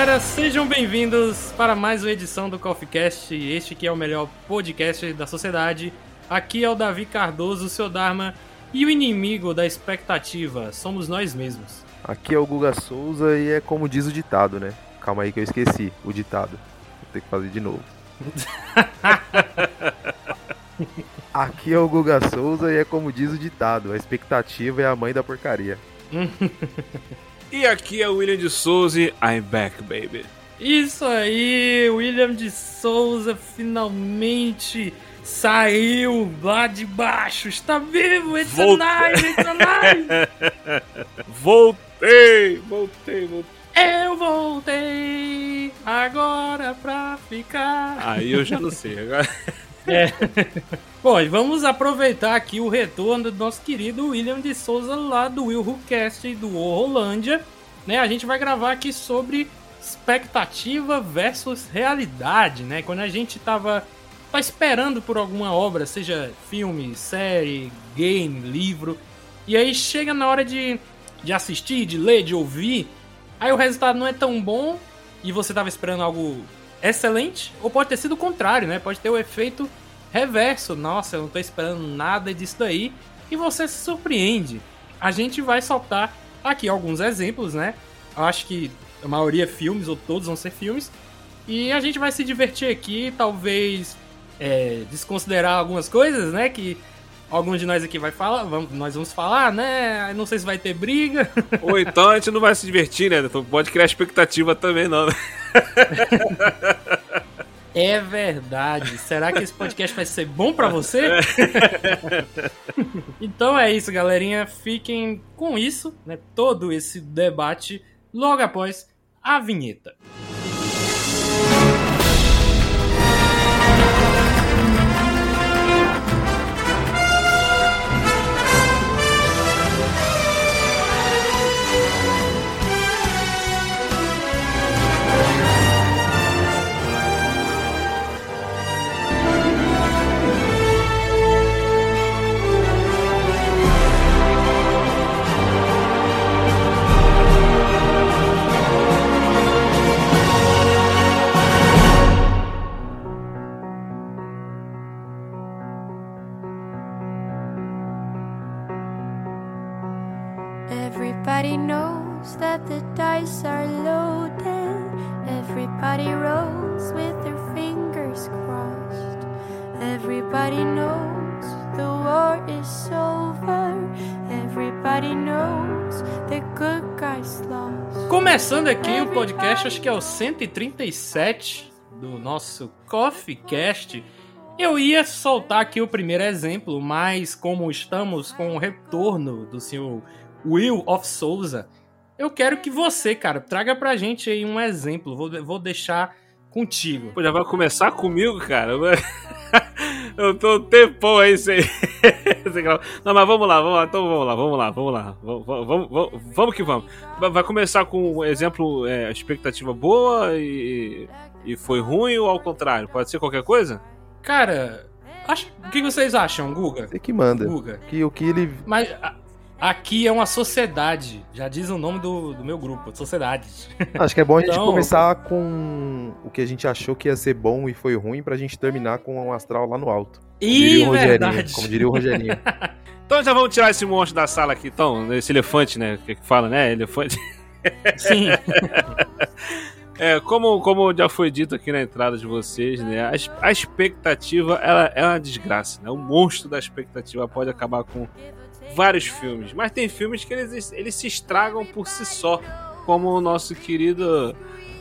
Galera, sejam bem-vindos para mais uma edição do Coffee Cast. Este que é o melhor podcast da sociedade. Aqui é o Davi Cardoso, seu Dharma, e o inimigo da expectativa somos nós mesmos. Aqui é o Guga Souza e é como diz o ditado, né? Calma aí que eu esqueci o ditado. Vou ter que fazer de novo. Aqui é o Guga Souza e é como diz o ditado: a expectativa é a mãe da porcaria. e aqui é o William de Souza e I'm back, baby. Isso aí, William de Souza finalmente saiu lá de baixo. Está vivo, it's Volte... alive, it's alive. voltei, voltei, voltei. Eu voltei agora pra ficar. Aí eu já não sei. Agora... É. Bom, e vamos aproveitar aqui o retorno do nosso querido William de Souza lá do Will Who Cast do Rolândia. Né? A gente vai gravar aqui sobre expectativa versus realidade, né? Quando a gente tava, tá esperando por alguma obra, seja filme, série, game, livro, e aí chega na hora de, de assistir, de ler, de ouvir, aí o resultado não é tão bom e você tava esperando algo excelente, ou pode ter sido o contrário, né? Pode ter o efeito reverso. Nossa, eu não tô esperando nada disso daí. E você se surpreende. A gente vai soltar aqui alguns exemplos, né? Eu acho que a maioria é filmes, ou todos vão ser filmes. E a gente vai se divertir aqui, talvez é, desconsiderar algumas coisas, né? Que alguns de nós aqui vai falar, vamos, nós vamos falar, né? Não sei se vai ter briga. Ou então a gente não vai se divertir, né? Então pode criar expectativa também, não. Né? É verdade. Será que esse podcast vai ser bom para você? então é isso, galerinha. Fiquem com isso, né? Todo esse debate logo após a vinheta. That the dice are loaded. Everybody rolls with their fingers crossed. Everybody knows the war is over. Everybody knows the good guys lost. Começando aqui o podcast, acho que é o 137 do nosso Coffee Cast. Eu ia soltar aqui o primeiro exemplo, mas como estamos com o retorno do senhor Will of Souza. Eu quero que você, cara, traga pra gente aí um exemplo. Vou, vou deixar contigo. Pô, já vai começar comigo, cara? Eu tô um tempão aí sem. Não, mas vamos lá, vamos lá, então vamos lá, vamos lá, vamos lá. Vamos, vamos, vamos, vamos que vamos. Vai começar com um exemplo, é, expectativa boa e, e foi ruim ou ao contrário? Pode ser qualquer coisa? Cara, acho, o que vocês acham, Guga? Você que manda. Guga. Que, o que ele. Mas Aqui é uma sociedade. Já diz o nome do, do meu grupo, sociedade. Acho que é bom a gente então, começar com o que a gente achou que ia ser bom e foi ruim pra gente terminar com um astral lá no alto. Ih, verdade. Como diria o Rogerinho. então já vamos tirar esse monstro da sala aqui, então. Esse elefante, né? Que fala, né? Elefante. Sim. É, como, como já foi dito aqui na entrada de vocês, né? A, a expectativa ela é uma desgraça, né? O monstro da expectativa pode acabar com vários filmes, mas tem filmes que eles, eles se estragam por si só, como o nosso querido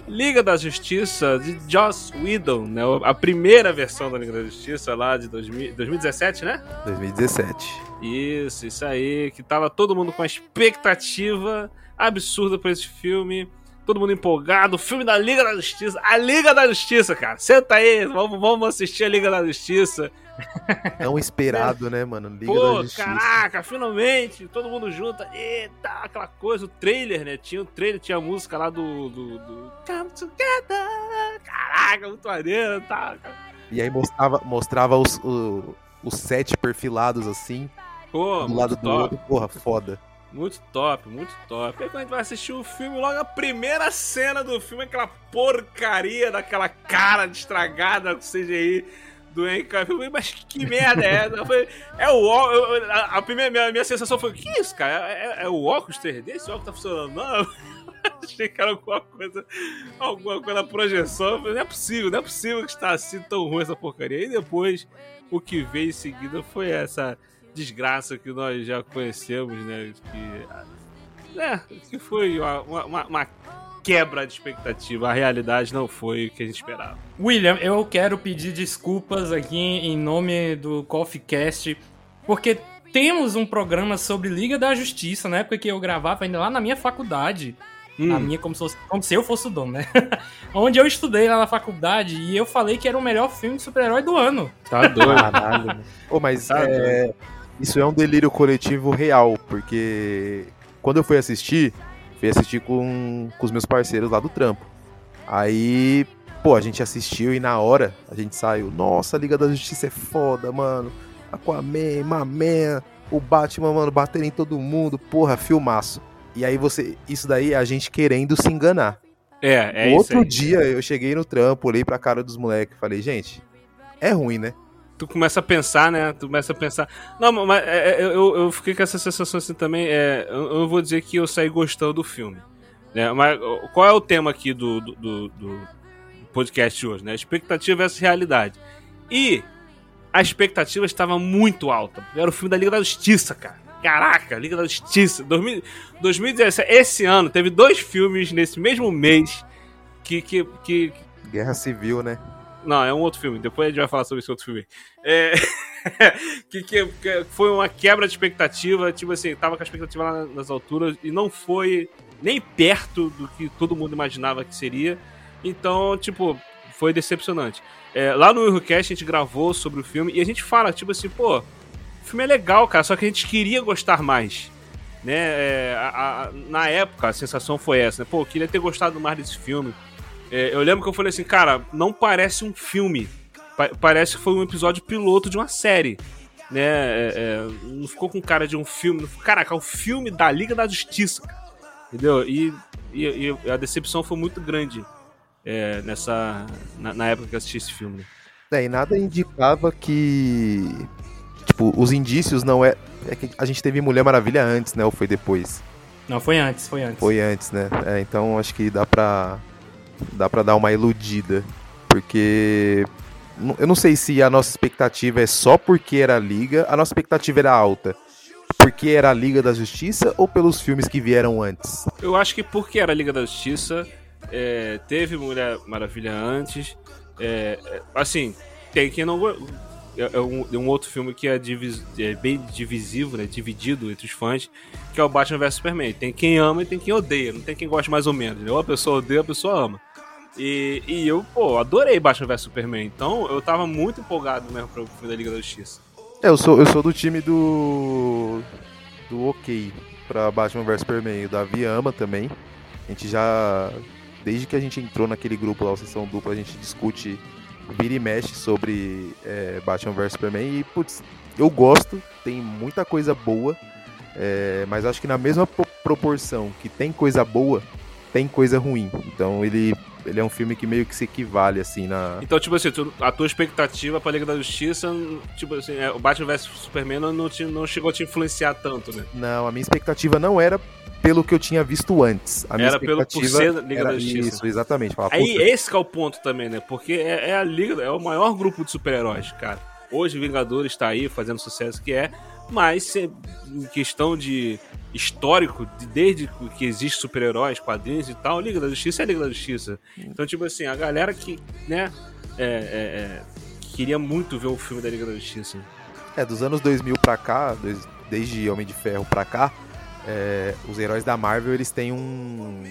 Liga da Justiça de Joss Whedon, né? A primeira versão da Liga da Justiça lá de 2000, 2017, né? 2017. Isso, isso aí, que tava todo mundo com uma expectativa absurda para esse filme. Todo mundo empolgado. Filme da Liga da Justiça. A Liga da Justiça, cara. Senta aí, vamos, vamos assistir a Liga da Justiça. Tão esperado, né, mano? Liga Pô, da Justiça. caraca, finalmente, todo mundo junto. Eita, aquela coisa, o trailer, né? Tinha o trailer, tinha a música lá do. do, do... Come Together! Caraca, muito maneiro, tá? E aí mostrava, mostrava os, o, os sete perfilados assim, Pô, do lado do top. outro. Porra, foda. Muito top, muito top. Aí quando a gente vai assistir o filme, logo a primeira cena do filme aquela porcaria daquela cara estragada com CGI do Cavill. Mas que merda é essa? É o óculos. A, a primeira minha, minha sensação foi: que isso, cara? É, é- é o óculos 3D? Esse óculos tá funcionando? Não. Achei que era alguma coisa, alguma coisa na projeção. Falei, não é possível, não é possível que está assim tão ruim essa porcaria. E depois, o que veio em seguida foi essa desgraça que nós já conhecemos, né? Que, é, que foi uma, uma- uma quebra de expectativa. A realidade não foi o que a gente esperava. William, eu quero pedir desculpas aqui em nome do Coffee Cast, porque temos um programa sobre Liga da Justiça, na época que eu gravava ainda lá na minha faculdade. Hum. A minha, como se, fosse- como se eu fosse o dono, né? Onde eu estudei lá na faculdade e eu falei que era o melhor filme de super-herói do ano. Tá doido. Caralho. mano. Ô, mas Tá é, isso é um delírio coletivo real, porque quando eu fui assistir, fui assistir com, com os meus parceiros lá do trampo. Aí, pô, a gente assistiu e na hora a gente saiu. Nossa, a Liga da Justiça é foda, mano. Aquaman, Maman, o Batman, mano, batendo em todo mundo. Porra, filmaço. E aí você. Isso daí é a gente querendo se enganar. É, é isso outro aí. dia eu cheguei no trampo, olhei pra cara dos moleques e falei, gente, é ruim, né? Tu começa a pensar, né? Tu começa a pensar. Não, mas é, é, eu, eu fiquei com essa sensação assim também. É, eu vou dizer que eu saí gostando do filme. Né? Mas qual é o tema aqui do, do, do- do podcast hoje? Né? Expectativa versus realidade. E a expectativa estava muito alta. Era o filme da Liga da Justiça, cara. Caraca, Liga da Justiça. 2000 2017, esse ano, teve dois filmes nesse mesmo mês que, que, que, Guerra Civil, né? Não, é um outro filme. Depois a gente vai falar sobre esse outro filme. É... que, que- que foi uma quebra de expectativa. Tipo assim, tava com a expectativa lá nas alturas e não foi nem perto do que todo mundo imaginava que seria. Então, tipo, foi decepcionante. É, lá no Eurocast a gente gravou sobre o filme e a gente fala, tipo assim, pô, o filme é legal, cara, só que a gente queria gostar mais. Né? É, a- a- na época a sensação foi essa, né? Pô, eu queria ter gostado mais desse filme. É, eu lembro que eu falei assim, cara, não parece um filme. Pa- parece que foi um episódio piloto de uma série. Né? É, é, não ficou com cara de um filme. Ficou- Caraca, é o filme da Liga da Justiça. cara. Entendeu? E, e- e a decepção foi muito grande é, nessa, na, na época que eu assisti esse filme. né? É, e nada indicava que. Tipo, os indícios não é. É que a gente teve Mulher Maravilha antes, né? Ou foi depois? Não, foi antes, foi antes. Foi antes, né? É, então acho que dá pra. Dá pra dar uma iludida. Porque. Eu não sei se a nossa expectativa é só porque era a Liga. A nossa expectativa era alta. Porque era a Liga da Justiça ou pelos filmes que vieram antes? Eu acho que porque era a Liga da Justiça, é, teve Mulher Maravilha antes. é, é, assim, tem quem não. É, é um, é um outro filme que é, divis- é bem divisivo, né? Dividido entre os fãs, que é o Batman vs Superman. Tem quem ama e tem quem odeia. Não tem quem gosta mais ou menos. Né? Ou a pessoa odeia, a pessoa ama. E, e eu, pô, adorei Batman vs Superman. Então eu tava muito empolgado mesmo pro filme da Liga da Justiça. É, eu sou, eu sou do time do. do ok pra Batman vs Superman. O Davi ama também. A gente já. Desde que a gente entrou naquele grupo lá, o Sessão Dupla, a gente discute, vira e mexe sobre é, Batman vs Superman. E, putz, eu gosto, tem muita coisa boa. é, mas acho que na mesma pro- proporção que tem coisa boa, tem coisa ruim. Então ele, ele é um filme que meio que se equivale, assim, na. Então, tipo assim, tu- a tua expectativa pra Liga da Justiça, tipo assim, é, o Batman vs Superman não, te- não chegou a te influenciar tanto, né? Não, a minha expectativa não era pelo que eu tinha visto antes. A minha Era pelo- por ser Liga era da Justiça. Isso, exatamente. Falar, Aí, puta, esse que é o ponto também, né? Porque é, é a Liga, é o maior grupo de super-heróis, cara. Hoje, Vingadores tá aí fazendo sucesso que é, mas em questão de histórico, de- desde que existe super-heróis, quadrinhos e tal, Liga da Justiça é a Liga da Justiça. Então, tipo assim, a galera que, né, é, é, é, queria muito ver o filme da Liga da Justiça. é, dos anos 2000 pra cá, desde Homem de Ferro pra cá, é, os heróis da Marvel, eles têm um,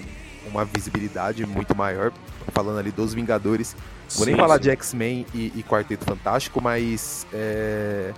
uma visibilidade muito maior, falando ali dos Vingadores. Vou nem Sim, falar sim. de X-Men e, e Quarteto Fantástico, mas é,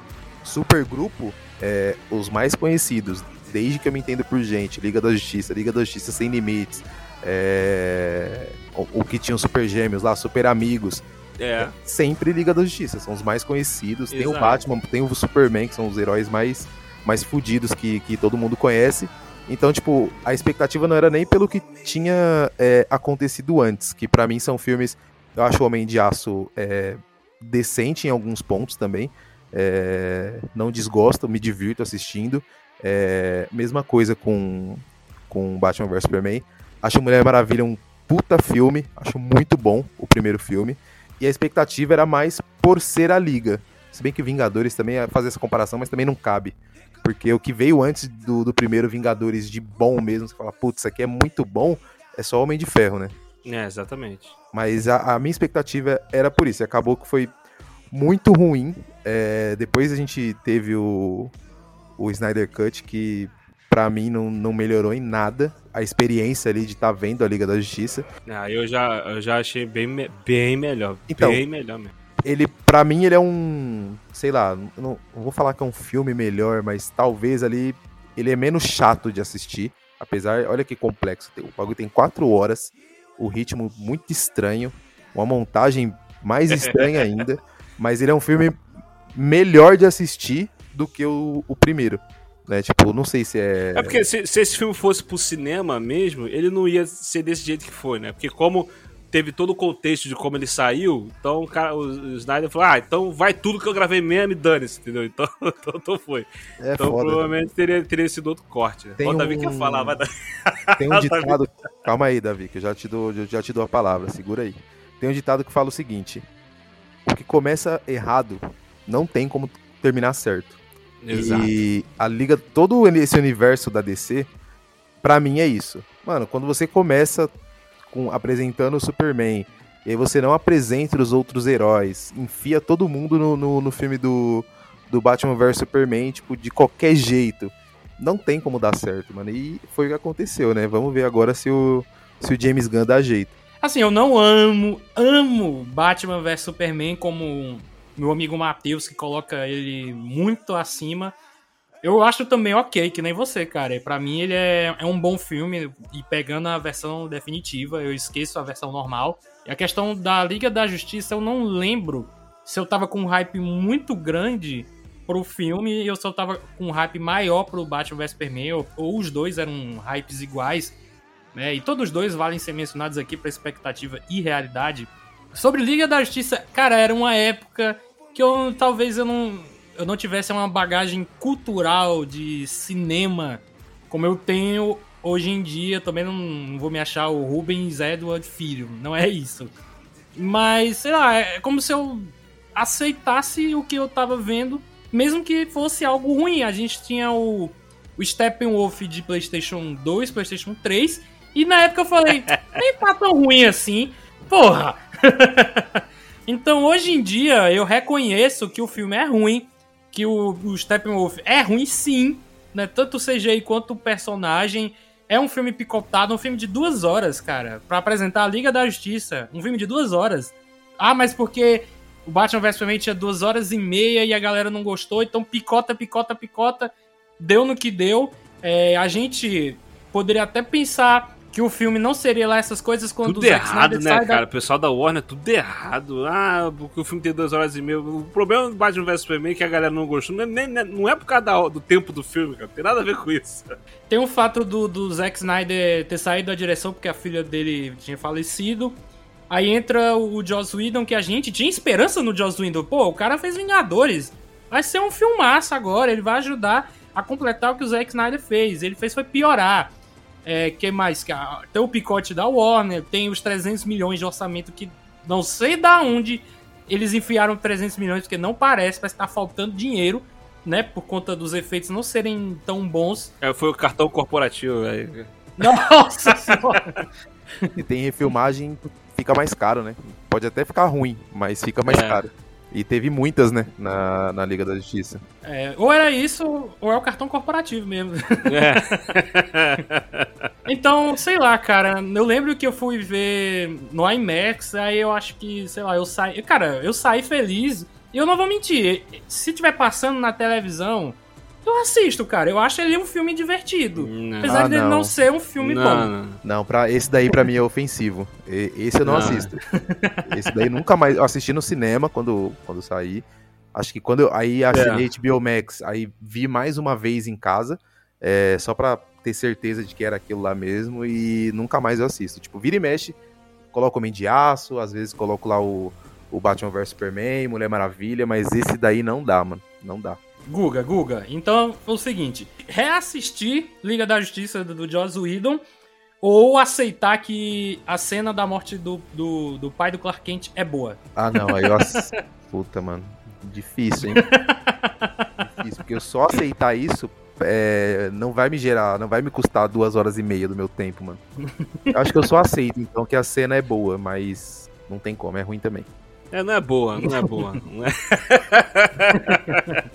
Supergrupo, é, os mais conhecidos, desde que eu me entendo por gente, Liga da Justiça, Liga da Justiça Sem Limites, é, o, o que tinha os Super Gêmeos lá, Super Amigos, É. sempre Liga da Justiça, são os mais conhecidos. Tem o Exato. Batman, tem o Superman, que são os heróis mais, mais fudidos que, que todo mundo conhece. Então, tipo, a expectativa não era nem pelo que tinha é, acontecido antes, que pra mim são filmes. Eu acho o Homem de Aço é, decente em alguns pontos também. É, não desgosto, me divirto assistindo. É, mesma coisa com, com Batman vs Superman. Acho Mulher Maravilha um puta filme, acho muito bom o primeiro filme. E a expectativa era mais por ser a Liga. Se bem que Vingadores também é fazer essa comparação, mas também não cabe. Porque o que veio antes do, do primeiro Vingadores de bom mesmo, você fala, putz, isso aqui é muito bom, é só Homem de Ferro, né? É, exatamente. Mas a, a minha expectativa era por isso. e Acabou que foi muito ruim. É, depois a gente teve o, o Snyder Cut, que pra mim não, não melhorou em nada a experiência ali de estar vendo a Liga da Justiça. Ah, eu já, eu já achei bem, bem melhor. Então, bem melhor mesmo. Ele, pra mim, ele é um. Sei lá, não, não vou falar que é um filme melhor, mas talvez ali ele é menos chato de assistir. Apesar, olha que complexo. O bagulho tem quatro horas, o ritmo muito estranho, uma montagem mais estranha ainda. Mas ele é um filme melhor de assistir do que o, o primeiro. Né? Tipo, não sei se é. É porque se, se esse filme fosse pro cinema mesmo, ele não ia ser desse jeito que foi, né? Porque como teve todo o contexto de como ele saiu, então o, cara, o, Snyder falou, ah, então vai tudo que eu gravei mesmo e dane-se, entendeu? Então, então, então foi. É então foda. provavelmente teria, teria sido outro corte. Né? Tem Ó, o Davi um- quer falar, vai. Tem um ditado. Calma aí, Davi, que eu já te dou, eu já te dou a palavra, segura aí. Tem um ditado que fala o seguinte: o que começa errado não tem como terminar certo. Exato. E a liga, todo esse universo da DC, pra mim é isso. Mano, quando você começa com apresentando o Superman, e aí você não apresenta os outros heróis, enfia todo mundo no, no, no filme do, do Batman vs Superman, tipo, de qualquer jeito. Não tem como dar certo, mano. E foi o que aconteceu, né? Vamos ver agora se o, se o James Gunn dá jeito. Assim, eu não amo, amo Batman vs Superman como meu amigo Matheus, que coloca ele muito acima. Eu acho também ok, que nem você, cara. Pra mim ele é, é um bom filme e pegando a versão definitiva, eu esqueço a versão normal. E a questão da Liga da Justiça, eu não lembro se eu tava com um hype muito grande pro filme e eu só tava com um hype maior pro Batman vs Superman, ou, ou os dois eram hypes iguais né? E todos os dois valem ser mencionados aqui para expectativa e realidade. Sobre Liga da Justiça, cara, era uma época que eu talvez eu não, eu não tivesse uma bagagem cultural de cinema como eu tenho hoje em dia. Também não, não vou me achar o Rubens Edward Filho, não é isso. Mas, sei lá, é como se eu aceitasse o que eu tava vendo, mesmo que fosse algo ruim. A gente tinha o, o Steppenwolf de PlayStation 2, PlayStation 3, e na época eu falei, nem tá tão ruim assim, porra! então hoje em dia eu reconheço que o filme é ruim, que o, o Steppenwolf é ruim sim, né? Tanto o CGI quanto o personagem. É um filme picotado, um filme de duas horas, cara, Pra apresentar a Liga da Justiça. Um filme de duas horas. Ah, mas porque o Batman vs Superman tinha duas horas e meia e a galera não gostou, então picota, picota, picota. Deu no que deu. É, a gente poderia até pensar que o filme não seria lá essas coisas quando Tudo o Zack errado, Snyder né, sai da- cara? O pessoal da Warner, tudo errado. Ah, porque o filme tem duas horas e meia. O problema do Batman vs Superman é que a galera não gostou. Não é, nem- nem- não é por causa da- do tempo do filme, cara. Não tem nada a ver com isso. Tem o fato do, do Zack Snyder ter saído da direção porque a filha dele tinha falecido. Aí entra o Joss Whedon, que a gente tinha esperança no Joss Whedon. Pô, o cara fez Vingadores. Vai ser um filmaço agora. Ele vai ajudar a completar o que o Zack Snyder fez. Ele fez foi piorar. É, que mais? Tem o picote da Warner, tem os 300 milhões de orçamento que não sei da onde eles enfiaram 300 milhões, porque não parece, parece que tá faltando dinheiro, né? Por conta dos efeitos não serem tão bons. É, foi o cartão corporativo, velho. Nossa senhora! E tem refilmagem, fica mais caro, né? Pode até ficar ruim, mas fica mais É. caro. E teve muitas, né, na, na Liga da Justiça. É, ou era isso, ou é o cartão corporativo mesmo. É. Então, sei lá, cara, eu lembro que eu fui ver no IMAX, aí eu acho que, sei lá, eu saí. Cara, eu saí feliz. E eu não vou mentir, se tiver passando na televisão, eu assisto, cara. Eu acho ele um filme divertido. Não. Apesar Ah, de não. não ser um filme não, bom. não. Não, pra, esse daí pra mim é ofensivo. E- Esse eu não, Não. assisto. Esse daí nunca mais. Eu assisti no cinema quando, quando saí. Acho que quando eu aí assinei HBO Max, aí vi mais uma vez em casa, é, só pra ter certeza de que era aquilo lá mesmo, e nunca mais eu assisto. Tipo, vira e mexe, coloco Homem de Aço, às vezes coloco lá o, o Batman vs Superman, Mulher Maravilha, mas esse daí não dá, mano. Não dá. Guga, Guga. Então, foi o seguinte: reassistir Liga da Justiça do, do Joss Whedon ou aceitar que a cena da morte do, do, do pai do Clark Kent é boa. Ah, não, aí eu. ass- Puta, mano. Difícil, hein? Difícil, porque eu só aceitar isso é, não vai me gerar, não vai me custar duas horas e meia do meu tempo, mano. Eu acho que eu só aceito, então, que a cena é boa, mas não tem como, é ruim também. É, não é boa, não é boa. Não é...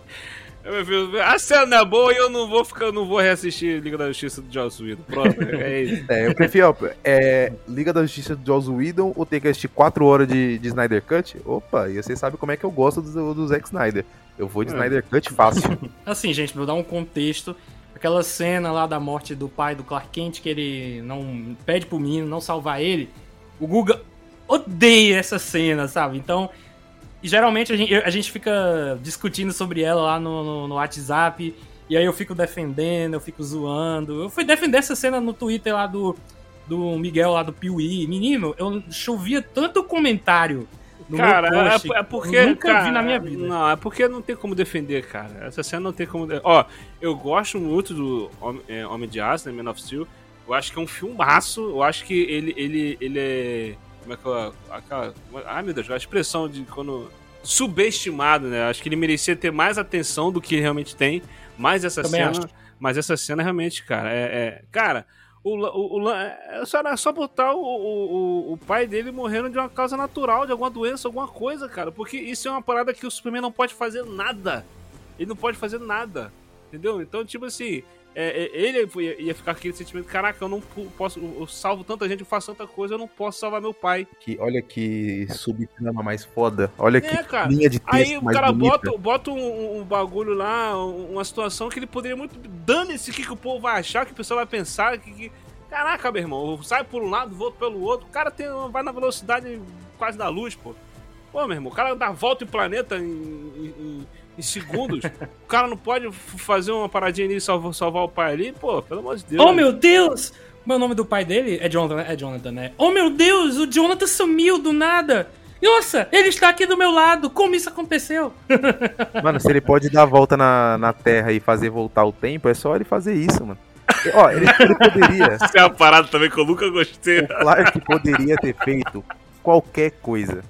Eu, meu filho, a cena é boa e eu não vou ficar, não vou reassistir Liga da Justiça do Joss Whedon. Pronto, é isso. É, eu prefiro, ó, é, Liga da Justiça do Joss Whedon ou ter que assistir 4 horas de, de Snyder Cut? Opa, e você sabe como é que eu gosto do, do Zack Snyder. Eu vou de É. Snyder Cut fácil. Assim, gente, pra eu dar um contexto, aquela cena lá da morte do pai do Clark Kent, que ele não pede pro menino não salvar ele, o Guga odeia essa cena, sabe? Então, e geralmente a gente, a gente fica discutindo sobre ela lá no, no, no WhatsApp, e aí eu fico defendendo, eu fico zoando. Eu fui defender essa cena no Twitter lá do, do Miguel, lá do Piuí. Menino, eu chovia tanto comentário no Cara, meu post. é, é porque. eu nunca cara, vi na minha vida. Não, é porque não tem como defender, cara. Essa cena não tem como. Ó, eu gosto muito do Hom- é, Homem de Aço, né? Man of Steel. Eu acho que é um filmaço. Eu acho que ele, ele, ele é. Como é que eu. Aquela. Ai, meu Deus, a expressão de quando. Subestimado, né? Acho que ele merecia ter mais atenção do que realmente tem. Mais essa Também cena. acho. Mas essa cena realmente, cara, é. é- cara, o, o, o, é só, era só botar o, o- o pai dele morrendo de uma causa natural, de alguma doença, alguma coisa, cara. Porque isso é uma parada que o Superman não pode fazer nada. Ele não pode fazer nada. Entendeu? Então, tipo assim, é, é, ele ia, ia ficar com aquele sentimento: caraca, eu não posso. Eu salvo tanta gente, eu faço tanta coisa, eu não posso salvar meu pai. Que, olha que subtrama mais foda. Olha que É, cara. linha de texto Aí o cara bonita. bota, bota um, um bagulho lá, um- uma situação que ele poderia muito. Dane-se o que, que o povo vai achar, o que o pessoal vai pensar. Que, que- Caraca, meu irmão, sai por um lado, volta pelo outro. O cara tem, vai na velocidade quase da luz, pô. Pô, meu irmão, o cara dá volta em planeta em, em- em- em segundos. o cara não pode fazer uma paradinha ali e salvar, salvar o pai ali? Pô, pelo amor de Deus. Oh meu Deus! Meu nome do pai dele é Jonathan, né? É Jonathan, né? Oh meu Deus, o Jonathan sumiu do nada! Nossa, ele está aqui do meu lado! Como isso aconteceu? Mano, se ele pode dar a volta na, na Terra e fazer voltar o tempo, é só ele fazer isso, mano. Ó, ele, ele poderia. Essa é uma parada também que eu nunca gostei. O Clark poderia ter feito qualquer coisa.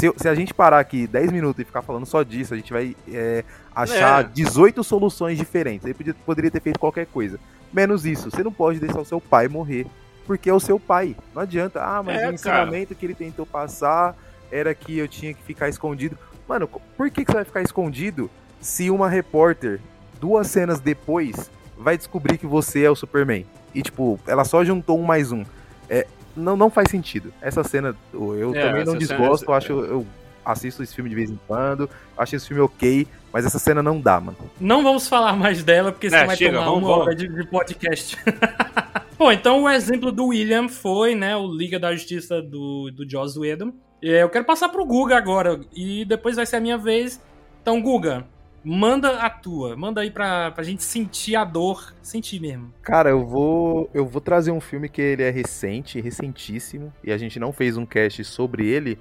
Se, se a gente parar aqui 10 minutos e ficar falando só disso, a gente vai é, achar É. 18 soluções diferentes. Ele podia- poderia ter feito qualquer coisa. Menos isso. Você não pode deixar o seu pai morrer. Porque é o seu pai. Não adianta. Ah, mas É, o cara. ensinamento que ele tentou passar era que eu tinha que ficar escondido. Mano, por que, que você vai ficar escondido se uma repórter, duas cenas depois, vai descobrir que você é o Superman? E, tipo, ela só juntou um mais um. É, não, não faz sentido. Essa cena, eu É, também não cena- desgosto, essa- eu acho, eu assisto esse filme de vez em quando, acho esse filme ok, mas essa cena não dá, mano. Não vamos falar mais dela, porque É, senão vai chega, tomar vamos, uma vamos. hora de, de podcast. Bom, então o exemplo do William foi, né, o Liga da Justiça do, do Joss Whedon. E Eu quero passar pro Guga agora, e depois vai ser a minha vez. Então, Guga, manda a tua. Manda aí pra, pra gente sentir a dor, sentir mesmo. Cara, eu vou, eu vou trazer um filme que ele é recente, recentíssimo, e a gente não fez um cast sobre ele,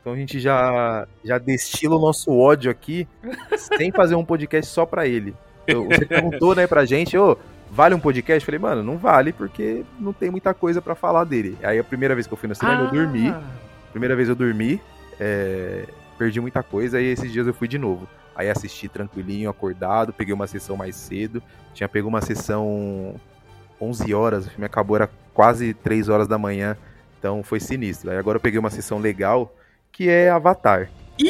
então a gente já, já destila o nosso ódio aqui, sem fazer um podcast só pra ele. Eu- você perguntou, né, pra gente, ô, vale um podcast? Eu falei, mano, não vale, porque não tem muita coisa pra falar dele. Aí a primeira vez que eu fui no cinema, eu dormi, Ah, Primeira vez eu dormi, é, perdi muita coisa, e esses dias eu fui de novo. Aí assisti tranquilinho, acordado, peguei uma sessão mais cedo. Tinha pego uma sessão 11 horas, o filme acabou, era quase 3 horas da manhã, então foi sinistro. Aí agora eu peguei uma sessão legal, que é Avatar.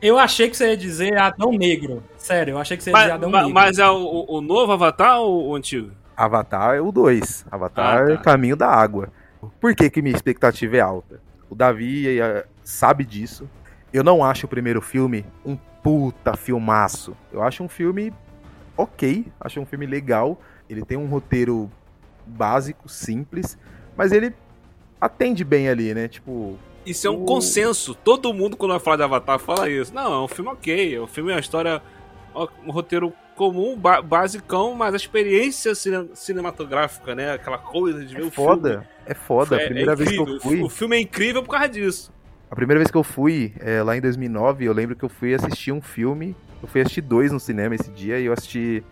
Eu achei que você ia dizer Adão Negro. Sério, eu achei que você ia Mas, dizer Adão ma- Negro. mas é o, o novo Avatar ou o antigo? Avatar é o 2. Avatar Ah, tá. é Caminho da Água. Por que, que minha expectativa é alta? O Davi eh, sabe disso. Eu não acho o primeiro filme um puta filmaço. Eu acho um filme ok, acho um filme legal. Ele tem um roteiro básico, simples, mas ele atende bem ali, né? Tipo, Isso é um O- consenso. Todo mundo, quando vai falar de Avatar, fala isso. Não, é um filme ok. É um filme, é uma história, um roteiro comum, ba- basicão, mas a experiência cine- cinematográfica, né? Aquela coisa de ver é o foda. filme. É foda. É- a primeira é vez que eu fui. O filme é incrível por causa disso. A primeira vez que eu fui, é, lá em 2009, eu lembro que eu fui assistir um filme. Eu fui assistir dois no cinema esse dia e eu assisti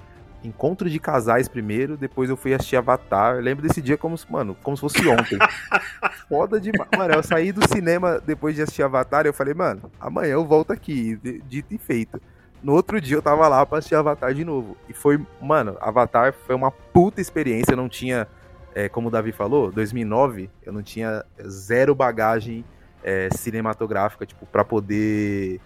Encontro de Casais primeiro, depois eu fui assistir Avatar. Eu lembro desse dia como, se- mano, como se fosse ontem. Foda demais. Mano, eu saí do cinema depois de assistir Avatar e eu falei, mano, amanhã eu volto aqui, dito e feito. No outro dia eu tava lá pra assistir Avatar de novo. E foi, mano, Avatar foi uma puta experiência. Eu não tinha, é, como o Davi falou, 2009, eu não tinha zero bagagem é, cinematográfica, tipo, pra poder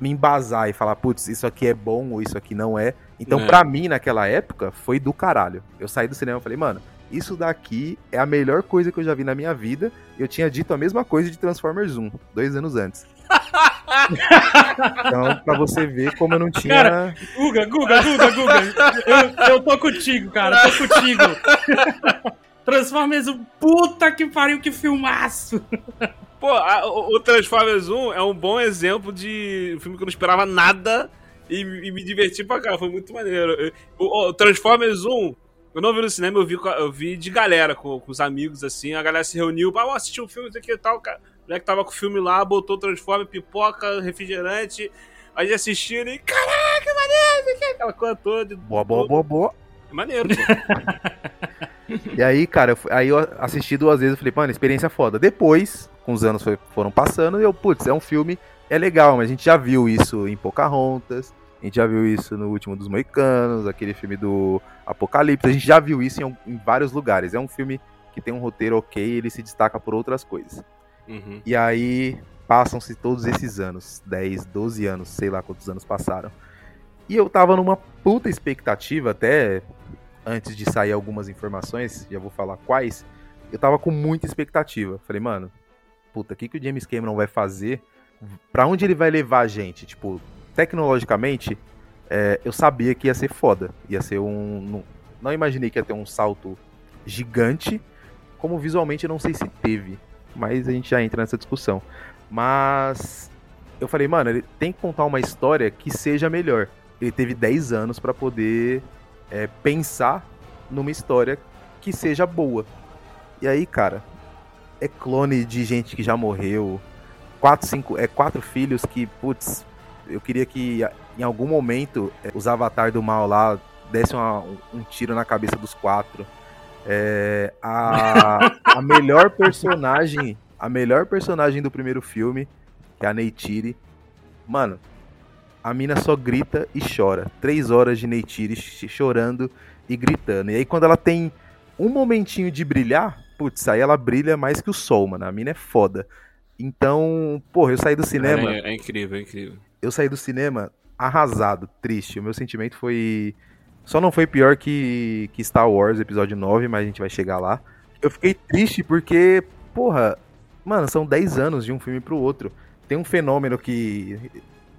me embasar e falar, putz, isso aqui é bom ou isso aqui não é. Então, É. pra mim, naquela época, foi do caralho. Eu saí do cinema e falei, mano, isso daqui é a melhor coisa que eu já vi na minha vida. Eu tinha dito a mesma coisa de Transformers 1, dois anos antes. então, pra você ver como eu não tinha. Cara, Guga, Guga, Guga, Guga. Eu, eu tô contigo, cara. Tô contigo. Transformers, um puta que pariu, que filmaço. Pô, a- o, o Transformers 1 é um bom exemplo de um filme que eu não esperava nada e, e me diverti pra cá. Foi muito maneiro. O, o Transformers 1, eu não vi no cinema, eu vi, eu vi de galera, com, com os amigos, assim. A galera se reuniu, pra "Vamos assistir um filme, isso aqui e tal. O moleque tava com o filme lá, botou Transformers, pipoca, refrigerante. Aí assistiram e, caraca, que maneiro, isso aqui", aquela coisa toda. Boa, boa, boa, boa. É maneiro, pô. E aí, cara, eu, aí eu assisti duas vezes e falei, mano, experiência foda. Depois, com os anos foi- foram passando, e eu, putz, é um filme, é legal, mas a gente já viu isso em Pocahontas, a gente já viu isso no Último dos Moicanos, aquele filme do Apocalipse, a gente já viu isso em, em vários lugares. É um filme que tem um roteiro ok, ele se destaca por outras coisas. Uhum. E aí, passam-se todos esses anos, 10, 12 anos, sei lá quantos anos passaram. E eu tava numa puta expectativa, até antes de sair algumas informações, já vou falar quais, eu tava com muita expectativa. Falei, mano, puta, o que, que o James Cameron vai fazer? Pra onde ele vai levar a gente? Tipo, tecnologicamente, é, eu sabia que ia ser foda. Ia ser um. Não, não imaginei que ia ter um salto gigante. Como visualmente eu não sei se teve. Mas a gente já entra nessa discussão. Mas eu falei, mano, ele tem que contar uma história que seja melhor. Ele teve 10 anos pra poder é, pensar numa história que seja boa. E aí, cara, é clone de gente que já morreu. Quatro, cinco, é quatro filhos que, putz, eu queria que em algum momento é, os avatar do mal lá dessem uma- um, tiro na cabeça dos quatro. É, a, a melhor personagem, a melhor personagem do primeiro filme, que é a Neytiri, mano, a mina só grita e chora. Três horas de Neytiri ch- chorando e gritando. E aí quando ela tem um momentinho de brilhar, putz, aí ela brilha mais que o sol, mano. A mina é foda. Então, porra, eu saí do cinema É, é incrível, é incrível. eu saí do cinema arrasado, triste. O meu sentimento foi. Só não foi pior que, que Star Wars Episódio 9, mas a gente vai chegar lá. Eu fiquei triste porque, porra, mano, são 10 anos de um filme pro outro. Tem um fenômeno que.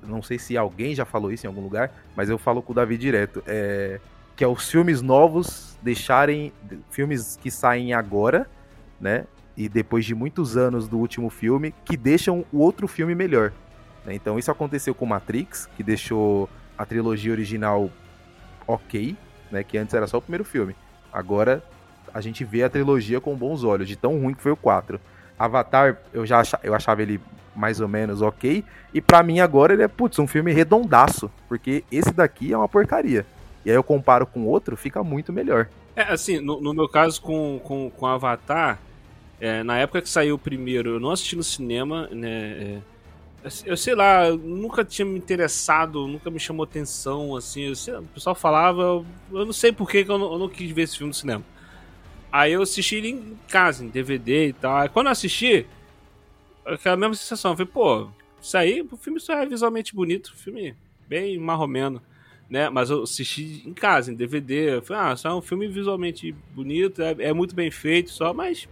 Não sei se alguém já falou isso em algum lugar, mas eu falo com o Davi direto. É, que é os filmes novos deixarem. Filmes que saem agora, né? E depois de muitos anos do último filme, que deixam o outro filme melhor. né? Então isso aconteceu com Matrix, que deixou a trilogia original ok, né? Que antes era só o primeiro filme. Agora a gente vê a trilogia com bons olhos, de tão ruim que foi o 4. Avatar, eu já acha- eu achava ele mais ou menos ok. E pra mim agora ele é, putz, um filme redondaço. Porque esse daqui é uma porcaria. E aí eu comparo com outro, fica muito melhor. É, assim, no, no meu caso com, com, com Avatar, é, na época que saiu o primeiro, eu não assisti no cinema, né? é, eu sei lá, nunca tinha me interessado, nunca me chamou atenção, assim. o pessoal falava, eu, não sei por que eu eu não quis ver esse filme no cinema. Aí eu assisti ele em casa, em DVD e tal. Quando eu assisti, aquela mesma sensação, eu falei, pô, Isso aí, o filme só é visualmente bonito, filme bem marromeno, né? Mas eu assisti em casa, em DVD. Eu falei, ah, só é um filme visualmente bonito, é, é muito bem feito, só, mas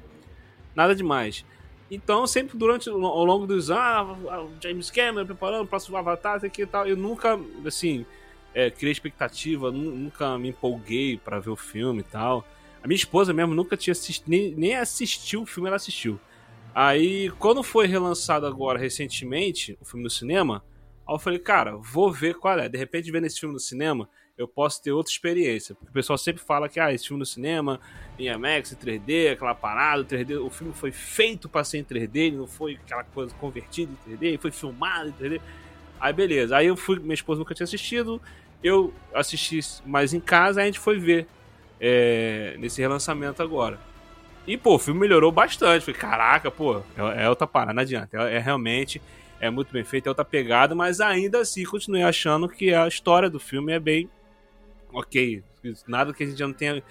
nada demais. Então, sempre durante, ao longo dos anos, ah, James Cameron preparando o próximo Avatar, isso aqui e tal, eu nunca, assim, é, criei expectativa, nunca me empolguei para ver o filme e tal. A minha esposa mesmo nunca tinha assistido, nem, nem assistiu o filme, ela assistiu. Aí, quando foi relançado agora, recentemente, o filme no cinema, aí eu falei, cara, vou ver qual é. De repente, vendo esse filme no cinema, eu posso ter outra experiência. Porque o pessoal sempre fala que, ah, esse filme no cinema, em IMAX, em 3D, aquela parada, 3D, o filme foi feito para ser em 3D, ele não foi aquela coisa convertida em 3D, ele foi filmado em 3D. Aí, beleza. Aí eu fui, minha esposa nunca tinha assistido, eu assisti mais em casa, aí a gente foi ver é, nesse relançamento agora. E, pô, o filme melhorou bastante. Falei, caraca, pô, é, é outra parada, não adianta. É, é, realmente, é muito bem feito, é outra pegada, mas ainda assim continuei achando que a história do filme é bem ok. Nada que a gente já não tenha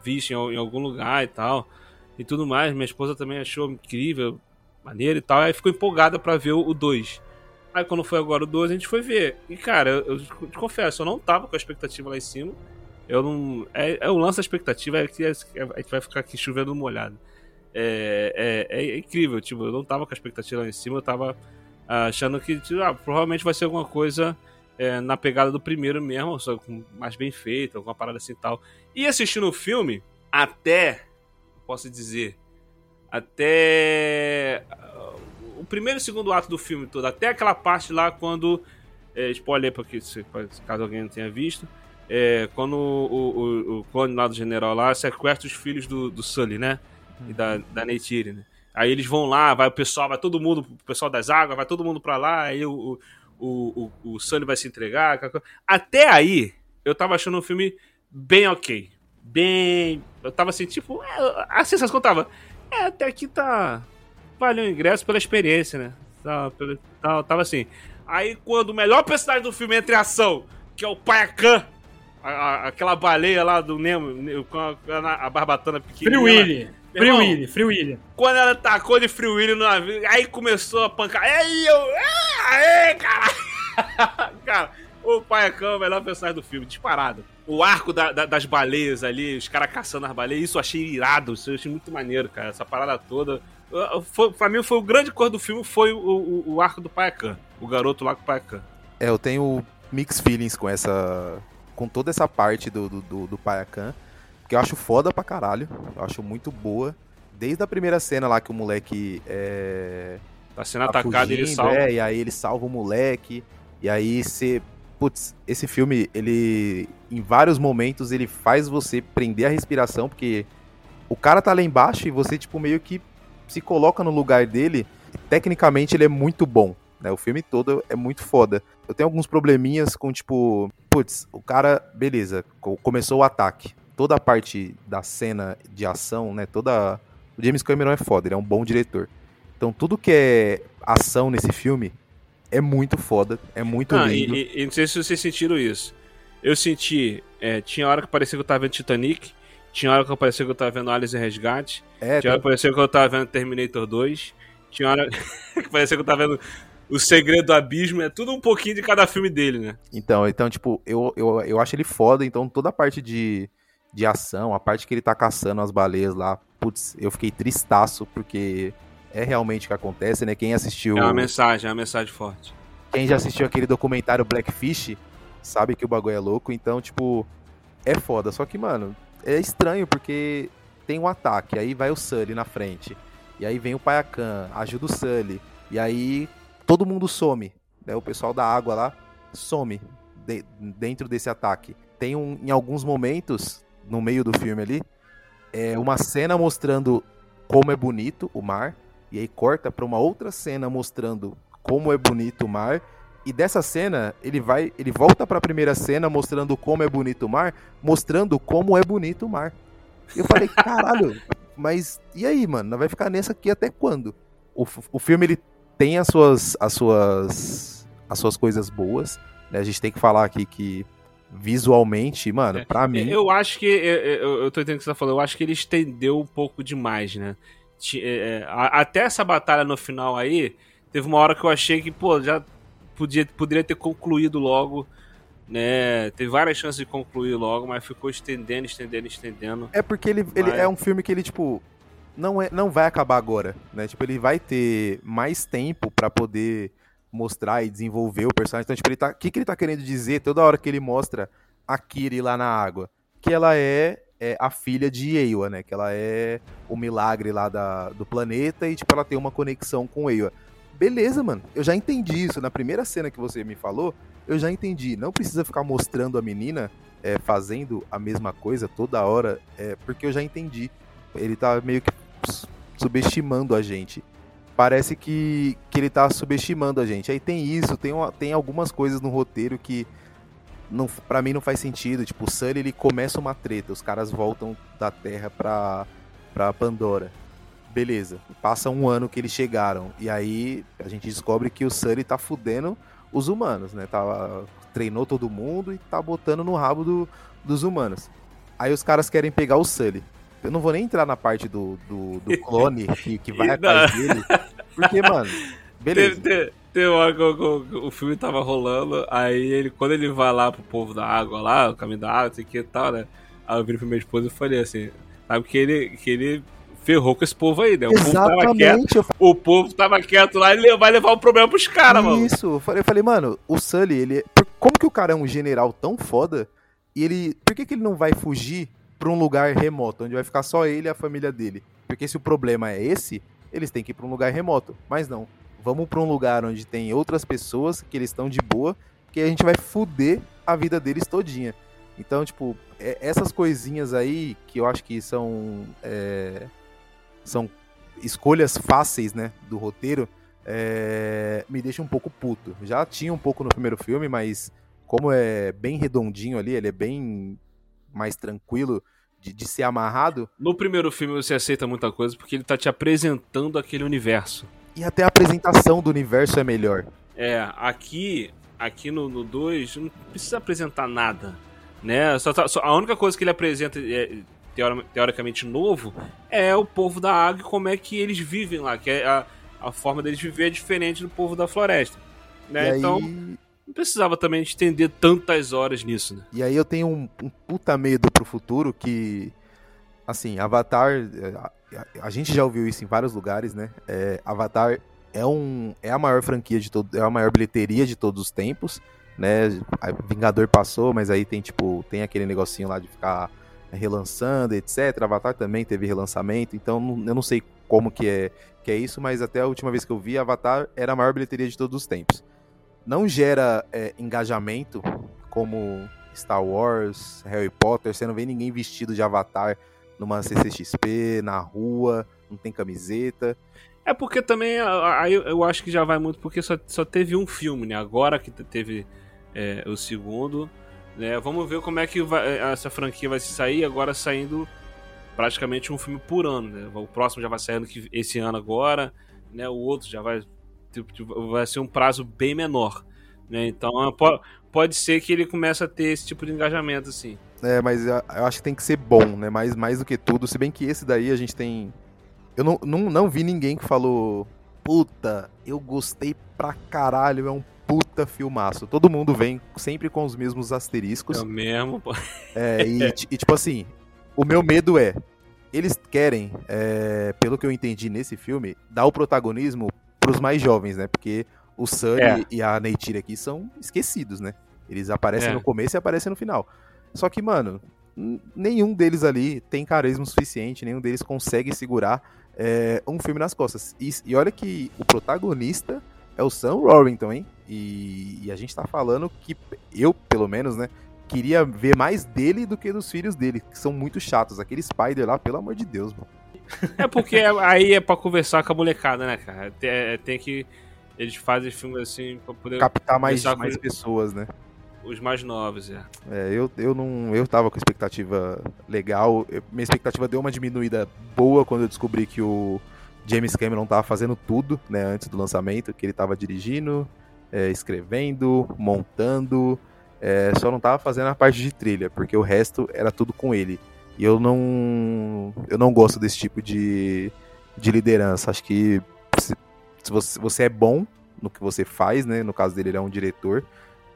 visto em, em algum lugar e tal. E tudo mais. Minha esposa também achou incrível, maneiro e tal. Aí ficou empolgada para ver o 2. Aí quando foi agora o 2, a gente foi ver. E cara, eu, eu te confesso, eu não tava com a expectativa lá em cima. Eu não. É, é o lance da expectativa é que a gente vai ficar aqui chovendo molhado. É, é, é, incrível, tipo, eu não tava com a expectativa lá em cima, eu tava achando que tipo, ah, provavelmente vai ser alguma coisa é, na pegada do primeiro mesmo, só mais bem feita, alguma parada assim e tal. E assistindo o filme, até, posso dizer, até uh, o primeiro e segundo ato do filme todo, até aquela parte lá quando. É, spoiler, porque caso alguém não tenha visto é, quando o, o, o, clone lá do general lá sequestra os filhos do, do Sully, né? E da, da Neytiri, né? Aí eles vão lá, vai o pessoal, vai todo mundo, o pessoal das águas, vai todo mundo pra lá, aí o, o, o, o Sully vai se entregar. Até aí, eu tava achando um filme bem ok. Bem. Eu tava assim, tipo, é, a sensação que eu tava. É, até aqui tá. Valeu o ingresso pela experiência, né? Tava, tava, tava assim. Aí quando o melhor personagem do filme entra em ação, que é o Payakan, a, aquela baleia lá do Nemo com a, a, a barbatana pequena. Free Willy. Free Willy, Free Willy. Quando ela tacou de Free Willy no navio, aí começou a pancar. Aí eu. Aê, cara! cara, o pai é o melhor personagem do filme, disparado. O arco da, da, das baleias ali, os caras caçando as baleias, isso eu achei irado, isso eu achei muito maneiro, cara. Essa parada toda. Foi, pra mim, foi o grande cor do filme foi o, o, o arco do Payakan, o garoto lá com o Payakan. É, eu tenho mixed feelings com essa com toda essa parte do, do, do, do que eu acho foda pra caralho. Eu acho muito boa. Desde a primeira cena lá que o moleque é. Tá sendo tá atacado e ele salva. É, e aí ele salva o moleque. E aí você. Putz, esse filme, ele. Em vários momentos, ele faz você prender a respiração, porque o cara tá lá embaixo e você, tipo, meio que se coloca no lugar dele. Tecnicamente, ele é muito bom. Né? O filme todo é muito foda. Eu tenho alguns probleminhas com, tipo, putz, o cara, beleza, começou o ataque. Toda a parte da cena de ação, né? Toda. O James Cameron é foda, ele é um bom diretor. Então tudo que é ação nesse filme é muito foda, é muito ah, lindo. E, e, não sei se vocês sentiram isso. Eu senti. É, tinha hora que parecia que eu tava vendo Titanic. Tinha hora que parecia que eu tava vendo Alice em Resgate. É, tinha hora que parecia que eu tava vendo Terminator 2. Tinha hora que parecia que eu tava vendo o Segredo do Abismo, é tudo um pouquinho de cada filme dele, né? Então, então tipo, eu, eu, eu acho ele foda, então toda a parte de, de ação, a parte que ele tá caçando as baleias lá, putz, eu fiquei tristaço, porque é realmente o que acontece, né? Quem assistiu... É uma mensagem, é uma mensagem forte. Quem já assistiu aquele documentário Blackfish, sabe que o bagulho é louco, então, tipo, é foda. Só que, mano, é estranho, porque tem um ataque, aí vai o Sully na frente, e aí vem o Payakan, ajuda o Sully, e aí todo mundo some. Né? O pessoal da água lá some de, dentro desse ataque. Tem um, em alguns momentos, no meio do filme ali, é uma cena mostrando como é bonito o mar, e aí corta para uma outra cena mostrando como é bonito o mar. E dessa cena, ele vai, ele volta para a primeira cena mostrando como é bonito o mar, mostrando como é bonito o mar. E eu falei, caralho, mas e aí, mano? Vai ficar nessa aqui até quando? O, o filme ele tem as suas, as suas, as suas coisas boas. Né? A gente tem que falar aqui que visualmente, mano, é, pra mim. Eu acho que. Eu, eu tô entendendo o que você tá falando. Eu acho que ele estendeu um pouco demais, né? É, é, até essa batalha no final aí, teve uma hora que eu achei que, pô, já podia, poderia ter concluído logo, né? Teve várias chances de concluir logo, mas ficou estendendo, estendendo, estendendo. É porque ele, ele Vai. é um filme que ele, tipo, não, é, não vai acabar agora, né? Tipo, ele vai ter mais tempo pra poder mostrar e desenvolver o personagem. Então, tipo, ele tá. O que, que ele tá querendo dizer toda hora que ele mostra a Kiri lá na água? Que ela é, é a filha de Ewa, né? Que ela é o milagre lá da, do planeta e, tipo, ela tem uma conexão com Ewa. Beleza, mano. Eu já entendi isso. Na primeira cena que você me falou, eu já entendi. Não precisa ficar mostrando a menina é, fazendo a mesma coisa toda hora, é, porque eu já entendi. Ele tá meio que subestimando a gente. Parece que, que ele tá subestimando a gente. Aí tem isso, tem, tem algumas coisas no roteiro que não, para mim não faz sentido. Tipo, o Sully ele começa uma treta, os caras voltam da Terra pra, pra Pandora. Beleza, passa um ano que eles chegaram. E aí a gente descobre que o Sully tá fudendo os humanos, né? Tá, treinou todo mundo e tá botando no rabo do- dos humanos. Aí os caras querem pegar o Sully. Eu não vou nem entrar na parte do, do, do clone que, que vai atrás dele. Porque, mano, beleza. Teve, teve, teve uma hora que o, o filme tava rolando, aí ele, quando ele vai lá pro povo da água lá, o caminho da água, sei que e tal, né? Aí eu virei pra minha esposa e falei assim, sabe que ele, que ele ferrou com esse povo aí, né? O povo tava quieto, Exatamente, eu o povo tava quieto lá, ele vai levar o problema pros caras, mano. Isso, eu falei, eu falei, mano, o Sully, ele. Como que o cara é um general tão foda e ele. Por que, que ele não vai fugir pra um lugar remoto, onde vai ficar só ele e a família dele? Porque se o problema é esse, eles têm que ir pra um lugar remoto. Mas não. Vamos pra um lugar onde tem outras pessoas que eles estão de boa, que a gente vai fuder a vida deles todinha. Então, tipo, é- essas coisinhas aí que eu acho que são. é, são escolhas fáceis, né, do roteiro, é, me deixa um pouco puto. Já tinha um pouco no primeiro filme, mas como é bem redondinho ali, ele é bem mais tranquilo de, de ser amarrado. No primeiro filme você aceita muita coisa porque ele tá te apresentando aquele universo. E até a apresentação do universo é melhor. É, aqui, aqui no 2, não precisa apresentar nada, né? Só tá- só- a única coisa que ele apresenta é, teori- teoricamente novo é o povo da água e como é que eles vivem lá, que é a, a forma deles viver é diferente do povo da floresta, né? E aí, Então, não precisava também estender tantas horas nisso, né? e aí eu tenho um, um puta medo pro futuro que, assim, Avatar, é, a, a- gente já ouviu isso em vários lugares, né? É, Avatar é, um, é a maior franquia de todo, é a maior bilheteria de todos os tempos, né? Vingador passou, mas aí tem tipo, tem aquele negocinho lá de ficar relançando, etc. Avatar também teve relançamento, então eu não sei como que é, que é isso, mas até a última vez que eu vi, Avatar era a maior bilheteria de todos os tempos. Não gera é, engajamento como Star Wars, Harry Potter, você não vê ninguém vestido de Avatar numa CCXP, na rua, não tem camiseta. É porque também, aí eu- acho que já vai muito, porque só, só teve um filme, né? Agora que te- teve é, o segundo, né? Vamos ver como é que vai- essa franquia vai se sair, agora saindo praticamente um filme por ano, né? O próximo já vai que- esse ano agora, né? O outro já vai, tipo, tipo, vai ser um prazo bem menor, né? Então é, po- pode ser que ele comece a ter esse tipo de engajamento, assim. É, mas eu acho que tem que ser bom, né? Mais, mais do que tudo. Se bem que esse daí a gente tem. Eu não, não, não vi ninguém que falou. Puta, eu gostei pra caralho, é um puta filmaço. Todo mundo vem sempre com os mesmos asteriscos. É o mesmo, pô. É, e, e, tipo assim, o meu medo é. Eles querem, é, pelo que eu entendi nesse filme, dar o protagonismo pros mais jovens, né? Porque o Sully É. e a Neytiri aqui são esquecidos, né? Eles aparecem É. no começo e aparecem no final. Só que, mano, nenhum deles ali tem carisma suficiente, nenhum deles consegue segurar é, um filme nas costas. E, e olha que o protagonista é o Sam Warrington, hein? E, e a gente tá falando que, eu, pelo menos, né? Queria ver mais dele do que dos filhos dele, que são muito chatos. Aquele Spider lá, pelo amor de Deus, mano. É porque aí é pra conversar com a molecada, né, cara? Tem, é- tem que. Eles fazem filmes assim pra poder. Captar mais, mais pessoas, né? Os mais novos, é. É, eu, eu não. Eu tava com expectativa legal. Eu- minha expectativa deu uma diminuída boa quando eu descobri que o James Cameron tava fazendo tudo, né, antes do lançamento, que ele tava dirigindo, é, escrevendo, montando. é, só não tava fazendo a parte de trilha, porque o resto era tudo com ele. E eu não. Eu não gosto desse tipo de, de liderança. Acho que se, se você, você é bom no que você faz, né? No caso dele, ele é um diretor.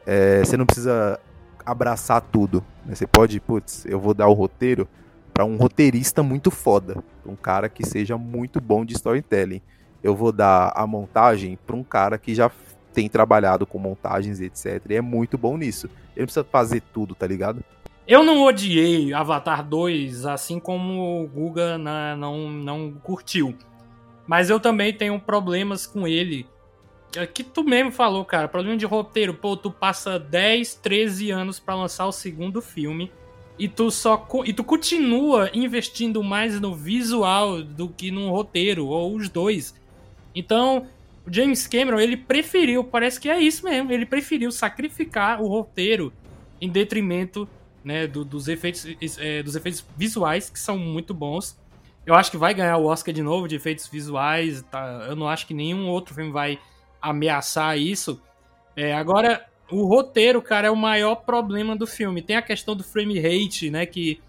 É, você não precisa abraçar tudo. Né? Você pode, putz, eu vou dar o roteiro para um roteirista muito foda, um cara que seja muito bom de storytelling. Eu vou dar a montagem para um cara que já tem trabalhado com montagens, etc. E é muito bom nisso. Ele não precisa fazer tudo, tá ligado? Eu não odiei Avatar 2, assim como o Guga na, não, não curtiu. Mas eu também tenho problemas com ele. É que tu mesmo falou, cara. Problema de roteiro. Pô, tu passa 10, 13 anos para lançar o segundo filme. E tu só. E tu continua investindo mais no visual do que no roteiro, ou os dois. Então, o James Cameron, ele preferiu, parece que é isso mesmo, ele preferiu sacrificar o roteiro em detrimento né, do, dos, efeitos, é, dos efeitos visuais, que são muito bons. Eu acho que vai ganhar o Oscar de novo de efeitos visuais. Tá? Eu não acho que nenhum outro filme vai ameaçar isso. É, agora, o roteiro, cara, é o maior problema do filme. Tem a questão do frame rate, né? Que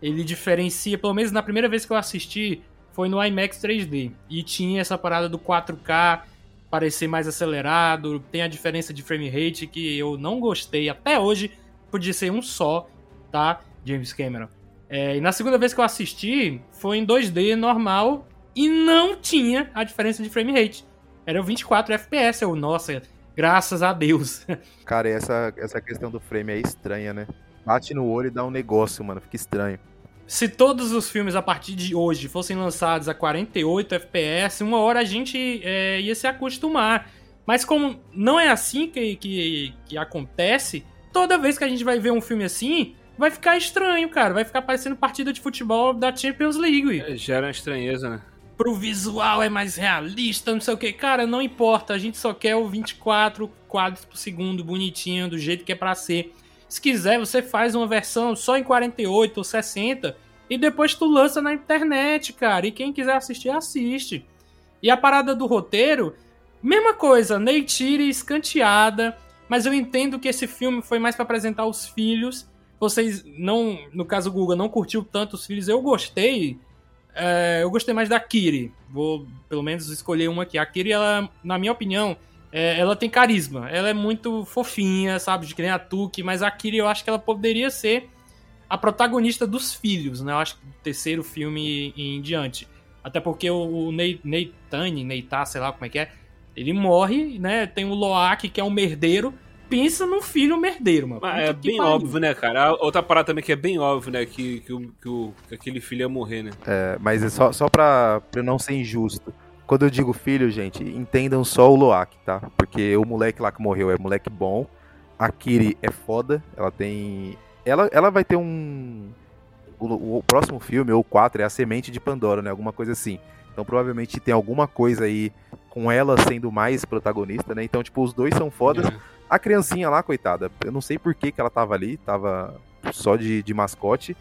ele diferencia, pelo menos na primeira vez que eu assisti, foi no IMAX 3D. E tinha essa parada do 4K parecer mais acelerado. Tem a diferença de frame rate que eu não gostei até hoje. Podia ser um só, tá? James Cameron. É, e na segunda vez que eu assisti, foi em 2D normal e não tinha a diferença de frame rate. Era 24 FPS. Eu, nossa, graças a Deus. Cara, essa, essa questão do frame é estranha, né? Bate no olho e dá um negócio, mano. Fica estranho. Se todos os filmes a partir de hoje fossem lançados a 48 FPS, uma hora a gente é, ia se acostumar. Mas como não é assim que, que, que acontece, toda vez que a gente vai ver um filme assim, vai ficar estranho, cara. Vai ficar parecendo partida de futebol da Champions League. É, gera estranheza, né? Pro visual é mais realista, não sei o que. Cara, não importa. A gente só quer o 24 quadros por segundo, bonitinho, do jeito que é pra ser. Se quiser, você faz uma versão só em 48 ou 60 e depois tu lança na internet, cara. E quem quiser assistir, assiste. E a parada do roteiro, mesma coisa, Neytiri escanteada, mas eu entendo que esse filme foi mais para apresentar os filhos. Vocês não, no caso o Guga, não curtiu tanto os filhos, eu gostei. É, eu gostei mais da Kiri. Vou pelo menos escolher uma aqui. A Kiri, ela, na minha opinião, é, ela tem carisma. Ela é muito fofinha, sabe? De que nem a Tuki, mas a Kiri eu acho que ela poderia ser a protagonista dos filhos, né? Eu acho que do terceiro filme em diante. Até porque o Neitani, Neitá, sei lá como é que é, ele morre, né? Tem o Loak, que é um merdeiro. Pensa num filho merdeiro, mano. Mas é bem pariu. óbvio, né, cara? Outra parada também que é bem óbvio, né? Que, que, o, que, o, que aquele filho ia morrer, né? É, mas é só, só pra, pra não ser injusto. Quando eu digo filho, gente, entendam só o Loak, tá? Porque o moleque lá que morreu é moleque bom. A Kiri é foda. Ela tem. Ela, ela vai ter um. O, o próximo filme, ou o 4, é a semente de Pandora, né? Alguma coisa assim. Então provavelmente tem alguma coisa aí com ela sendo mais protagonista, né? Então, tipo, os dois são fodas. É. A criancinha lá, coitada, eu não sei por que, que ela tava ali, tava só de, de mascote.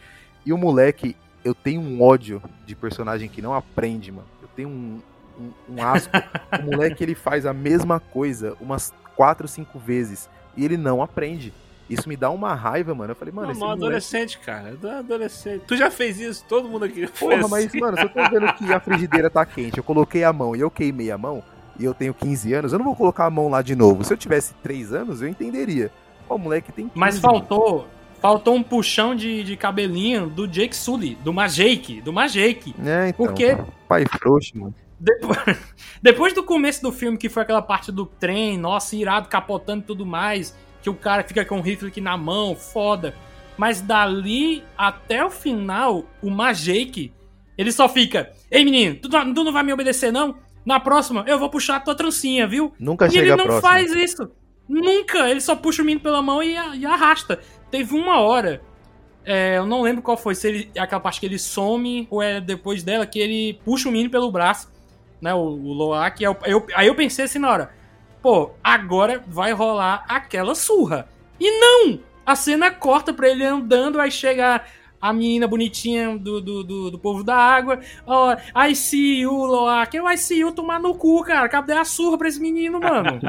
E o moleque, eu tenho um ódio de personagem que não aprende, mano. Eu tenho um, um, um asco. o moleque ele faz a mesma coisa umas quatro, cinco vezes e ele não aprende. Isso me dá uma raiva, mano. Eu falei, mano, não, esse moleque... adolescente, cara. Adolescente. Tu já fez isso? Todo mundo aqui Porra, assim. mas, mano, se eu tô vendo que a frigideira tá quente, eu coloquei a mão e eu queimei a mão, e eu tenho 15 anos, eu não vou colocar a mão lá de novo. Se eu tivesse 3 anos, eu entenderia. O moleque tem 15, Mas faltou, faltou um puxão de, de cabelinho do Jake Sully, do Majake, do Majake. É, então. Porque... Pai frouxo, mano. Depois, depois do começo do filme, que foi aquela parte do trem, nossa, irado, capotando e tudo mais, que o cara fica com o rifle aqui na mão, foda. Mas dali até o final, o Majake, ele só fica: Ei menino, tu, tu, não vai me obedecer não? Na próxima, eu vou puxar a tua trancinha, viu? Nunca e chega ele não próxima. faz isso. Nunca! Ele só puxa o menino pela mão e, e arrasta. Teve uma hora é, eu não lembro qual foi, se ele, aquela parte que ele some ou é depois dela que ele puxa o menino pelo braço né? O, o Loak. Eu, eu, aí eu pensei assim na hora, pô, agora vai rolar aquela surra. E não! A cena corta pra ele andando, aí chega a menina bonitinha do, do, do, do povo da água. Ó, oh, I see you, Loak. Eu I see you tomar no cu, cara. Cadê a surra pra esse menino, mano?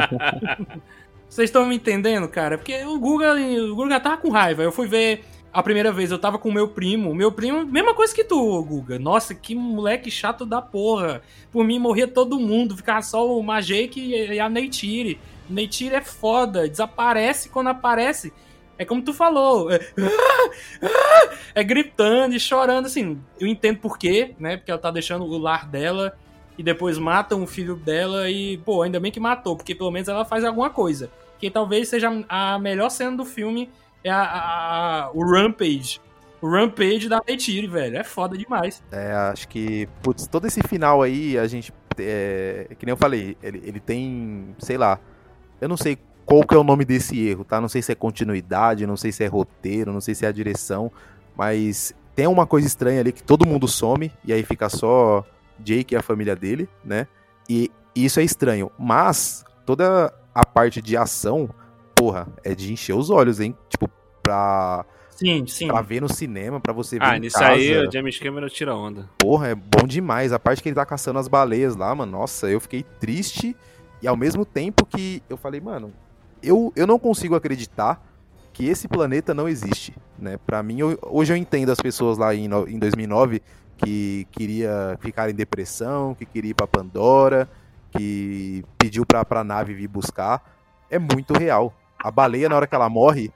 Vocês estão me entendendo, cara? Porque o Guga, o Guga tava com raiva. Eu fui ver a primeira vez eu tava com meu primo. Meu primo, mesma coisa que tu, Guga. Nossa, que moleque chato da porra. Por mim morria todo mundo, ficava só o Majek e a Neytiri. Neytiri é foda, desaparece quando aparece. É como tu falou, é, é gritando e chorando, assim. Eu entendo por quê, né? Porque ela tá deixando o lar dela e depois matam o filho dela e, pô, ainda bem que matou, porque pelo menos ela faz alguma coisa. Que talvez seja a melhor cena do filme é a, a, a o Rampage. O Rampage da Neytiri, velho. É foda demais. É, acho que, putz, todo esse final aí, a gente. É, que nem eu falei, ele, ele tem, sei lá. Eu não sei qual que é o nome desse erro, tá? Não sei se é continuidade, não sei se é roteiro, não sei se é a direção, mas tem uma coisa estranha ali que todo mundo some e aí fica só Jake e a família dele, né? E isso é estranho, mas toda a parte de ação, porra, é de encher os olhos, hein? Tipo, pra Sim, sim. Pra ver no cinema, pra você ver Ah, em nisso casa. aí o James Cameron tira onda. Porra, é bom demais. A parte que ele tá caçando as baleias lá, mano. Nossa, eu fiquei triste. E ao mesmo tempo que eu falei, mano, eu, eu não consigo acreditar que esse planeta não existe, né? Pra mim, eu- hoje eu entendo as pessoas lá em, em 2009 que queria ficar em depressão, que queria ir pra Pandora, que pediu pra, pra nave vir buscar. É muito real. A baleia, na hora que ela morre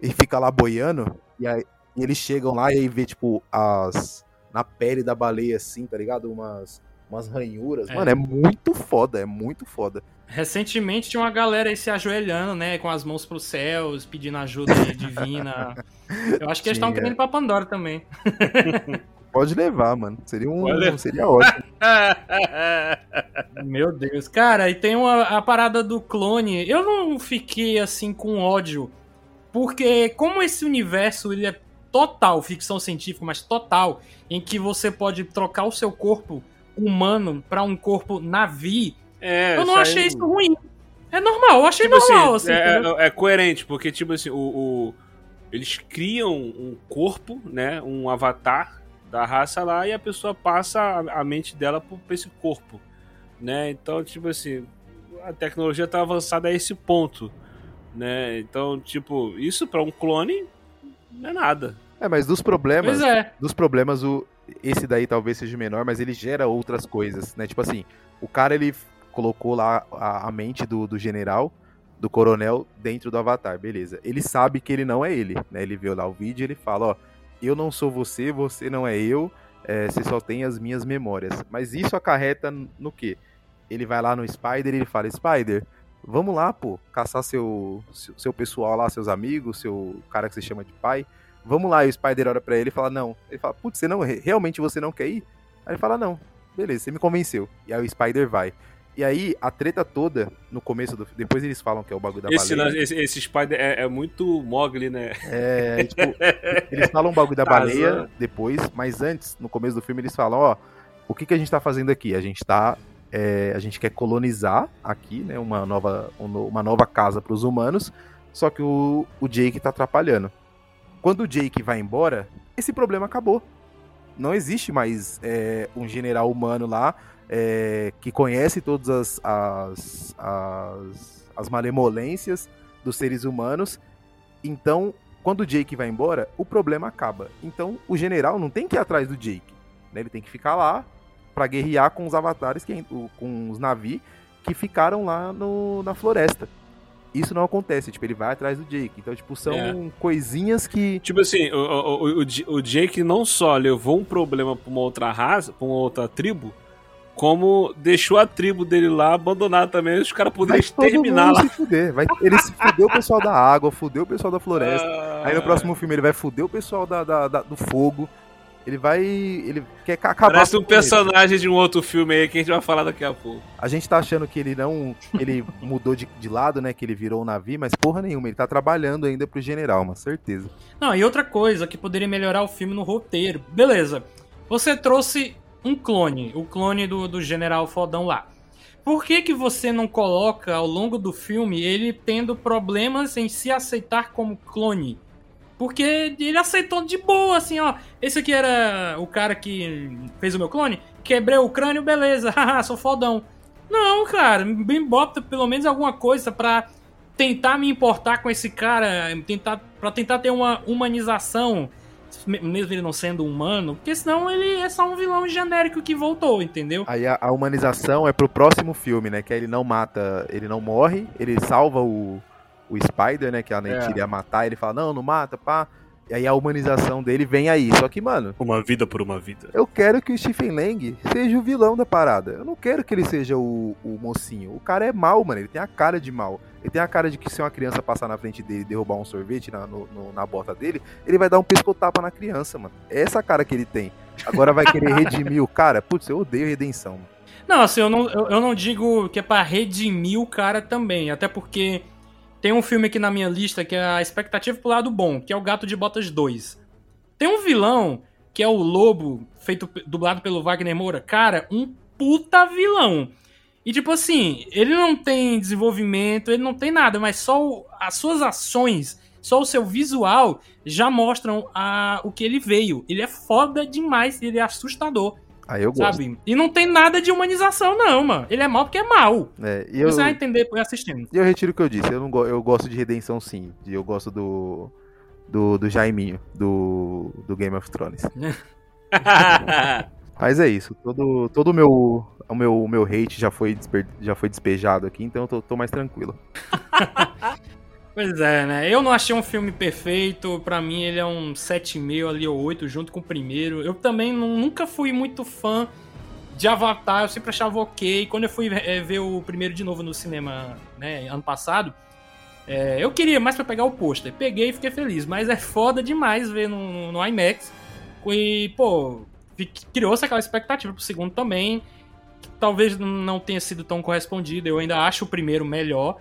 e fica lá boiando, e, aí, e eles chegam lá e aí vê, tipo, as. Na pele da baleia, assim, tá ligado? Umas, umas ranhuras. É. Mano, é muito foda, é muito foda. Recentemente tinha uma galera aí se ajoelhando, né? Com as mãos pros céus, pedindo ajuda divina. Eu acho que eles estavam Tinha. querendo ir pra Pandora também. Pode levar, mano. Seria um. Olha. Seria ótimo. Meu Deus. Cara, e tem uma, a parada do clone. Eu não fiquei assim com ódio. Porque como esse universo ele é total, ficção científica, mas total, em que você pode trocar o seu corpo humano pra um corpo navi, É, eu não aí- achei isso ruim. É normal, eu achei Tipo normal, assim, assim. é, é- é coerente, porque, tipo assim, o, o- eles criam um corpo, né? Um avatar da raça lá e a pessoa passa a, a mente dela pra esse corpo, né? Então, tipo assim, a tecnologia tá avançada a esse ponto, né? Então, tipo, isso pra um clone não é nada. É, mas dos problemas. É. dos problemas, o, esse daí talvez seja o menor, mas ele gera outras coisas, né? Tipo assim, o cara ele colocou lá a, a mente do, do general, do coronel, dentro do avatar, beleza. Ele sabe que ele não é ele, né? Ele viu lá o vídeo e ele fala, ó, eu não sou você, você não é eu, é, você só tem as minhas memórias. Mas isso acarreta no quê? Ele vai lá no Spider e ele fala, Spider, vamos lá, pô, caçar seu, seu, seu pessoal lá, seus amigos, seu cara que você chama de pai. Vamos lá, e o Spider olha pra ele e fala, não. Ele fala, putz, você não, realmente você não quer ir? Aí ele fala, não, beleza, você me convenceu. E aí o Spider vai. E aí, a treta toda, no começo do Depois eles falam que é o bagulho da Esse, baleia. esse, esse Spider é, é muito Mogli, né? É, tipo, eles falam o bagulho da Tarzan. baleia depois, mas antes, no começo do filme, eles falam, ó, o que, que a gente tá fazendo aqui? A gente tá. é, a gente quer colonizar aqui, né? Uma nova, um no- uma nova casa pros humanos. Só que o, o Jake tá atrapalhando. Quando o Jake vai embora, esse problema acabou. Não existe mais é, um general humano lá é, que conhece todas as, as, as, as malemolências dos seres humanos. Então, quando o Jake vai embora, o problema acaba. Então, o general não tem que ir atrás do Jake. né? Ele tem que ficar lá pra guerrear com os avatares, que, o- com os navios que ficaram lá no, na floresta. Isso não acontece, tipo, ele vai atrás do Jake. Então, tipo, são É. coisinhas que. Tipo assim, o, o, o, o Jake não só levou um problema pra uma outra raça, pra uma outra tribo, como deixou a tribo dele lá abandonada também, os caras poderiam exterminar lá. se fuder. Vai, ele se fudeu o pessoal da água, fudeu o pessoal da floresta. Ah, Aí no próximo filme ele vai fuder o pessoal da, da- da- do fogo. Ele vai. Ele quer ca- acabar Parece um personagem de um outro filme aí que a gente vai falar daqui a pouco. A gente tá achando que ele não. Ele mudou de, de lado, né? Que ele virou um navio, mas porra nenhuma, ele tá trabalhando ainda pro general, uma certeza. Não, e outra coisa que poderia melhorar o filme no roteiro. Beleza. Você trouxe um clone, o clone do, do general fodão lá. Por que, que você não coloca ao longo do filme ele tendo problemas em se aceitar como clone? Porque ele aceitou de boa, assim, ó. Esse aqui era o cara que fez o meu clone. Quebrei o crânio, beleza. Sou fodão. Não, cara, me bota pelo menos alguma coisa pra tentar me importar com esse cara, tentar Pra tentar ter uma humanização, mesmo ele não sendo humano, porque senão ele é só um vilão genérico que voltou, entendeu? Aí a, a humanização é pro próximo filme, né? Que aí ele não mata, ele não morre, ele salva o, o Spider, né? Que a Nettie É. iria matar, ele fala, não, não mata, pá. E aí a humanização dele vem aí. Só que, mano, Uma vida por uma vida. eu quero que o Stephen Lang seja o vilão da parada. Eu não quero que ele seja o, o mocinho. O cara é mal, mano. Ele tem a cara de mal. Ele tem a cara de que se uma criança passar na frente dele e derrubar um sorvete na, no- no- na bota dele, ele vai dar um pescotapa na criança, mano. É essa cara que ele tem. Agora vai querer redimir o cara? Putz, eu odeio redenção. Mano. Não, assim, eu não, eu, eu não digo que é pra redimir o cara também, até porque tem um filme aqui na minha lista que é a expectativa pro lado bom, que é o Gato de Botas 2. Tem um vilão que é o Lobo, feito dublado pelo Wagner Moura, cara, um puta vilão. E tipo assim, ele não tem desenvolvimento, ele não tem nada, mas só o- as suas ações, só o seu visual já mostram a, o que ele veio. Ele é foda demais, ele é assustador. Aí eu gosto. Sabe? E não tem nada de humanização, não, mano. Ele é mal porque é mal. É, e eu, Você vai entender por assistindo. e eu retiro o que eu disse. Eu, não go- eu gosto de redenção, sim. E Eu gosto do. Do, do Jaiminho, do, do Game of Thrones. Mas é isso. Todo, todo o meu, o meu, o meu hate já foi, desper- já foi despejado aqui, então eu tô, tô mais tranquilo. Pois é, né? Eu não achei um filme perfeito. Pra mim, ele é um 7,5 ali ou 8, junto com o primeiro. Eu também nu- nunca fui muito fã de Avatar. Eu sempre achava ok. Quando eu fui eh, ver o primeiro de novo no cinema, né, ano passado, eh, eu queria mais pra pegar o pôster. Peguei e fiquei feliz. Mas é foda demais ver no, no IMAX. E, pô, criou-se aquela expectativa pro segundo também. que Talvez não tenha sido tão correspondido. Eu ainda acho o primeiro melhor.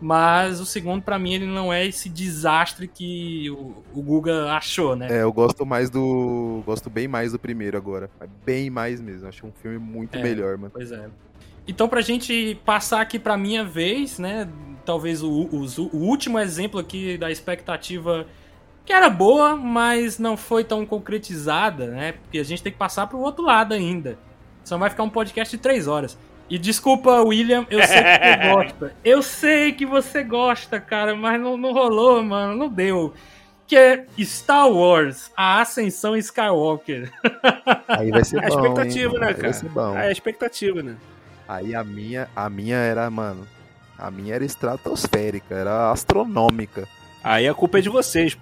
Mas o segundo, pra mim, ele não é esse desastre que o, o Guga achou, né? É, eu gosto mais do. Gosto bem mais do primeiro agora. Bem mais mesmo. Acho um filme muito É. melhor, mano. Pois é. Então, pra gente passar aqui pra minha vez, né? Talvez o, o, o último exemplo aqui da expectativa que era boa, mas não foi tão concretizada, né? Porque a gente tem que passar pro outro lado ainda. Só vai ficar um podcast de três horas. E desculpa, William, eu sei que você gosta. Eu sei que você gosta, cara, mas não, não rolou, mano, não deu. Que é Star Wars, a Ascensão Skywalker. Aí vai ser É a bom. expectativa, hein? né, Aí cara? Vai ser bom. É a expectativa, né? Aí a minha, a minha era, mano. A minha era estratosférica, era astronômica. Aí a culpa é de vocês.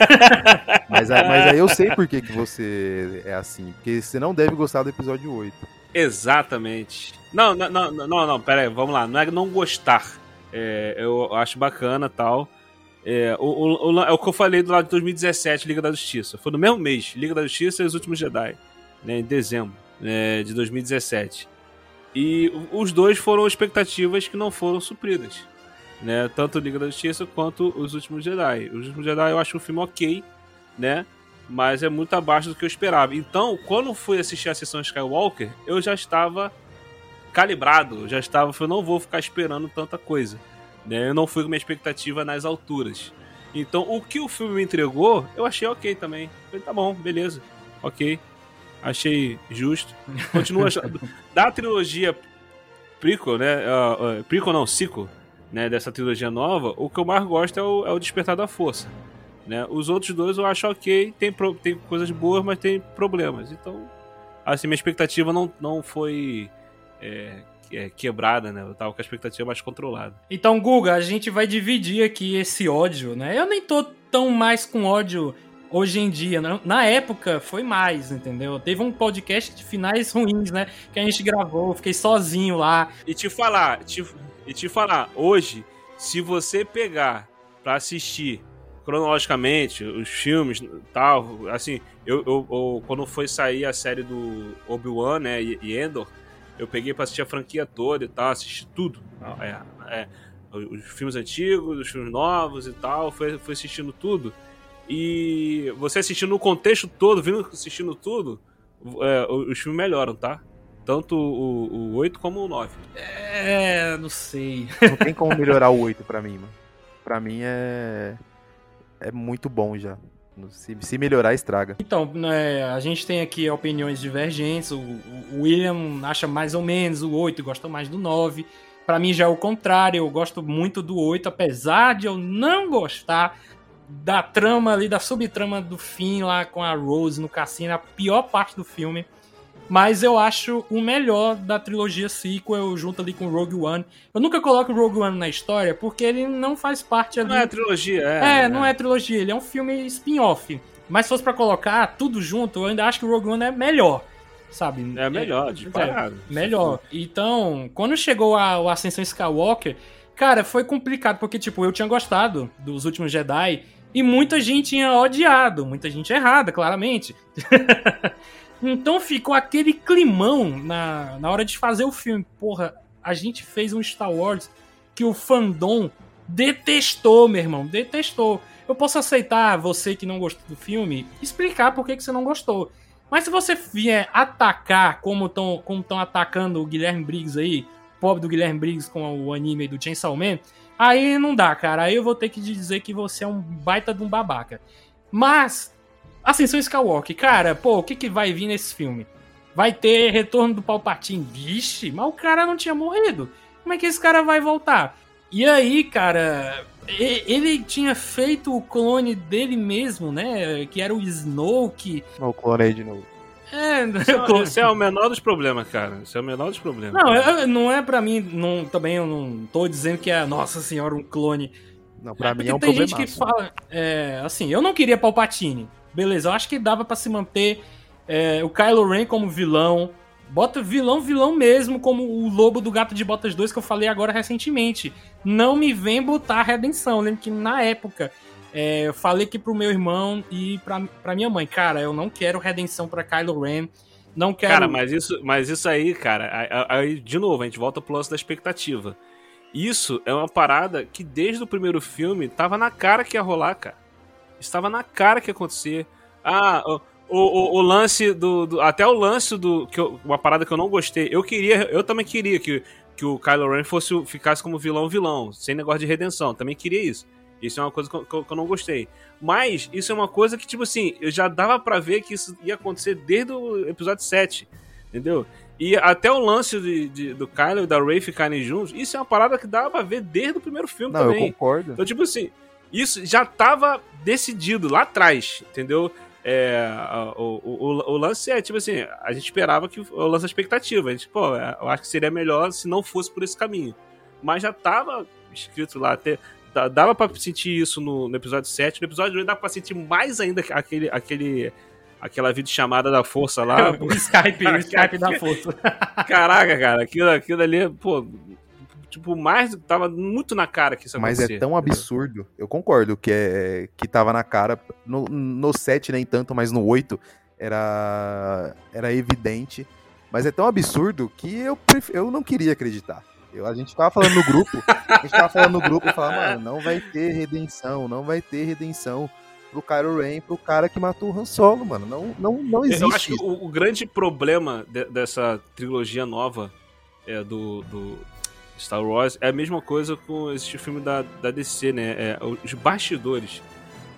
Mas, aí- mas aí eu sei por que, que você é assim. Porque você não deve gostar do episódio 8. Exatamente. Não, não, não, não, não, pera aí, vamos lá. Não é não gostar. É, eu acho bacana tal. É o, o, o- é o que eu falei do lado de 2017, Liga da Justiça. Foi no mesmo mês, Liga da Justiça e os Últimos Jedi, né, em dezembro né, de 2017. E os dois foram expectativas que não foram supridas. Né, tanto Liga da Justiça quanto Os Últimos Jedi. Os Últimos Jedi eu acho um filme ok, né? Mas é muito abaixo do que eu esperava. Então, quando fui assistir a sessão Skywalker, eu já estava calibrado, eu já estava, eu não vou ficar esperando tanta coisa. Né? Eu não fui com minha expectativa nas alturas. Então, o que o filme me entregou, eu achei ok também. Falei, tá bom, beleza, ok. Achei justo. Continuo achando. Da trilogia prequel, né? Uh, uh, prequel não, sequel, né? Dessa trilogia nova, o que eu mais gosto é o, é o Despertar da Força. Né? Os outros dois eu acho ok, tem, pro- tem coisas boas, mas tem problemas. Então, assim, minha expectativa não, não foi é, é, quebrada, né? Eu tava com a expectativa mais controlada. Então, Guga, a gente vai dividir aqui esse ódio, né? Eu nem tô tão mais com ódio hoje em dia. né? Na época foi mais, entendeu? Teve um podcast de finais ruins, né? Que a gente gravou, fiquei sozinho lá. E te falar, te, e te falar, hoje, se você pegar pra assistir cronologicamente os filmes tal, assim, eu, eu, eu- quando foi sair a série do Obi-Wan, né, e Endor, eu peguei pra assistir a franquia toda e tal, assisti tudo. É, é, os filmes antigos, os filmes novos e tal, foi, foi assistindo tudo. E você assistindo no contexto todo, vindo assistindo tudo, é, os filmes melhoram, tá? Tanto o, o 8 como o 9. É, não sei. Não tem como melhorar o 8 pra mim, mano. Pra mim é. É muito bom já. Se, se melhorar, estraga. Então, né, a gente tem aqui opiniões divergentes. O, o William acha mais ou menos o 8 e gosta mais do 9. Pra mim já é o contrário, eu gosto muito do 8, apesar de eu não gostar da trama ali, da subtrama do fim lá com a Rose no cassino, a pior parte do filme. Mas eu acho o melhor da trilogia sequel, junto ali com Rogue One. Eu nunca coloco Rogue One na história, porque ele não faz parte ali. Não é trilogia, é. É, não é trilogia, ele é um filme spin-off. Mas se fosse pra colocar tudo junto, eu ainda acho que o Rogue One é melhor. Sabe? É melhor, disparado. É, melhor. Então, quando chegou a, a Ascensão Skywalker, cara, foi complicado, porque, tipo, eu tinha gostado dos últimos Jedi e muita gente tinha odiado, muita gente errada, claramente. então ficou aquele climão na, na hora de fazer o filme. Porra, a gente fez um Star Wars que o fandom detestou, meu irmão, detestou. Eu posso aceitar você que não gostou do filme, explicar por que, que você não gostou. Mas se você vier atacar como estão como atacando o Guilherme Briggs aí, pobre do Guilherme Briggs com o anime do Chainsaw Man, aí não dá, cara. Aí eu vou ter que dizer que você é um baita de um babaca. Mas, Ascensão Skywalker, cara, pô, o que, que vai vir nesse filme? Vai ter retorno do Palpatine? Vixe, mas o cara não tinha morrido. Como é que esse cara vai voltar? E aí, cara, ele tinha feito o clone dele mesmo, né? Que era o Snoke. O clone aí de novo. É, isso é, é o menor dos problemas, cara. Isso é o menor dos problemas. Não, é, não é pra mim, não, também eu não tô dizendo que é, nossa senhora, um clone. Não, pra é, mim é um tem problema. gente que fala, é, assim, eu não queria Palpatine. Beleza, eu acho que dava para se manter é, o Kylo Ren como vilão, Bota vilão, vilão mesmo, como o Lobo do Gato de Botas 2 que eu falei agora recentemente. Não me vem botar redenção. Lembro que na época é, eu falei aqui pro meu irmão e pra, pra minha mãe, cara, eu não quero redenção pra Kylo Ren. Não quero. Cara, mas isso, mas isso aí, cara, aí de novo, a gente volta pro lance da expectativa. Isso é uma parada que desde o primeiro filme tava na cara que ia rolar, cara. Estava na cara que ia acontecer. Ah, o, o, o lance do, do, Até o lance do. Que eu, uma parada que eu não gostei. Eu queria. Eu também queria que, que o Kylo Ren fosse, ficasse como vilão-vilão, sem negócio de redenção. Também queria isso. Isso é uma coisa que eu, que eu, não gostei. Mas isso é uma coisa que, tipo assim, eu já dava para ver que isso ia acontecer desde o episódio 7. Entendeu? E até o lance de, de, do Kylo e da Rey ficarem juntos, isso é uma parada que dava pra ver desde o primeiro filme não, também. Eu concordo. Então, tipo assim, isso já tava decidido lá atrás, entendeu? É, o, o, o, lance é, tipo assim, a gente esperava que o lance da expectativa. A gente, pô, é, eu acho que seria melhor se não fosse por esse caminho. Mas já tava escrito lá, até, dava pra sentir isso no, no episódio 7. No episódio 8 dava pra sentir mais ainda aquele, aquele, aquela videochamada da força lá. o Skype, o Skype da força. Caraca, cara, aquilo, aquilo ali, pô, tipo, mais. Tava muito na cara que isso Mas é tão absurdo. Eu concordo que, é, que tava na cara. No, no 7 nem tanto, mas no 8 era, era evidente. Mas é tão absurdo que eu, pref... eu não queria acreditar. Eu, a gente tava falando no grupo, a gente tava falando no grupo e falava, mano, não vai ter redenção, não vai ter redenção pro Kylo Ren, pro cara que matou o Han Solo, mano. Não, não, não existe. Eu acho que o, o grande problema de, dessa trilogia nova é, do, do, Star Wars é a mesma coisa com esse filme da, da DC, né? É, os bastidores,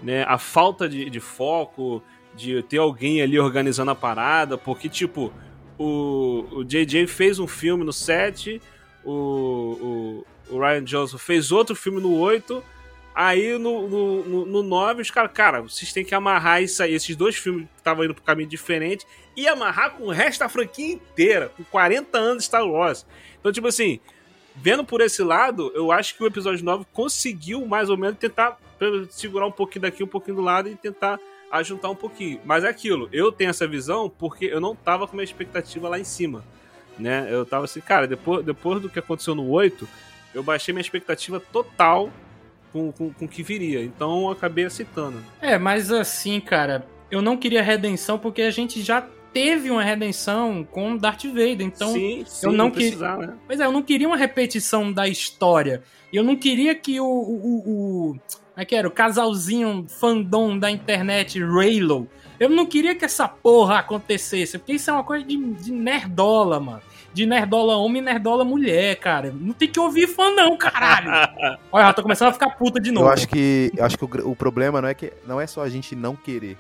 né? A falta de, de foco, de ter alguém ali organizando a parada, porque, tipo, o, o JJ fez um filme no 7, o, o, o Ryan Johnson fez outro filme no 8, aí no, no, no, no 9 os caras, cara, vocês têm que amarrar isso aí, esses dois filmes que estavam indo pro caminho diferente, e amarrar com o resto da franquia inteira, com 40 anos de Star Wars. Então, tipo assim, vendo por esse lado, eu acho que o episódio 9 conseguiu mais ou menos tentar segurar um pouquinho daqui, um pouquinho do lado e tentar ajuntar um pouquinho. Mas é aquilo, eu tenho essa visão porque eu não tava com uma expectativa lá em cima. Né? Eu tava assim, cara, depois, depois do que aconteceu no 8, eu baixei minha expectativa total com, com, com que viria. Então eu acabei aceitando. É, mas assim, cara, eu não queria redenção porque a gente já teve uma redenção com Darth Vader. Então, sim, sim, eu não, queria. Né? Pois é, eu não queria uma repetição da história. Eu não queria que o. o, o, o como é que era? O casalzinho fandom da internet, Raylo. Eu não queria que essa porra acontecesse, porque isso é uma coisa de, de nerdola, mano. De nerdola homem e nerdola mulher, cara. Não tem que ouvir fã, não, caralho. Olha, eu tô começando a ficar puta de novo. Eu acho que, eu acho que o, o problema não é que não é só a gente não querer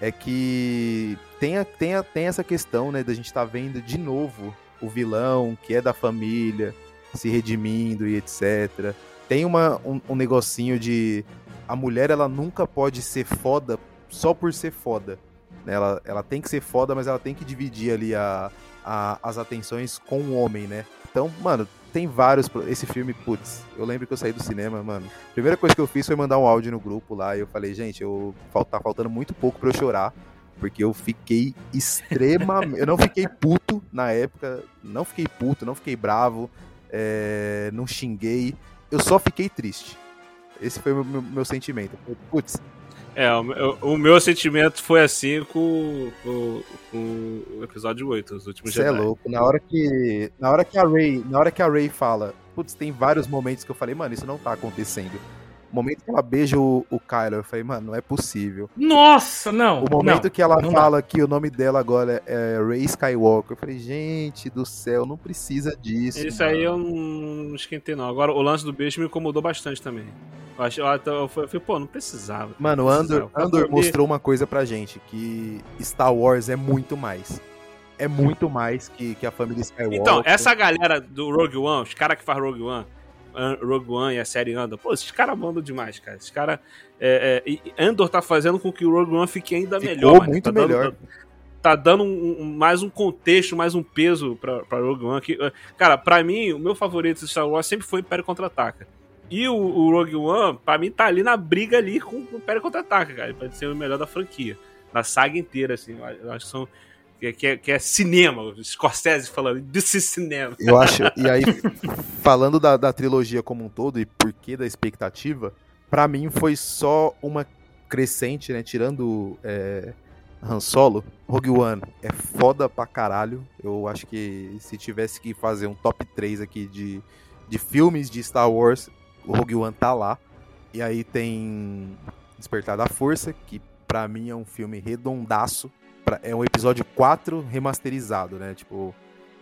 é que tem, a, tem, a, tem essa questão, né, da gente estar tá vendo de novo o vilão, que é da família, se redimindo e etc. Tem uma, um, um negocinho de. a mulher ela nunca pode ser foda só por ser foda. né? Ela, ela tem que ser foda, mas ela tem que dividir ali a, a- as atenções com o homem, né? Então, mano, tem vários. Esse filme, putz, eu lembro que eu saí do cinema, mano. Primeira coisa que eu fiz foi mandar um áudio no grupo lá e eu falei, gente, eu tá faltando muito pouco pra eu chorar. Porque eu fiquei extremamente. eu não fiquei puto na época. Não fiquei puto, não fiquei bravo. é, não xinguei. Eu só fiquei triste. Esse foi o meu, meu sentimento. Putz, É, o, meu- o meu sentimento foi assim com, com- com o episódio 8, os últimos Você é louco. Na hora que. Na hora que a Ray. Na hora que a Ray fala. Putz, tem vários momentos que eu falei, mano, isso não tá acontecendo. O momento que ela beija o, o Kylo, eu falei, mano, não é possível. Nossa, não. O momento não, que ela não dá. fala que o nome dela agora é Ray Skywalker, eu falei, gente do céu, não precisa disso. Isso aí mano. eu não esquentei, não. Agora, o lance do beijo me incomodou bastante também. Eu, achei, eu, falei, pô, não precisava. Mano, Não Andor, precisava. Andor poder- mostrou uma coisa pra gente, que Star Wars é muito mais. É muito mais que, que a família Skywalker. Então, essa galera do Rogue One, os caras que fazem Rogue One, Rogue One e a série Andor, pô, esses caras mandam demais, cara. Esses caras. É, é, e Andor tá fazendo com que o Rogue One fique ainda Ficou melhor. mano. muito tá dando- melhor. tá dando um- um- mais um contexto, mais um peso pra, pra Rogue One. Que, cara, pra mim, o meu favorito de Star Wars sempre foi Império Contra-Ataca. E o, o Rogue One, pra mim, tá ali na briga ali com o Império Contra-Ataca, cara. Ele Pode ser o melhor da franquia. Da saga inteira, assim. Eu acho que são... Que, é- que é, que é cinema, Scorsese falando, this is cinema. Eu acho. E aí, falando da, da trilogia como um todo e por que da expectativa, pra mim foi só uma crescente, né? Tirando é, Han Solo, Rogue One é foda pra caralho. Eu acho que se tivesse que fazer um top 3 aqui de, de filmes de Star Wars, o Rogue One tá lá. E aí tem Despertar da Força, que pra mim é um filme redondaço. Pra- É um episódio 4 remasterizado, né? Tipo,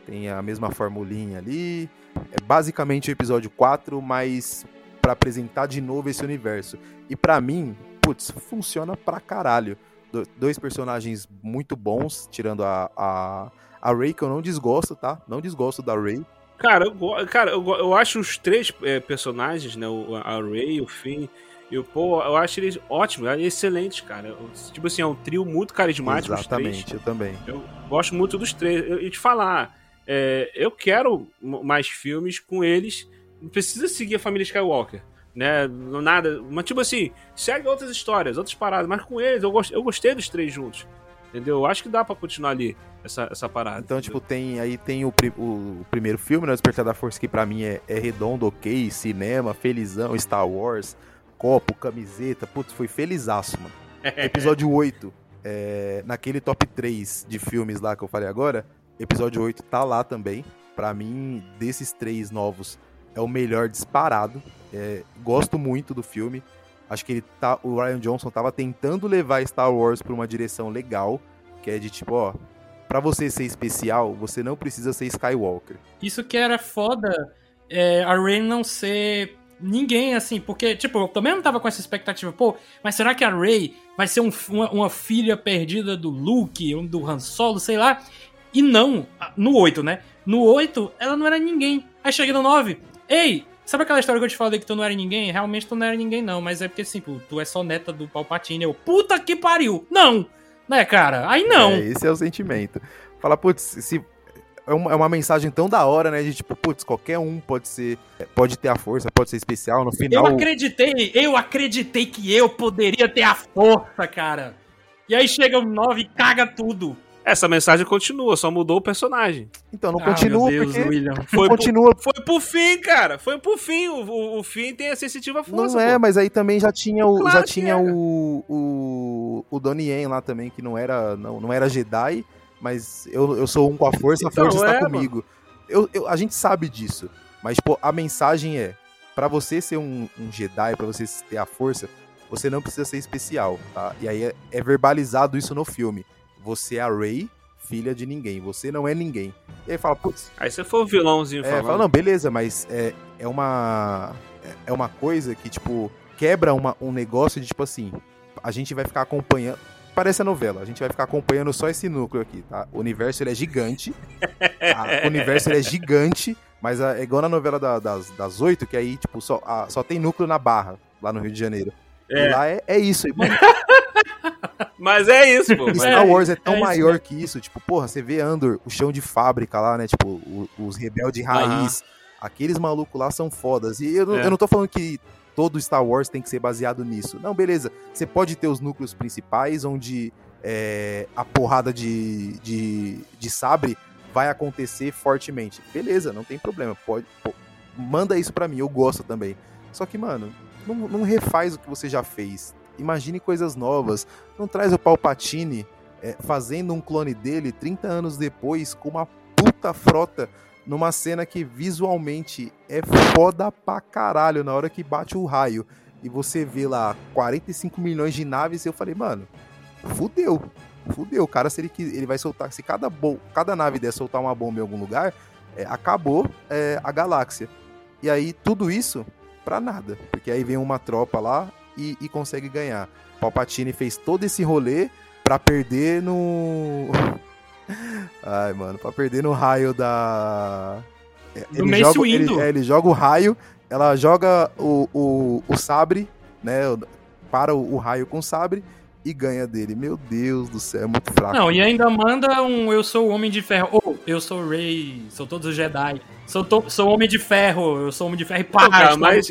tem a mesma formulinha ali. É basicamente o episódio 4, mas pra apresentar de novo esse universo. E pra mim, putz, funciona pra caralho. Do- dois personagens muito bons, tirando a, a, a Rey, que eu não desgosto, tá? Não desgosto da Rey. Cara, eu, cara eu, eu acho os três eh, personagens, né? O, a Ray, o Finn e o Paul, eu acho eles ótimos, excelentes, cara. Tipo assim, é um trio muito carismático. Exatamente, eu também. Eu gosto muito dos três. Eu, e te falar, é, eu quero mais filmes com eles. Não precisa seguir a família Skywalker, né? Nada. Mas, tipo assim, segue outras histórias, outras paradas. Mas com eles, eu, gost, eu gostei dos três juntos. Entendeu? Eu acho que dá pra continuar ali essa, essa parada. Então, tipo, tem aí tem o, pri- o primeiro filme, né? O Despertar da Força, que pra mim é, é redondo, ok, cinema, felizão, Star Wars, copo, camiseta, putz, foi felizaço, mano. Episódio 8, é, naquele top 3 de filmes lá que eu falei agora, episódio 8 tá lá também. Pra mim, desses três novos, é o melhor disparado. É, gosto muito do filme. Acho que ele tá, o Ryan Johnson tava tentando levar Star Wars pra uma direção legal, que é de tipo, ó, Pra você ser especial, você não precisa ser Skywalker. Isso que era foda, é, a Rey não ser ninguém, assim, porque, tipo, eu também não tava com essa expectativa, pô, mas será que a Rey vai ser um- uma, uma filha perdida do Luke, do Han Solo, sei lá? E não, no 8, né? No 8, ela não era ninguém. Aí chega no 9, ei, sabe aquela história que eu te falei que tu não era ninguém? Realmente tu não era ninguém, não, mas é porque, assim, pô, tu é só neta do Palpatine. Eu, puta que pariu! Não! Né, cara? Aí não! É, esse é o sentimento. Fala, putz, se. É uma, é uma mensagem tão da hora, né? De tipo, putz, qualquer um pode ser. Pode ter a força, pode ser especial. No Eu final. acreditei, eu acreditei que eu poderia ter a força, cara. E aí chega o 9 e caga tudo. Essa mensagem continua, só mudou o personagem. Então, não Ah, continua meu Deus, porque. William. Foi pro, continua. foi pro fim, cara. Foi pro fim. O, o, o fim tem a sensitiva força. Não é, pô. mas aí também já tinha o. Claro já tinha cara. o. O. O Donnie Yen lá também, que não era. Não, não era Jedi, mas eu, eu sou um com a força, a Então, força está é, comigo. Eu, eu- a gente sabe disso. Mas, tipo, a mensagem é: pra você ser um, um Jedi, pra você ter a força, você não precisa ser especial, tá? E aí é, é verbalizado isso no filme. Você é a Rey, filha de ninguém. Você não é ninguém. E aí fala, putz, Aí você foi o vilãozinho é, falando. fala, não, beleza, mas é, é uma. É uma coisa que, tipo, quebra uma, um negócio de tipo assim. A gente vai ficar acompanhando. Parece a novela, a gente vai ficar acompanhando só esse núcleo aqui, tá? O universo ele é gigante. tá? O universo ele é gigante, mas é igual na novela da- das, das oito, que aí, tipo, só, a- só tem núcleo na barra, lá no Rio de Janeiro. É. E lá é, é isso. Mano, Mas é isso, pô. Star Wars é tão é isso maior que isso. Tipo, porra, você vê Andor, o chão de fábrica lá, né? Tipo, o- os rebeldes raiz. Aqueles malucos lá são fodas. E eu, É. eu não tô falando que todo Star Wars tem que ser baseado nisso. Não, beleza. Você pode ter os núcleos principais, onde é, a porrada de, de, de sabre vai acontecer fortemente. Beleza, não tem problema. Pode, pô, manda isso pra mim, eu gosto também. Só que, mano, não, não refaz o que você já fez. Imagine coisas novas. Não traz o Palpatine é, fazendo um clone dele 30 anos depois com uma puta frota numa cena que visualmente é foda pra caralho na hora que bate o raio. E você vê lá 45 milhões de naves, eu falei, mano, fudeu. Fudeu. O cara, se ele, ele vai soltar, se cada, bom, cada nave der soltar uma bomba em algum lugar, é, acabou é, a galáxia. E aí, tudo isso pra nada. Porque aí vem uma tropa lá e, e consegue ganhar. Palpatine fez todo esse rolê pra perder no. Ai, mano, pra perder no raio da. Do Mace joga, ele, é, ele joga o raio, ela joga o, o, o sabre, né? o- Para o, o raio com o sabre e ganha dele. Meu Deus do céu, é muito fraco. Não, e ainda manda um Eu sou o Homem de Ferro. Ou eu sou o Rey, sou todos os Jedi. Sou, to- sou Homem de Ferro, eu sou Homem de Ferro e pá, cara, está mas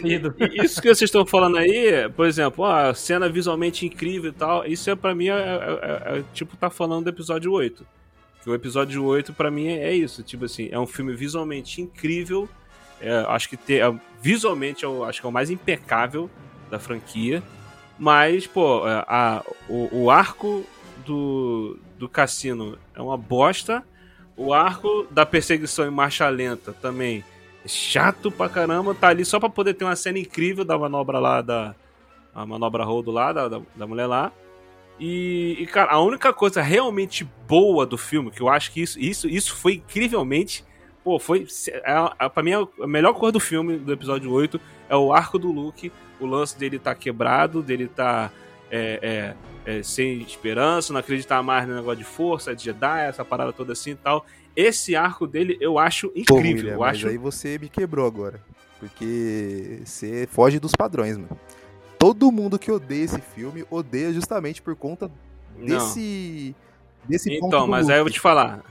isso que vocês estão falando aí, por exemplo, ó, a cena visualmente incrível e tal, isso é pra mim, é, é- é- é tipo tá falando do episódio 8. O episódio 8 pra mim é isso, tipo assim, é um filme visualmente incrível, é, acho que ter, é, visualmente eu acho que é o mais impecável da franquia, mas, pô, é, a, o, o arco do, do cassino é uma bosta, o arco da perseguição em marcha lenta também é chato pra caramba. Tá ali só pra poder ter uma cena incrível da manobra lá, da a manobra rodo lá, da, da, da mulher lá. E, e, cara, a única coisa realmente boa do filme, que eu acho que isso, isso, isso foi incrivelmente. Pô, foi. É, é, pra mim, a melhor coisa do filme, do episódio 8, é o arco do Luke. O lance dele tá quebrado, dele tá. é, é, é, sem esperança, não acreditar mais no negócio de força, de Jedi, essa parada toda assim e tal. Esse arco dele eu acho Pô, incrível. William, eu mas acho. aí você me quebrou agora. Porque você foge dos padrões, mano. Todo mundo que odeia esse filme odeia justamente por conta Não. desse. desse ponto Então, mas aí eu vou te falar.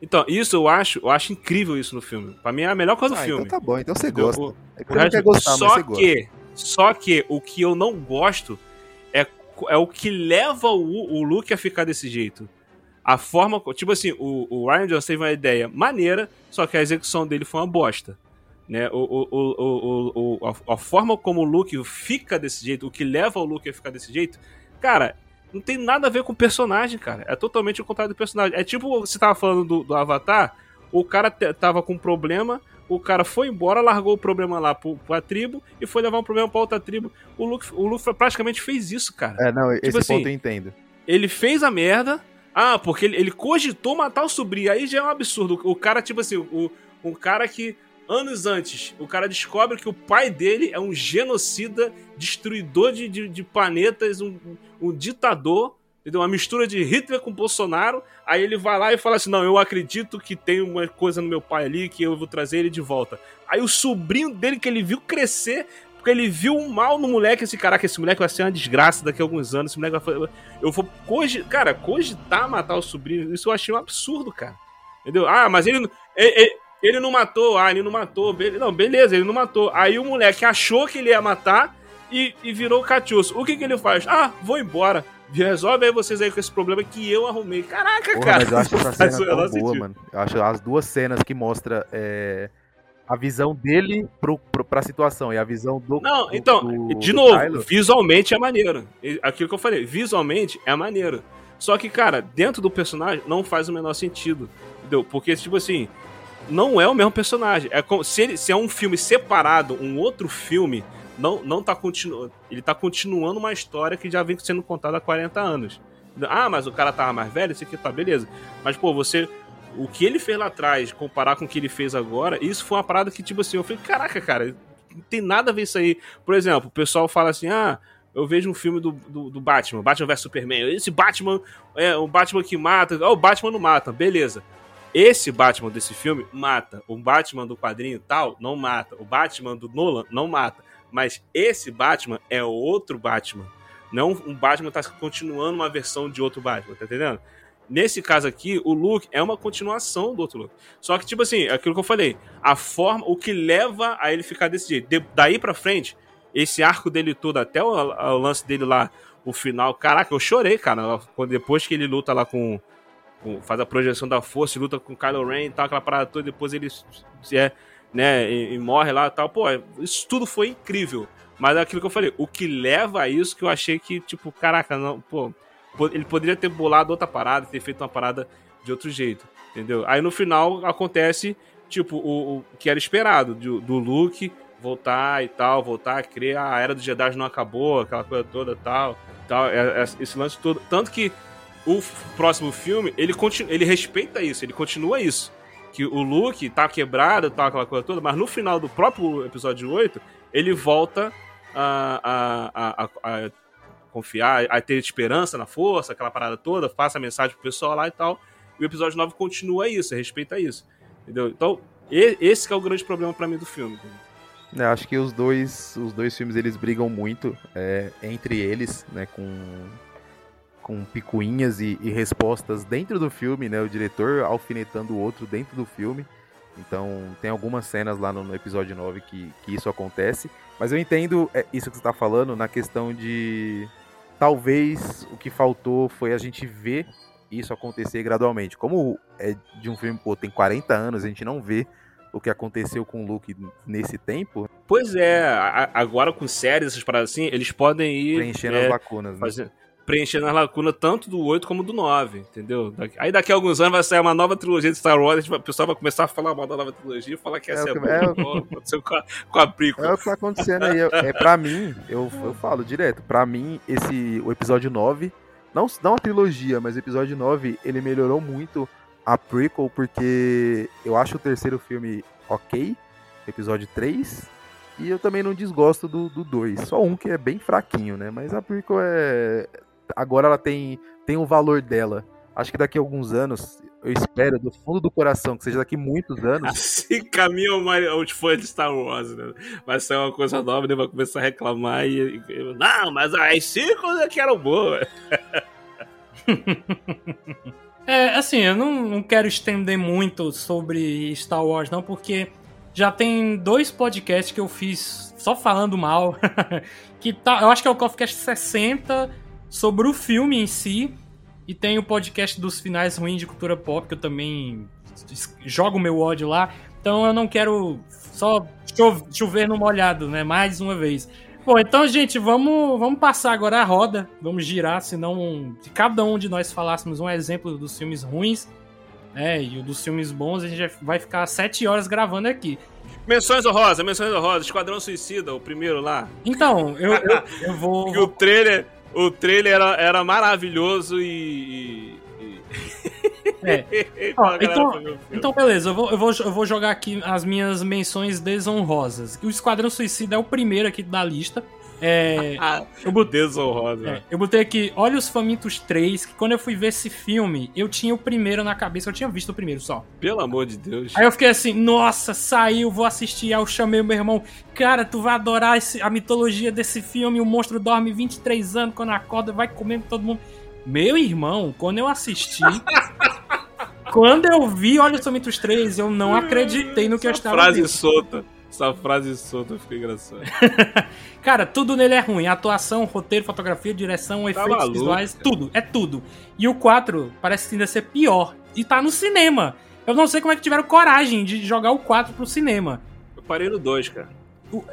Então, isso eu acho, eu acho incrível isso no filme. Pra mim é a melhor coisa do Ah, filme. então tá bom, então você gosta. O- É que não quer gostar, mas só você gosta. que, só que o que eu não gosto é, é o que leva o, o Luke a ficar desse jeito. A forma, tipo assim, o, o Ryan Johnson teve uma ideia maneira, só que a execução dele foi uma bosta. Né? O, o, o, o, a, a forma como o Luke fica desse jeito, o que leva o Luke a ficar desse jeito, cara, não tem nada a ver com o personagem, cara. É totalmente o contrário do personagem. É tipo, você tava falando do, do Avatar, o cara tava com um problema, o cara foi embora, largou o problema lá pro, pra tribo e foi levar um problema pra outra tribo. O Luke, o Luke praticamente fez isso, cara. É, não, esse assim, ponto eu entendo. Ele fez a merda. Ah, porque ele, ele cogitou matar o sobrinho. Aí já é um absurdo. O cara, tipo assim, o, um cara que anos antes, o cara descobre que o pai dele é um genocida, destruidor de, de, de planetas, um, um ditador, entendeu? uma mistura de Hitler com Bolsonaro. Aí ele vai lá e fala assim: Não, eu acredito que tem uma coisa no meu pai ali que eu vou trazer ele de volta. Aí o sobrinho dele, que ele viu crescer, porque ele viu um mal no moleque, esse caraca, esse moleque vai ser uma desgraça daqui a alguns anos, esse moleque vai. Eu vou cogitar, cara, cogitar matar o sobrinho, isso eu achei um absurdo, cara. Entendeu? Ah, mas ele, ele, ele- não matou, ah, ele não matou, be- não, beleza, ele não matou. Aí o moleque achou que ele ia matar e, e virou o catiço. O que que ele faz? Ah, vou embora. Resolve aí vocês aí com esse problema que eu arrumei. Caraca, Porra, cara. mas eu acho essa cena tão boa, sentido. mano. Eu acho as duas cenas que mostra é, a visão dele pro, pro, pra situação e a visão do. Não, do- então, do- de do novo, Kylo. visualmente é maneiro. Aquilo que eu falei, visualmente é maneiro. Só que, cara, dentro do personagem não faz o menor sentido. Entendeu? Porque, tipo assim, não é o mesmo personagem. É como, se, ele, se é um filme separado, um outro filme, não, não tá continuando. Ele tá continuando uma história que já vem sendo contada há 40 anos. Ah, mas o cara tava mais velho, isso aqui tá, beleza. Mas, pô, você. O que ele fez lá atrás, comparar com o que ele fez agora, isso foi uma parada que, tipo assim, eu falei, caraca, cara, não tem nada a ver isso aí. Por exemplo, o pessoal fala assim, ah, eu vejo um filme do, do, do Batman, Batman vs Superman. Esse Batman é o Batman que mata. O Batman não mata, beleza. Esse Batman desse filme mata. O Batman do quadrinho tal não mata. O Batman do Nolan não mata. Mas esse Batman é outro Batman. Não um Batman tá continuando uma versão de outro Batman, tá entendendo? Nesse caso aqui, o Luke é uma continuação do outro Luke. Só que, tipo assim, aquilo que eu falei, a forma, o que leva a ele ficar desse jeito. De, daí pra frente, esse arco dele todo, até o, o, lance dele lá, o final, caraca, eu chorei, cara, depois que ele luta lá com faz a projeção da força, luta com Kylo Ren e tal, aquela parada toda, depois ele é, né, e, e morre lá e tal. Pô, isso tudo foi incrível. Mas é aquilo que eu falei, o que leva a isso que eu achei que, tipo, caraca, não, pô, ele poderia ter bolado outra parada, ter feito uma parada de outro jeito, entendeu? Aí no final acontece, tipo, o, o que era esperado, do, do Luke voltar e tal, voltar a crer, a Era dos Jedi não acabou, aquela coisa toda tal, tal, é, é, esse lance todo. Tanto que o próximo filme, ele, ele respeita isso, ele continua isso. Que o Luke tá quebrado, tal, aquela coisa toda, mas no final do próprio episódio 8, ele volta a, a, a, a confiar, a ter esperança na força, aquela parada toda, passa a mensagem pro pessoal lá e tal. E o episódio 9 continua isso, respeita isso. Entendeu? Então, esse é o grande problema para mim do filme. É, acho que os dois, os dois filmes eles brigam muito é, entre eles, né, com, com picuinhas e, e, respostas dentro do filme, né, o diretor alfinetando o outro dentro do filme. Então, tem algumas cenas lá no, no episódio 9 que, que isso acontece. Mas eu entendo é, isso que você está falando na questão de talvez o que faltou foi a gente ver isso acontecer gradualmente. Como é de um filme, pô, tem 40 anos, a gente não vê o que aconteceu com o Luke nesse tempo. Pois é, agora com séries, essas paradas assim, eles podem ir. Preenchendo é, as lacunas, né? Fazer, preenchendo as lacunas tanto do 8 como do 9, entendeu? Aí daqui a alguns anos vai sair uma nova trilogia de Star Wars, o pessoal vai começar a falar mal da nova trilogia e falar que essa é, é boa, é, aconteceu com a, com a prequel. É o que tá acontecendo aí. É, é pra mim, eu, eu falo direto, pra mim, esse, o episódio 9, não, não a trilogia, mas o episódio 9, ele melhorou muito a prequel, porque eu acho o terceiro filme ok, episódio 3, e eu também não desgosto do 2. Só um que é bem fraquinho, né? Mas a prequel é agora ela tem, tem o valor dela. Acho que daqui a alguns anos, eu espero do fundo do coração, que seja daqui a muitos anos. Assim caminha os fãs de Star Wars, né? Vai ser uma coisa nova, né? Vai começar a reclamar e. e não, mas as cinco é que eram boas. é, assim, eu não, não quero estender muito sobre Star Wars, não, porque já tem dois podcasts que eu fiz só falando mal. que tá, eu acho que é o CoffeeCast 60 sobre o filme em si. E tem o podcast dos finais ruins de cultura pop, que eu também jogo meu ódio lá. Então eu não quero só chover no molhado, né? Mais uma vez. Bom, então, gente, vamos, vamos passar agora a roda. Vamos girar, senão se cada um de nós falássemos um exemplo dos filmes ruins, né? E dos filmes bons, a gente vai ficar sete horas gravando aqui. Menções honrosas, menções honrosas. Esquadrão Suicida, o primeiro lá. Então, eu, eu, eu vou. que o trailer o trailer era, era maravilhoso e. e... É. Ó, então, então, beleza, eu vou, eu, vou, eu vou jogar aqui as minhas menções desonrosas. O Esquadrão Suicida é o primeiro aqui da lista. É, eu botei, desonrosa. É, eu botei aqui Olha os Famintos 3, que quando eu fui ver esse filme, eu tinha o primeiro na cabeça, eu tinha visto o primeiro só. Pelo amor de Deus. Aí eu fiquei assim, nossa, saiu, vou assistir. Aí eu chamei o meu irmão, cara, tu vai adorar esse, a mitologia desse filme, o monstro dorme 23 anos, quando acorda vai comendo todo mundo. Meu irmão, quando eu assisti... quando eu vi Olha os Famintos 3, eu não acreditei no que Essa eu estava frase vendo. solta. Essa frase solta ficou engraçada. Cara, tudo nele é ruim. Atuação, roteiro, fotografia, direção, tá efeitos maluco, visuais, cara. tudo. É tudo. E o 4 parece ainda ser pior. E tá no cinema. Eu não sei como é que tiveram coragem de jogar o 4 pro cinema. Eu parei no 2, cara.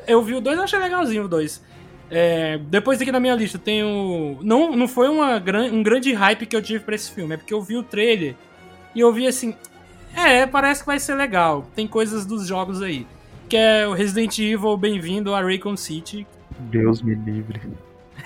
Eu vi o 2 e achei legalzinho o 2. É, depois aqui na minha lista tem o. Não, não foi uma, um grande hype que eu tive pra esse filme, é porque eu vi o trailer e eu vi assim. É, parece que vai ser legal. Tem coisas dos jogos aí que é o Resident Evil Bem-vindo a Raycon City. Deus me livre.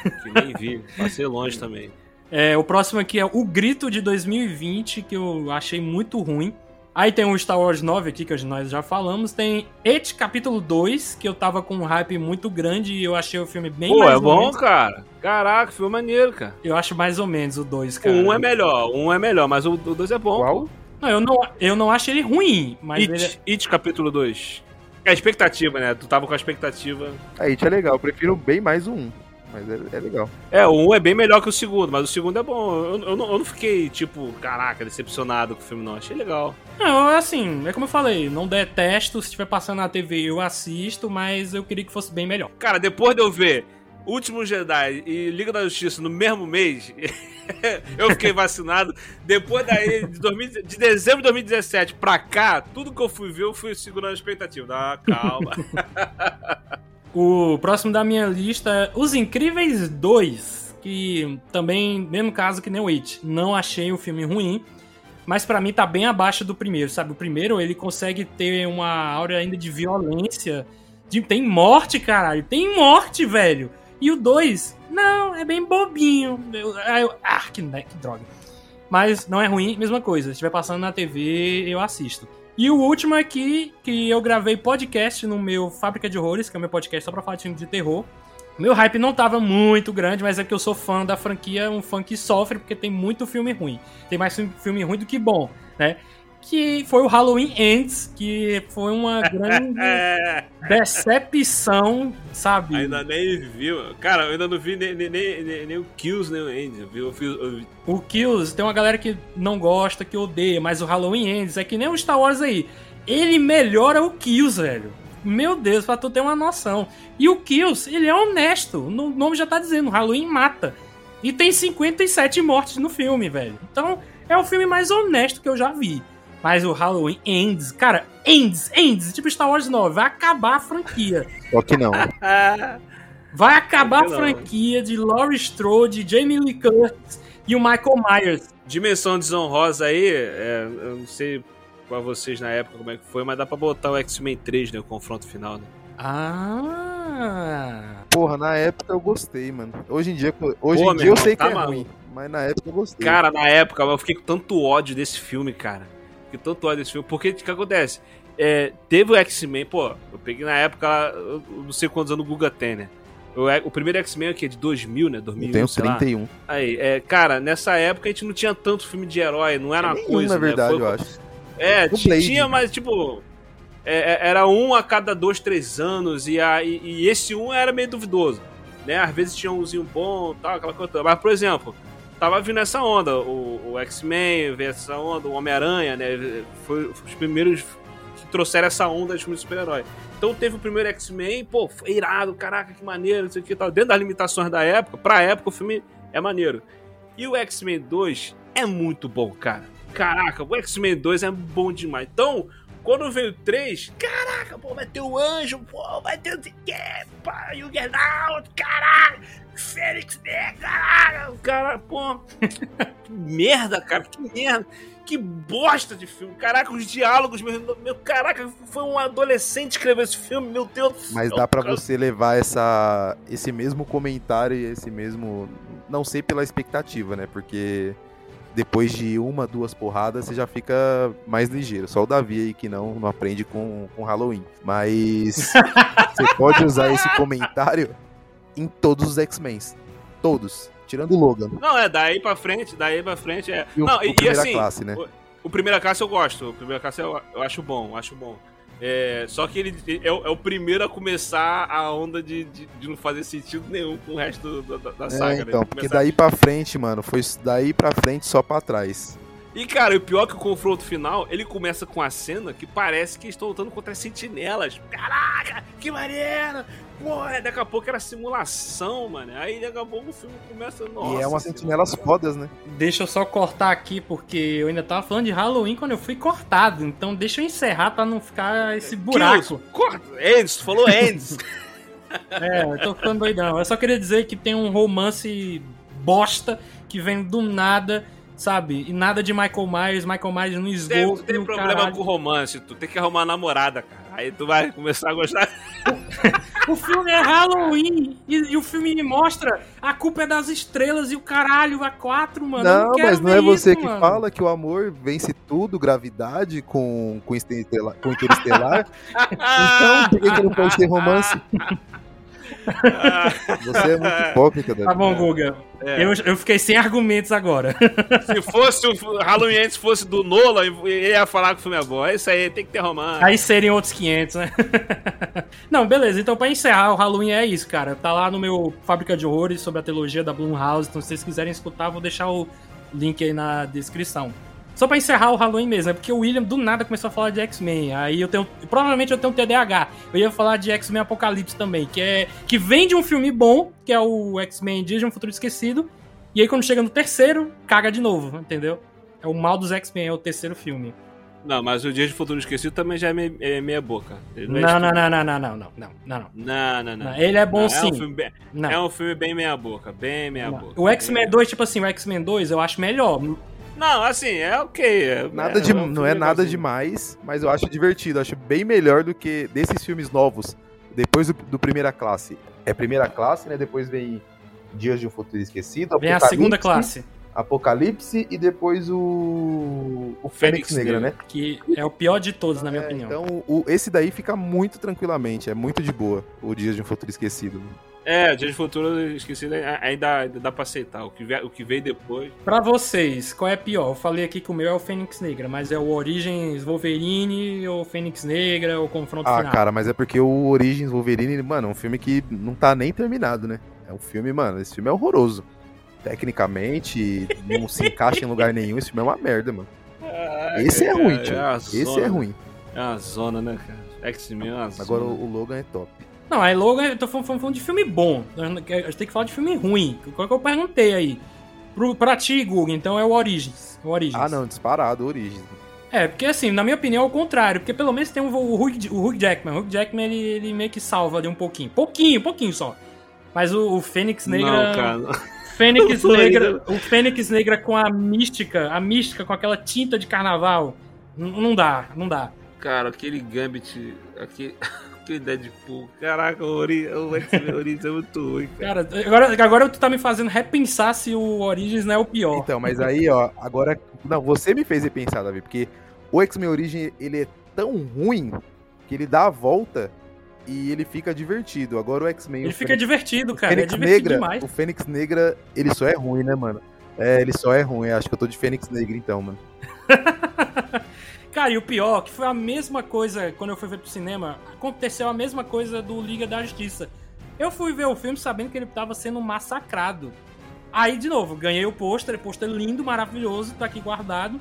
Que nem vi, passei longe também. É, o próximo aqui é O Grito de 2020, que eu achei muito ruim. Aí tem o Star Wars 9 aqui, que nós já falamos. Tem It Capítulo 2, que eu tava com um hype muito grande e eu achei o filme bem Pô, mais é bom, menos. cara. Caraca, filme maneiro, cara. Eu acho mais ou menos o 2, cara. O 1 um é melhor, o 1 um é melhor, mas o 2 é bom. Qual? Não, eu não, eu não acho ele ruim, mas It, ele... It capítulo 2. É a expectativa, né? Tu tava com a expectativa. A It é legal, eu prefiro bem mais o 1. Mas é, é legal. É, o 1 é bem melhor que o segundo, mas o segundo é bom. Eu, eu não, eu não fiquei, tipo, caraca, decepcionado com o filme, não. Achei legal. Não, assim, é como eu falei, não detesto, se estiver passando na TV eu assisto, mas eu queria que fosse bem melhor. Cara, depois de eu ver Último Jedi e Liga da Justiça no mesmo mês, eu fiquei vacinado. Depois daí, de, 2000 de dezembro de 2017 pra cá, tudo que eu fui ver, eu fui segurando a expectativa. Ah, calma. O próximo da minha lista é Os Incríveis 2, que também, mesmo caso que nem o It, não achei o filme ruim, mas pra mim tá bem abaixo do primeiro, sabe? O primeiro ele consegue ter uma aura ainda de violência, de, tem morte, caralho, tem morte, velho. E o 2, não, é bem bobinho. Eu, eu, ah, que, que droga. Mas não é ruim, mesma coisa. Se estiver passando na TV, eu assisto. E o último aqui, que eu gravei podcast no meu Fábrica de Horrores, que é o meu podcast só pra falar de filme de terror. Meu hype não tava muito grande, mas é que eu sou fã da franquia, um fã que sofre porque tem muito filme ruim. Tem mais filme ruim do que bom, né? Que foi o Halloween Ends, que foi uma grande decepção, sabe? Ainda nem viu. Cara, eu ainda não vi nem, nem, nem, nem o Kills, nem o Ends. Viu? Eu fiz, eu... O Kills, tem uma galera que não gosta, que odeia, mas o Halloween Ends é que nem o Star Wars aí. Ele melhora o Kills, velho. Meu Deus, pra tu ter uma noção. E o Kills, ele é honesto. O nome já tá dizendo, Halloween mata. E tem 57 mortes no filme, velho. Então, é o filme mais honesto que eu já vi. Mas o Halloween Ends, cara, Ends, Ends, tipo Star Wars 9, vai acabar a franquia. Só que não. vai acabar a franquia de Laurie Strode, Jamie Lee Curtis e o Michael Myers. Dimensão desonrosa aí, é, eu não sei pra vocês na época como é que foi, mas dá pra botar o X-Men 3, né? O confronto final, né? Ah! Porra, na época eu gostei, mano. Hoje em dia, hoje Pô, em dia eu sei tá que é maluco. ruim, mas na época eu gostei. Cara, na época eu fiquei com tanto ódio desse filme, cara que tanto ódio desse filme. Porque o que acontece? É, teve o X-Men, pô, eu peguei na época, eu não sei quantos anos o Guga tem, né? O, o primeiro X-Men aqui é de 2000, né? 2001, eu tenho 31. Lá. Aí, é, cara, nessa época a gente não tinha tanto filme de herói, não era é uma coisa, na né? verdade, Foi, eu acho. É, tinha, mas tipo. É, é, era um a cada dois, três anos, e, a, e, e, esse um era meio duvidoso. Né? Às vezes tinha umzinho bom tal, aquela coisa. Mas, por exemplo, tava vindo essa onda. O, o X-Men veio essa onda, o Homem-Aranha, né? Foi, foi, os primeiros que trouxeram essa onda de super-herói. Então teve o primeiro X-Men, pô, foi irado, caraca, que maneiro, não sei o que tal. Dentro das limitações da época, pra época o filme é maneiro. E o X-Men 2 é muito bom, cara. Caraca, o X-Men 2 é bom demais. Então, quando veio o 3, caraca, pô, vai ter o Anjo, pô, vai ter o que, pá, Juggernaut, caralho, Fênix Negra, caralho, cara, pô, que merda, cara, que merda. Que bosta de filme. Caraca, os diálogos, meu, meu caraca, foi um adolescente escrever esse filme, meu Deus. Mas dá para você levar essa esse mesmo comentário e esse mesmo, não sei pela expectativa, né? Porque depois de uma, duas porradas, você já fica mais ligeiro. Só o Davi aí que não, não aprende com, com Halloween. Mas você pode usar esse comentário em todos os X-Men. Todos. Tirando o Logan. Não, é daí pra frente, daí pra frente é. E o, não, o e, primeira assim, classe, né? O, o primeira classe eu gosto. O primeira classe eu, eu acho bom, eu acho bom. É, só que ele é, é, o primeiro a começar a onda de, de, de não fazer sentido nenhum com o resto da, da, é, saga. Então, né? porque daí pra frente, mano, foi daí pra frente só pra trás. E, cara, o pior é que o confronto final, ele começa com a cena que parece que estão lutando contra as sentinelas. Caraca, que maneiro! Porra, daqui a pouco era simulação, mano. Aí daqui a pouco o filme começa. Nossa, e é umas sentinelas fodas, né? Deixa eu só cortar aqui, porque eu ainda tava falando de Halloween quando eu fui cortado. Então deixa eu encerrar pra não ficar esse buraco. Corta! Ends, falou Ends. é, eu tô ficando doidão. Eu só queria dizer que tem um romance bosta que vem do nada sabe? E nada de Michael Myers, Michael Myers no esgoto. Tu tem problema caralho. com romance, tu tem que arrumar uma namorada, cara. Aí tu vai começar a gostar. o filme é Halloween e, e, o filme me mostra a culpa é das estrelas e o caralho a quatro, mano. Não, não mas não é você isso, que mano. fala que o amor vence tudo, gravidade com, com, interestelar, com interestelar. então, por que, que não pode ter romance? Você é muito hipócrita, Davi. Tá bom, Guga. É. Eu, eu fiquei sem argumentos agora. Se fosse o Halloween antes fosse do Nolan, ele ia falar que o filme é bom. É isso aí, tem que ter romance. Aí seriam outros 500, né? Não, beleza. Então, pra encerrar, o Halloween é isso, cara. Tá lá no meu Fábrica de Horrores sobre a trilogia da Blumhouse. Então, se vocês quiserem escutar, vou deixar o link aí na descrição. Só pra encerrar o Halloween mesmo, é porque o William do nada começou a falar de X-Men. Aí eu tenho. Provavelmente eu tenho TDAH. Eu ia falar de X-Men Apocalipse também, que é. que vem de um filme bom, que é o X-Men Dias de um Futuro Esquecido. E aí quando chega no terceiro, caga de novo, entendeu? É o mal dos X-Men, é o terceiro filme. Não, mas o Dia de Futuro Esquecido também já é meia, é meia boca. Não, é não, não, não, não, não, não, não, não, não. Não, não, ele é bom Não, sim. um filme bem, é um filme bem meia boca, bem meia boca. O X-Men 2, tipo assim, o X-Men 2 eu acho melhor. Não, assim, é ok. é- Nada é de, um não é nada demais, mas eu acho divertido. eu Acho bem melhor do que desses filmes novos, depois do, do Primeira Classe. É Primeira Classe, né? Depois vem Dias de um Futuro Esquecido, Vem a segunda classe, Apocalipse e depois o, o Fênix, Fênix Negra, Negra. né? que é o pior de todos, na minha É, opinião. Então, o- esse daí fica muito tranquilamente, é muito de boa, o Dias de um Futuro Esquecido. É, Dia de Futuro Esquecido ainda, ainda dá pra aceitar. O que, vie- o que veio depois. Pra vocês, qual é pior? Eu falei aqui que o meu é o Fênix Negra, mas é o Origins Wolverine ou Fênix Negra ou Confronto Ah, Final? cara, mas é porque o Origins Wolverine, mano, é um filme que não tá nem terminado, né? É um filme, mano, esse filme é horroroso. Tecnicamente, não se encaixa em lugar nenhum, esse filme é uma merda, mano. Esse é ruim, tio. uma Esse é zona. ruim. É uma zona, né, cara? X-Men é uma zona. Agora o o Logan é top. Não, aí logo eu tô falando, falando de filme bom. A gente tem que falar de filme ruim. Qual que eu perguntei aí? Pro, pra ti, Google, então é o Origins. O Origins. Ah, não, disparado, Origins. É, porque assim, na minha opinião é o contrário. Porque pelo menos tem o, o, Hugh, o Hugh Jackman. O Hugh Jackman, ele, ele meio que salva ali um pouquinho. Pouquinho, pouquinho só. Mas o, o Fênix Negra... Não, cara. Fênix Negra, o Fênix Negra com a mística, a mística com aquela tinta de carnaval, n- não dá, não dá. Cara, aquele Gambit, aquele, aquele Deadpool, caraca, o, Ori, o X-Men Origins é muito ruim, cara. Cara, agora, agora tu tá me fazendo repensar se o Origins não é o pior. Então, mas aí, ó, agora. Não, você me fez repensar, Davi, porque o X-Men Origin, ele é tão ruim que ele dá a volta e ele fica divertido. Agora o X-Men. Ele o fica Fênix- divertido, cara. É Fênix divertido Negra, demais. o Fênix Negra, ele só é ruim, né, mano? É, ele só é ruim. Acho que eu tô de Fênix Negra então, mano. Cara, e o pior, que foi a mesma coisa quando eu fui ver pro cinema, aconteceu a mesma coisa do Liga da Justiça. Eu fui ver o filme sabendo que ele tava sendo massacrado. Aí, de novo, ganhei o pôster, pôster lindo, maravilhoso, tá aqui guardado.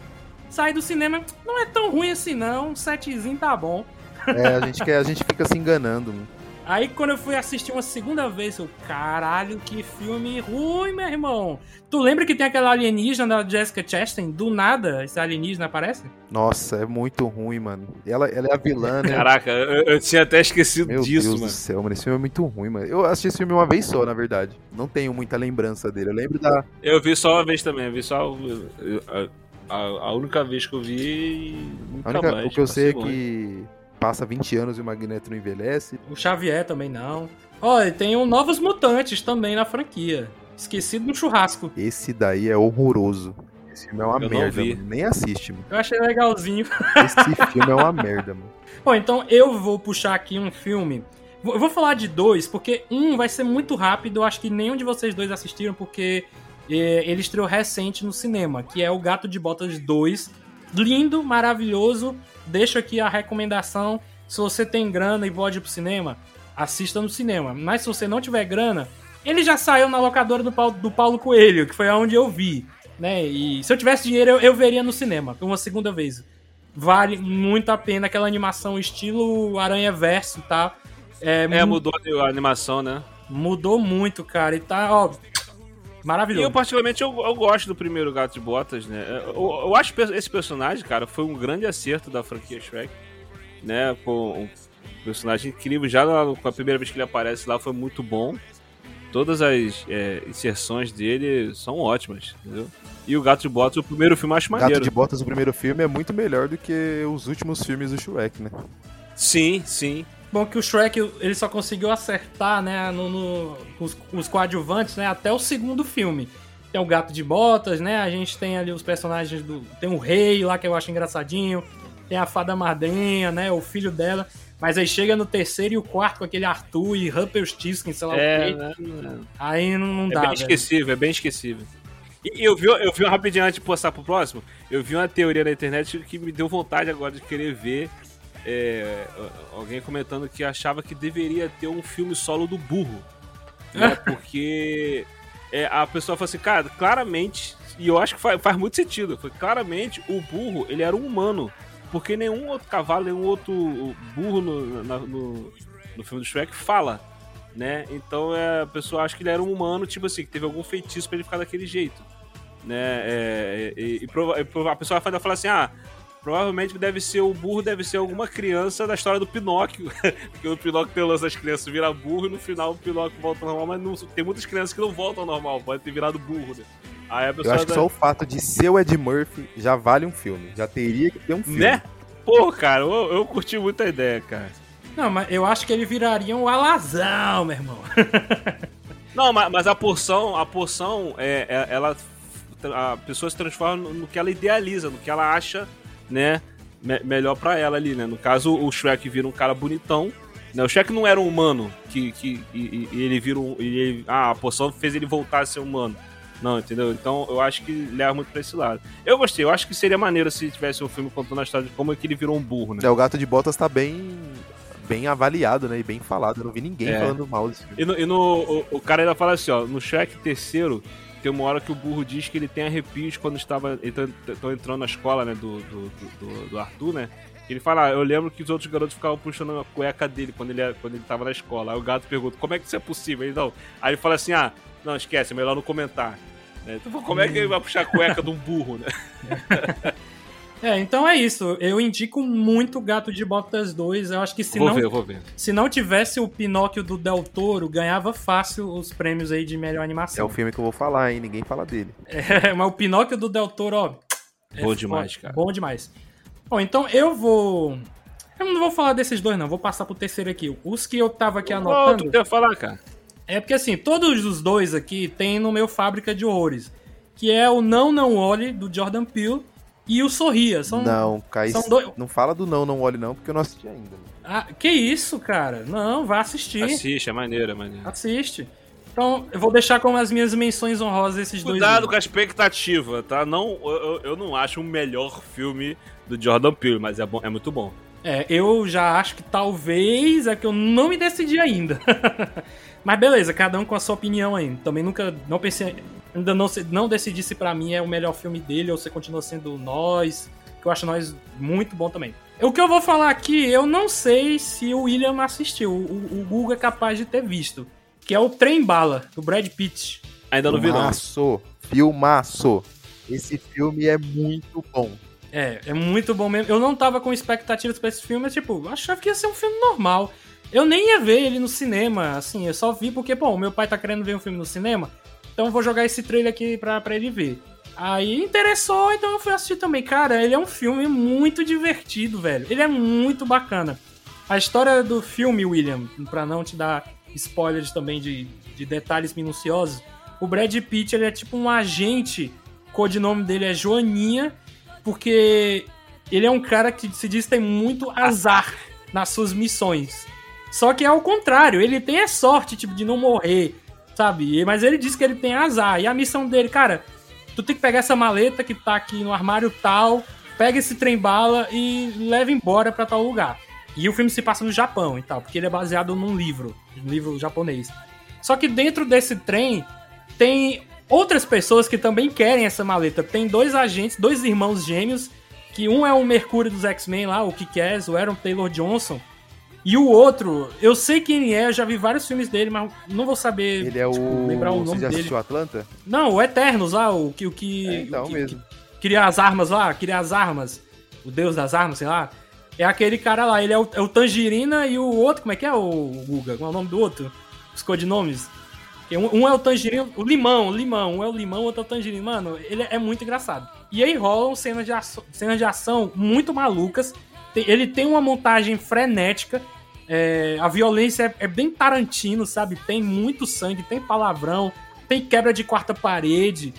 Saí do cinema, não é tão ruim assim não, um setzinho tá bom. É, a gente, quer, a gente fica se enganando, mano. Aí quando eu fui assistir uma segunda vez, eu, caralho, que filme ruim, meu irmão. Tu lembra que tem aquela alienígena da Jessica Chastain? Do nada, esse alienígena aparece? Nossa, é muito ruim, mano. Ela, ela é a vilã, né? Caraca, eu, eu tinha até esquecido Meu disso, Deus mano. do céu, mano. Esse filme é muito ruim, mano. Eu assisti esse filme uma vez só, na verdade. Não tenho muita lembrança dele. Eu lembro da. Eu vi só uma vez também, eu vi só a, a, a única vez que eu vi nunca A única- mais. o que eu sei é longe. Passa 20 anos e o Magneto não envelhece. O Xavier também não. Olha, tem um Novos Mutantes também na franquia. Esquecido no churrasco. Esse daí é horroroso. Esse filme é uma Eu merda, mano. Nem assiste, mano. Eu achei legalzinho. Esse filme é uma merda, mano. Bom, então eu vou puxar aqui um filme. Vou- Eu vou falar de dois, porque um vai ser muito rápido. Eu acho que nenhum de vocês dois assistiram, porque eh, ele estreou recente no cinema, que é o Gato de Botas 2. Lindo, maravilhoso. Deixo aqui a recomendação. Se você tem grana e pode ir pro cinema, assista no cinema. Mas se você não tiver grana, ele já saiu na locadora do Paulo, do Paulo Coelho, que foi onde eu vi. Né? E se eu tivesse dinheiro, eu, eu veria no cinema, uma segunda vez. Vale muito a pena aquela animação estilo Aranha Verso, tá? É, É, mu- mudou a animação, né? mudou muito, cara. E tá, ó, E maravilhoso. eu, particularmente, eu, eu gosto do primeiro Gato de Botas, né? Eu, eu acho que esse personagem, cara, foi um grande acerto da franquia Shrek, né? Pô, um personagem incrível. Já na- com a primeira vez que ele aparece lá foi muito bom. Todas as é, inserções dele são ótimas, entendeu? E o Gato de Botas, o primeiro filme eu acho maneiro. Gato de Botas, o primeiro filme, é muito melhor do que os últimos filmes do Shrek, né? Sim, sim. Bom que o Shrek ele só conseguiu acertar, né, no, no- os, os coadjuvantes, né, até o segundo filme. Tem o Gato de Botas, né, a gente tem ali os personagens do... Tem o Rei lá, que eu acho engraçadinho. Tem a Fada Madrinha, né, o filho dela. Mas aí chega no terceiro e o quarto com aquele Arthur e Rumpelstiltskin, sei lá É, o quê. né? Aí não, não É dá, bem velho. esquecível, é bem esquecível. E eu vi, eu vi uma rapidinho antes de postar pro próximo, eu vi uma teoria na internet que me deu vontade agora de querer ver é, alguém comentando que achava que deveria ter um filme solo do burro. Né? Porque é, a pessoa falou assim, cara, claramente, e eu acho que faz, faz muito sentido, foi claramente o burro, ele era um humano. Porque nenhum outro cavalo, nenhum outro burro no, na- no, no filme do Shrek fala né? Então é, a pessoa acha que ele era um humano, tipo assim, que teve algum feitiço pra ele ficar daquele jeito, né? É, e, e e prova- a pessoa vai falar assim, ah, provavelmente deve ser o burro, deve ser alguma criança da história do Pinóquio, porque o Pinóquio tem o lance das crianças virar burro e no final o Pinóquio volta ao normal, mas não- tem muitas crianças que não voltam ao normal, pode ter virado burro, né? Aí a Eu pessoa acho que dá- só o fato de ser o Ed Murphy já vale um filme. Já teria que ter um filme. né? Pô, cara, eu, eu curti muito a ideia, cara. Não, mas eu acho que ele viraria um alazão, meu irmão. Não, mas, mas a porção, a porção, é, é- ela, a pessoa se transforma no, no que ela idealiza, no que ela acha, né, me- melhor pra ela ali, né. No caso, o Shrek vira um cara bonitão, né. O Shrek não era um humano que, que e, e- ele vira um, ele- ah, a porção fez ele voltar a ser humano. Não, entendeu? Então eu acho que leva muito pra esse lado. Eu gostei, eu acho que seria maneiro se tivesse um filme contando a história de como é que ele virou um burro, né? É, o Gato de Botas tá bem, bem avaliado, né? E bem falado. Eu não vi ninguém É. falando mal desse filme. E no, e no- o, o cara ainda fala assim, ó, no Shrek terceiro, tem uma hora que o burro diz que ele tem arrepios quando estava estão entrando na escola, né, do, do, do- do- Arthur, né? Ele fala, ah, eu lembro que os outros garotos ficavam puxando a cueca dele quando ele, quando ele tava na escola. Aí o gato pergunta, como é que isso é possível? Ele, não. Aí ele fala assim, ah, não, esquece, é melhor não comentar. Né? Então, como é que ele vai puxar a cueca de um burro, né? É, então é isso. Eu indico muito Gato de Botas 2. Eu acho que se vou não, ver, vou ver. se não tivesse o Pinóquio do Del Toro, ganhava fácil os prêmios aí de melhor É animação. o filme que eu vou falar, hein? Ninguém fala dele. É, mas o Pinóquio do Del Toro, ó. é Bom demais, cara. Bom demais. Bom, então eu vou. Eu não vou falar desses dois, não. Vou passar pro terceiro aqui. Os que eu tava aqui anotando. tu quer falar, cara? É porque assim, todos os dois aqui tem no meu Fábrica de Horrores. Que é o Não Não Olhe, do Jordan Peele, e o Sorria. São... não, Caio, são dois- não fala do não, não olhe não, porque eu não assisti ainda. Ah, que isso, cara? Não, vá assistir. Assiste, é maneiro, é maneiro. Assiste. Então, eu vou deixar como as minhas menções honrosas esses dois. Cuidado com a expectativa, tá? Não, eu, eu- eu não acho o melhor filme do Jordan Peele, mas é, bom, é muito bom. É, eu já acho que talvez é que eu não me decidi ainda. Mas beleza, cada um com a sua opinião aí. Também nunca, não pensei, ainda não, se- não decidi se pra mim é o melhor filme dele ou se continua sendo Nós, que eu acho Nós muito bom também. O que eu vou falar aqui, eu não sei se o William assistiu, o, o Google é capaz de ter visto, que é o Trem Bala, do Brad Pitt. Ainda não vi, não. Filmaço, filmaço. Esse filme é muito bom. É, é muito bom mesmo. Eu não tava com expectativas pra esse filme, mas, tipo, eu achava que ia ser um filme normal. Eu nem ia ver ele no cinema, assim, eu só vi porque, bom, meu pai tá querendo ver um filme no cinema, então vou jogar esse trailer aqui pra, pra ele ver. Aí interessou, então eu fui assistir também. Cara, ele é um filme muito divertido, velho. Ele é muito bacana. A história do filme, William, pra não te dar spoilers também de, de detalhes minuciosos, o Brad Pitt, ele é tipo um agente, o codinome dele é Joaninha, porque ele é um cara que se diz tem muito azar nas suas missões. Só que é o contrário, ele tem a sorte, tipo, de não morrer, sabe? Mas ele diz que ele tem azar. E a missão dele, cara, tu tem que pegar essa maleta que tá aqui no armário tal, pega esse trem bala e leva embora pra tal lugar. E o filme se passa no Japão e tal, porque ele é baseado num livro, um livro japonês. Só que dentro desse trem tem outras pessoas que também querem essa maleta. Tem dois agentes, dois irmãos gêmeos, que um é o Mercúrio dos X-Men lá, o Kick-Ass, o Aaron Taylor Johnson. E o outro, eu sei quem ele é, eu já vi vários filmes dele, mas não vou saber Ele é tipo, o. lembrar o Você nome já assistiu Atlanta? Não, o Eternos lá, o que, o que, É, então o que, mesmo. que cria as armas lá, cria as armas, o deus das armas, sei lá. É aquele cara lá, ele é o, é o Tangerina e o outro, como é que é o Guga? Qual é o nome do outro? Os codinomes? Um, um é o Tangerina, o Limão, o Limão, um é o Limão, o outro é o Tangerina. Mano, ele é muito engraçado. E aí rolam cenas de, ação, cenas de ação muito malucas. Ele tem uma montagem frenética. É, a violência é, é bem Tarantino, sabe? Tem muito sangue, tem palavrão, tem quebra de quarta parede.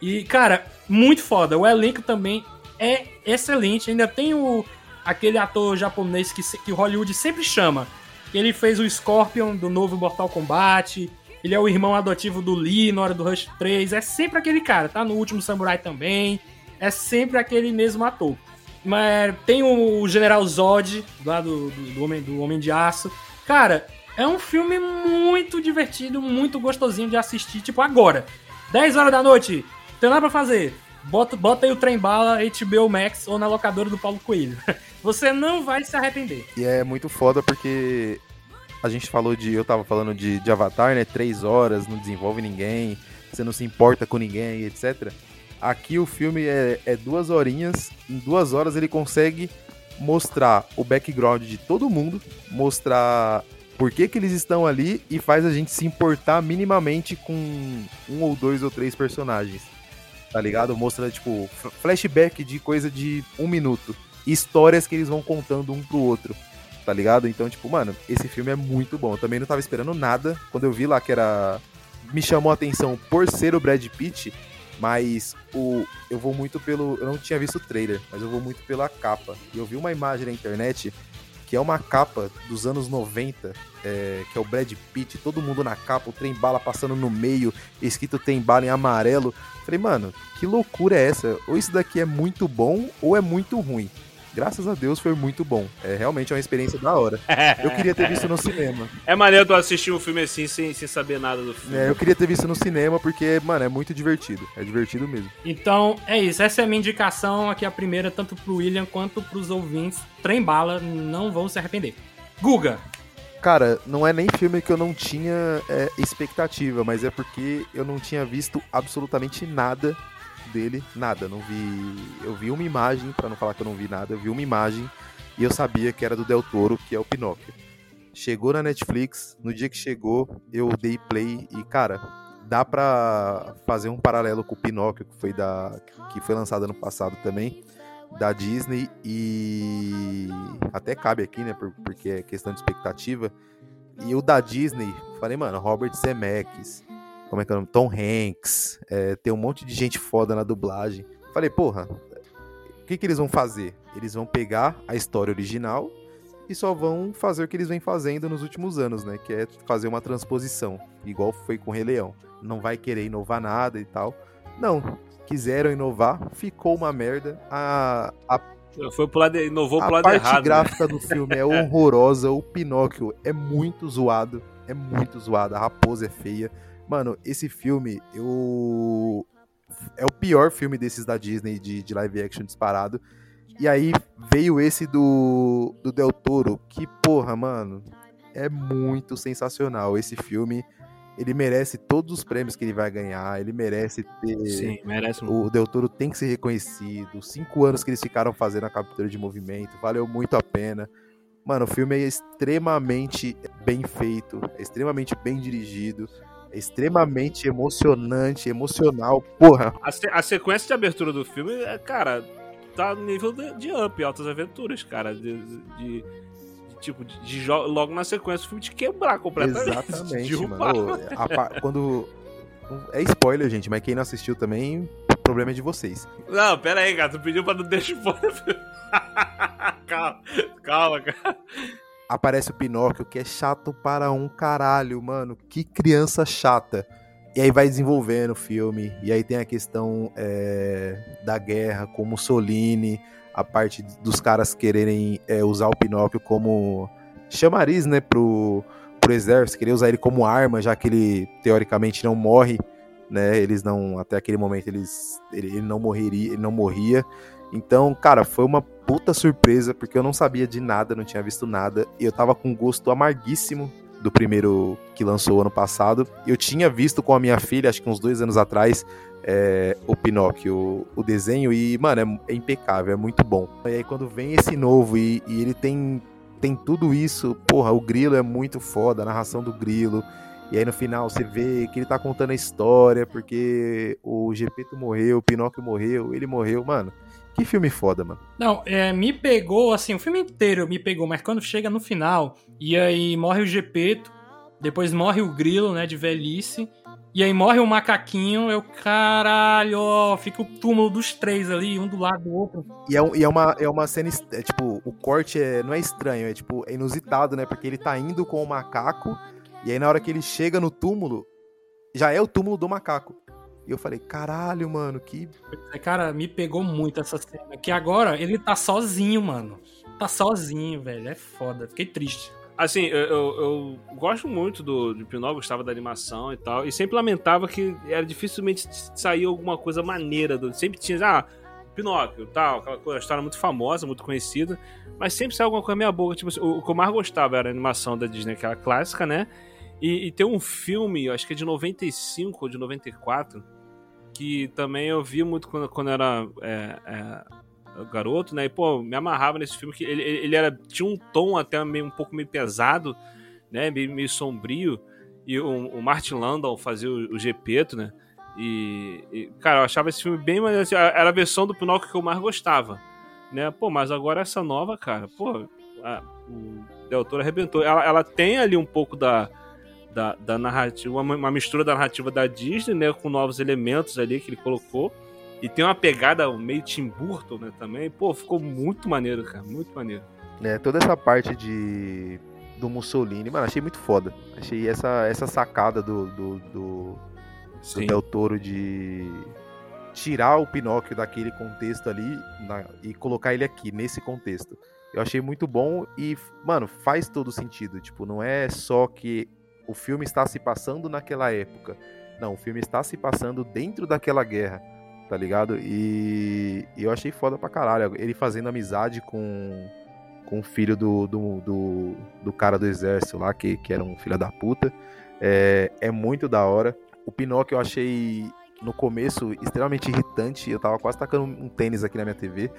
E, cara, muito foda. O elenco também é excelente. Ainda tem o, aquele ator japonês que, que Hollywood sempre chama. Ele fez o Scorpion do novo Mortal Kombat. Ele é o irmão adotivo do Lee na hora do Rush 3. É sempre aquele cara, tá? No último Samurai também. É sempre aquele mesmo ator. Mas tem o General Zod, lá do, do, do Homem, do Homem de Aço. Cara, é um filme muito divertido, muito gostosinho de assistir. Tipo, agora, 10 horas da noite, tem nada pra fazer. Bota, bota aí o trem bala, HBO Max ou na locadora do Paulo Coelho. Você não vai se arrepender. E é muito foda porque a gente falou de. Eu tava falando de, de Avatar, né? Três horas, não desenvolve ninguém, você não se importa com ninguém, etc. Aqui o filme é, é duas horinhas. Em duas horas ele consegue mostrar o background de todo mundo, mostrar por que, que eles estão ali e faz a gente se importar minimamente com um ou dois ou três personagens. Tá ligado? Mostra, tipo, flashback de coisa de um minuto. Histórias que eles vão contando um pro outro tá ligado? Então, tipo, mano, esse filme é muito bom. Eu também não tava esperando nada. Quando eu vi lá que era. Me chamou a atenção por ser o Brad Pitt, mas o. Eu vou muito pelo. Eu não tinha visto o trailer, mas eu vou muito pela capa. E eu vi uma imagem na internet que é uma capa dos anos 90, é, que é o Brad Pitt, todo mundo na capa, o trem bala passando no meio, escrito trem bala em amarelo. Falei, mano, que loucura é essa? Ou isso daqui é muito bom ou é muito ruim. Graças a Deus foi muito bom. É realmente uma experiência da hora. Eu queria ter visto no cinema. É maneiro tu assistir um filme assim sem, sem saber nada do filme. É, eu queria ter visto no cinema porque, mano, é muito divertido. É divertido mesmo. Então é isso, essa é a minha indicação aqui, a primeira, tanto pro William quanto pros ouvintes. Trem bala, não vão se arrepender. Guga, Cara, não é nem filme que eu não tinha é, expectativa, mas é porque eu não tinha visto absolutamente nada dele, nada. Não vi. Eu vi uma imagem, pra não falar que eu não vi nada, eu vi uma imagem e eu sabia que era do Del Toro, que é o Pinóquio. Chegou na Netflix, no dia que chegou, eu dei play e, cara, dá pra fazer um paralelo com o Pinóquio, que foi, da, que foi lançado ano passado também, da Disney, e até cabe aqui, né, por- porque é questão de expectativa. E o da Disney, falei, mano, Robert Zemeckis, como é que é o nome? Tom Hanks, é, tem um monte de gente foda na dublagem. Falei, porra, o que, que eles vão fazer? Eles vão pegar a história original e só vão fazer o que eles vêm fazendo nos últimos anos, né? Que é fazer uma transposição, igual foi com o Rei Leão. Não vai querer inovar nada e tal. Não, quiseram inovar, ficou uma merda. A, a, Foi pro lado, inovou pro a lado parte errado. né? gráfica do filme é horrorosa, o Pinóquio é muito zoado, é muito zoado, a raposa é feia. Mano, esse filme, eu. É o pior filme desses da Disney de, de live action disparado. E aí veio esse do, do Del Toro, que, porra, mano, é muito sensacional. Esse filme, ele merece todos os prêmios que ele vai ganhar, ele merece ter. Sim, merece. O Del Toro tem que ser reconhecido. Cinco anos que eles ficaram fazendo a captura de movimento, valeu muito a pena. Mano, o filme é extremamente bem feito, é extremamente bem dirigido, extremamente emocionante, emocional. Porra, A, se- a sequência de abertura do filme, é, cara, tá no nível de, de Up, Altas Aventuras, cara. De, de- de- tipo, de, logo na sequência o filme te quebrar completamente. exatamente, mano. Ô, quando. É spoiler, gente, mas quem não assistiu também, o problema é de vocês. Não, pera aí, cara. Tu pediu pra não deixar spoiler. calma, calma, cara. Aparece o Pinóquio, que é chato para um caralho, mano. Que criança chata. E aí vai desenvolvendo o filme. E aí tem a questão é, da guerra com Mussolini, a parte dos caras quererem é, usar o Pinóquio como chamariz, né, pro, pro exército, querer usar ele como arma, já que ele teoricamente não morre, né? Eles não, até aquele momento eles, ele, ele não morreria, ele não morria. Então, cara, foi uma puta surpresa, porque eu não sabia de nada, não tinha visto nada, e eu tava com gosto amarguíssimo do primeiro que lançou ano passado. Eu tinha visto com a minha filha, acho que uns dois anos atrás, é, o Pinóquio, o, o desenho, e, mano, é, é impecável, é muito bom. E aí quando vem esse novo e, e ele tem, tem tudo isso, porra, o grilo é muito foda, a narração do grilo. E aí no final você vê que ele tá contando a história, porque o Gepeto morreu, o Pinóquio morreu, ele morreu, mano. Que filme foda, mano. Não, é, me pegou, assim, o filme inteiro me pegou, mas quando chega no final, e aí morre o Gepeto, Depois morre o grilo, né, de velhice. E aí morre o macaquinho, eu, caralho, ó, fica o túmulo dos três ali, um do lado do outro. E é, e é uma, é uma cena, é, tipo, o corte é, não é estranho, é tipo, é inusitado, né? Porque ele tá indo com o macaco, e aí na hora que ele chega no túmulo, já é o túmulo do macaco. E eu falei, caralho, mano, que. É, Cara, me pegou muito essa cena. Que agora ele tá sozinho, mano. Tá sozinho, velho. É foda. Fiquei triste. Assim, eu, eu- eu gosto muito do, do Pinóquio, gostava da animação e tal, e sempre lamentava que era dificilmente sair alguma coisa maneira. Do, sempre tinha, ah, Pinóquio, tal, aquela coisa, história muito famosa, muito conhecida, mas sempre saiu alguma coisa meia boca. Tipo, assim, o, o que eu mais gostava era a animação da Disney, aquela clássica, né? E, e tem um filme, acho que é de 95 ou de 94, que também eu vi muito quando, quando era é, é, garoto, né? E, pô, me amarrava nesse filme que ele, ele ele era, tinha um tom até meio, um pouco meio pesado, né? Meio, meio sombrio. E o, o Martin Landau fazia o, o Gepeto, né? E, e, cara, eu achava esse filme bem mais. assim, era a versão do Pinóquio que eu mais gostava, né? Pô, mas agora essa nova, cara, pô, a, o Del Toro arrebentou. Ela, ela tem ali um pouco da, da, da narrativa, uma, uma mistura da narrativa da Disney, né? Com novos elementos ali que ele colocou. E tem uma pegada meio Tim Burton, né, também. Pô, ficou muito maneiro, cara, muito maneiro. né, toda essa parte de do Mussolini, mano, achei muito foda. Achei essa, essa sacada do, do, do, do Del Toro de tirar o Pinóquio daquele contexto ali na- e colocar ele aqui, nesse contexto. Eu achei muito bom e, mano, faz todo sentido. Tipo, não é só que o filme está se passando naquela época. Não, o filme está se passando dentro daquela guerra, tá ligado? E, e eu achei foda pra caralho. Ele fazendo amizade com, com o filho do, do, do, do cara do exército lá, que, que era um filho da puta. É, é muito da hora. O Pinóquio eu achei no começo extremamente irritante. Eu tava quase tacando um tênis aqui na minha TV.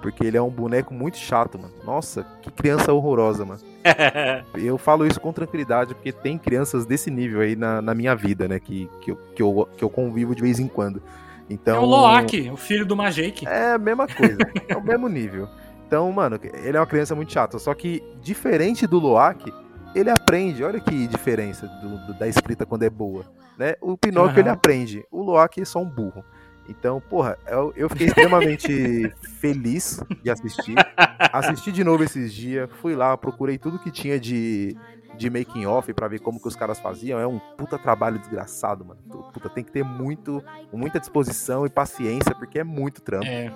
Porque ele é um boneco muito chato, mano. Nossa, que criança horrorosa, mano. Eu falo isso com tranquilidade, porque tem crianças desse nível aí na, na minha vida, né? Que, que, eu, que, eu, que eu convivo de vez em quando. Então, É o Loak, o filho do Majake. é a mesma coisa, é o mesmo nível. Então, mano, ele é uma criança muito chata. Só que, diferente do Loak, ele aprende. Olha que diferença do- do- da escrita quando é boa. Né? O Pinóquio Aham. ele aprende. O Loak é só um burro. Então, porra, eu, eu fiquei extremamente feliz de assistir. Assisti de novo esses dias. Fui lá, procurei tudo que tinha de, de making off pra ver como que os caras faziam. É um puta trabalho desgraçado, mano. Puta, tem que ter muito, muita disposição e paciência, porque é muito trampo. É,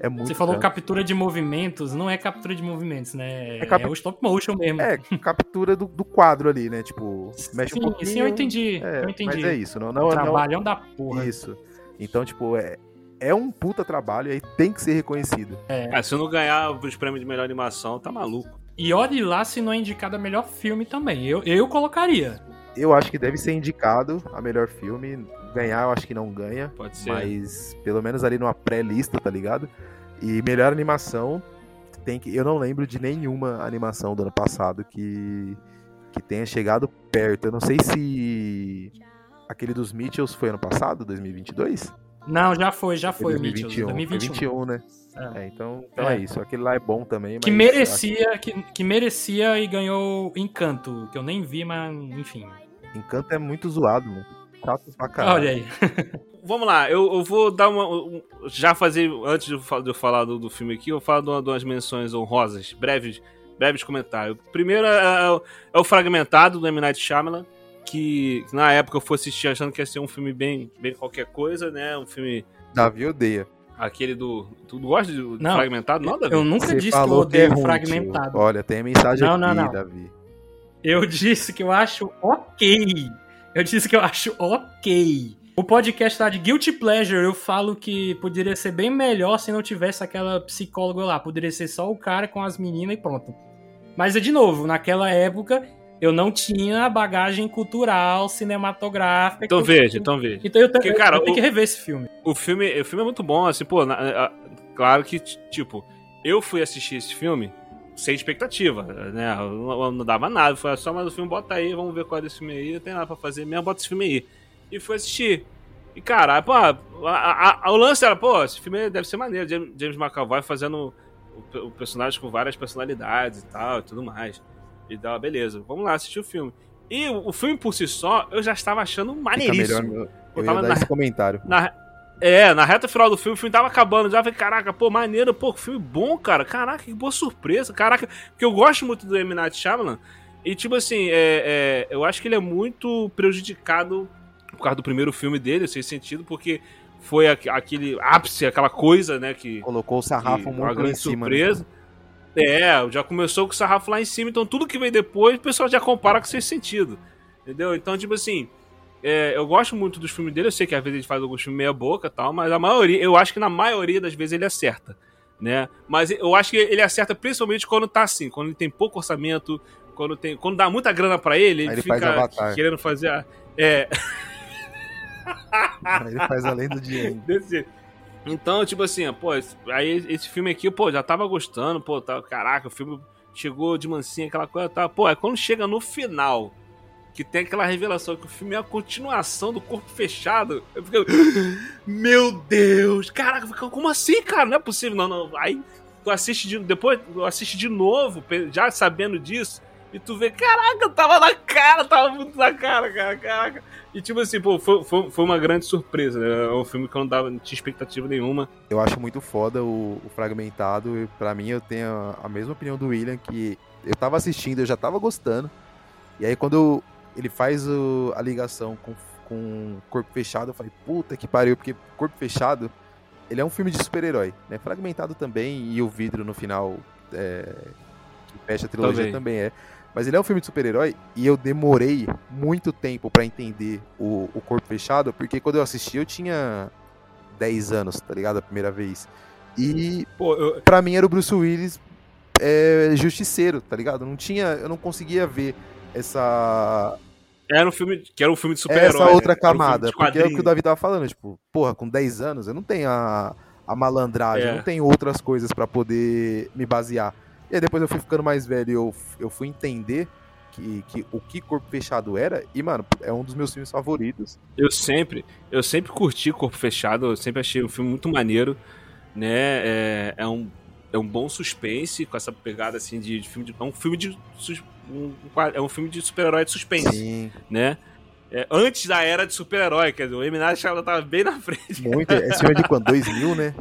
É muito você falou trampo. captura de movimentos, não é captura de movimentos, né? É É, cap- o stop motion mesmo. É, captura do, do quadro ali, né? Tipo, mexe sim, um pouquinho. sim, eu entendi. É, eu entendi. Mas é isso, não, O não, não trabalhão da porra. Isso. Então, tipo, é, é um puta trabalho e aí tem que ser reconhecido. Ah, se não ganhar os prêmios de melhor animação, tá maluco. E olhe lá se não é indicado a melhor filme também. Eu, eu colocaria. Eu acho que deve ser indicado a melhor filme. Ganhar, eu acho que não ganha. Pode ser. Mas pelo menos ali numa pré-lista, tá ligado? E melhor animação, tem que. Eu não lembro de nenhuma animação do ano passado que, que tenha chegado perto. Eu não sei se aquele dos Mitchells foi ano passado, 2022? Não, já foi, já Foi foi o Mitchell. 2021. 2021. Foi 21, né? É. É, então, então é. É. isso. Aquele lá é bom também. Que mas merecia, que, que merecia e ganhou Encanto, que eu nem vi, mas enfim. Encanto é muito zoado, mano. Chato pra caralho. Olha aí. Vamos lá, eu, eu vou dar uma. um- Já fazer, antes de eu falar do, do filme aqui, eu vou falar de, uma- de umas menções honrosas, breves, breves comentários. Primeiro é, é o- é o Fragmentado, do M. Night Shyamalan, que na época eu fui assistir achando que ia ser um filme bem, bem qualquer coisa, né? Um filme. Davi odeia. Aquele do. Tu gosta de Não, Fragmentado? Não, Davi? Eu nunca Você disse que eu falou odeio é fragmentado. tio. Olha, tem a mensagem Não, aqui, não, não. Davi. Eu disse que eu acho ok. Eu disse que eu acho ok. O podcast tá de Guilty Pleasure. Eu falo que poderia ser bem melhor se não tivesse aquela psicóloga lá. Poderia ser só o cara com as meninas e pronto. Mas é de novo, naquela época eu não tinha bagagem cultural, cinematográfica. Então eu- veja, então veja. Então eu, te- Porque, cara, eu tenho o- que rever esse filme. O filme, o filme é muito bom, assim, pô, na- a- claro que, tipo, eu fui assistir esse filme sem expectativa, né? Não, não dava nada, foi só mais o filme, bota aí, vamos ver qual é desse filme aí, não tem nada pra fazer mesmo, bota esse filme aí. E fui assistir. E, cara, pô, a- a- o lance era, pô, esse filme deve ser maneiro, James, James McAvoy fazendo o, o personagem com várias personalidades e tal, e tudo mais. E dá, beleza, vamos lá assistir o filme. E o, filme por si só, eu já estava achando maneiríssimo. melhor, eu, Eu tava na- esse comentário. Na, é, na reta final do filme, o filme tava acabando. Já falei, caraca, pô, maneiro, pô, filme bom, cara. Caraca, que boa surpresa. Caraca, porque eu gosto muito do M. Night Shyamalan. E, tipo assim, é, é, eu acho que ele é muito prejudicado por causa do primeiro filme dele, sem sentido, porque foi aqu- aquele ápice, aquela coisa, né, que Colocou o sarrafo que- muito uma grande em cima. né? É, já começou com o sarrafo lá em cima, então tudo que vem depois o pessoal já compara com sem sentido. Entendeu? Então, tipo assim, é, eu gosto muito dos filmes dele, eu sei que às vezes ele faz alguns filmes meia boca e tal, mas a maioria, eu acho que na maioria das vezes ele acerta, né? Mas eu acho que ele acerta principalmente quando tá assim, quando ele tem pouco orçamento, quando tem, quando dá muita grana pra ele, ele, ele fica faz querendo fazer a, é, Aí Ele faz além do dinheiro. Desse jeito. Então, tipo assim, pô, aí esse filme aqui, pô, já tava gostando, pô, tá, caraca, o filme chegou de mansinha, aquela coisa, tá, pô, aí quando chega no final, que tem aquela revelação que o filme é a continuação do Corpo Fechado, eu fico, meu Deus, caraca, como assim, cara, não é possível, não, não, aí tu assiste de, depois, tu assiste de novo, já sabendo disso, e tu vê, caraca, tava na cara, tava muito na cara, cara, caraca. E tipo assim, pô, foi, foi, foi uma grande surpresa, né? É um filme que eu não dava, não tinha expectativa nenhuma. Eu acho muito foda o, o Fragmentado. e Pra mim, eu tenho a, a mesma opinião do William, que eu tava assistindo, eu já tava gostando. E aí, quando ele faz o- a ligação com, com Corpo Fechado, eu falei, puta que pariu, porque Corpo Fechado, ele é um filme de super-herói, né? Fragmentado também, e o vidro no final, é, que fecha a trilogia Também. também é. Mas ele é um filme de super-herói e eu demorei muito tempo pra entender o, o Corpo Fechado, porque quando eu assisti eu tinha 10 anos, tá ligado? A primeira vez. E Pô, eu, pra mim era o Bruce Willis é, justiceiro, tá ligado? Não tinha, eu não conseguia ver essa era um filme que era um filme de super-herói. essa outra né? Um filme camada, de porque é o que o Davi tava falando, tipo, porra, com 10 anos eu não tenho a, a malandragem, É. eu não tenho outras coisas pra poder me basear. E aí depois eu fui ficando mais velho e eu, eu fui entender que, que o que Corpo Fechado era, e mano, é um dos meus filmes favoritos. Eu sempre, eu sempre curti Corpo Fechado, eu sempre achei um filme muito maneiro, né? É, é um, é um bom suspense com essa pegada assim de, de filme de, é um filme de um, é um filme de super-herói de suspense, Sim, né? É, antes da era de super-herói, quer dizer, o M. Night Shyamalan tava bem na frente. muito. Esse filme é de quando? 2000, né?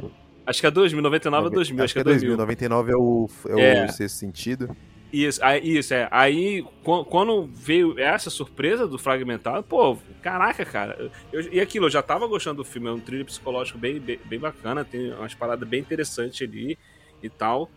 Acho que é 2000, 99 ou 2000, acho que é 2000. 99 é o, é o É. sexto sentido. Isso, aí, isso, é. Aí, qu- quando veio essa surpresa do Fragmentado, pô, caraca, cara. Eu- e aquilo, eu já tava gostando do filme, é um thriller psicológico bem, bem, bem bacana, tem umas paradas bem interessantes ali e tal.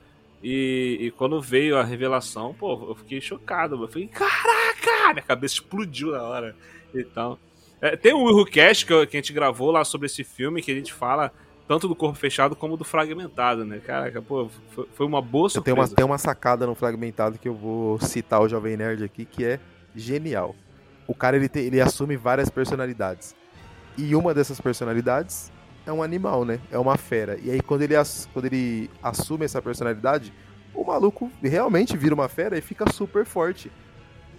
E, e quando veio a revelação, pô, eu fiquei chocado. Eu falei, caraca! Minha cabeça explodiu na hora e tal. É, tem um Will Cast que, que a gente gravou lá sobre esse filme, que a gente fala tanto do corpo fechado como do fragmentado, né? Caraca, pô, foi, uma boa Eu surpresa. tenho uma, tem uma sacada no Fragmentado que eu vou citar o Jovem Nerd aqui, que é genial. O cara, ele, tem- ele assume várias personalidades. E uma dessas personalidades é um animal, né? É uma fera. E aí, quando ele, quando ele assume essa personalidade, o maluco realmente vira uma fera e fica super forte.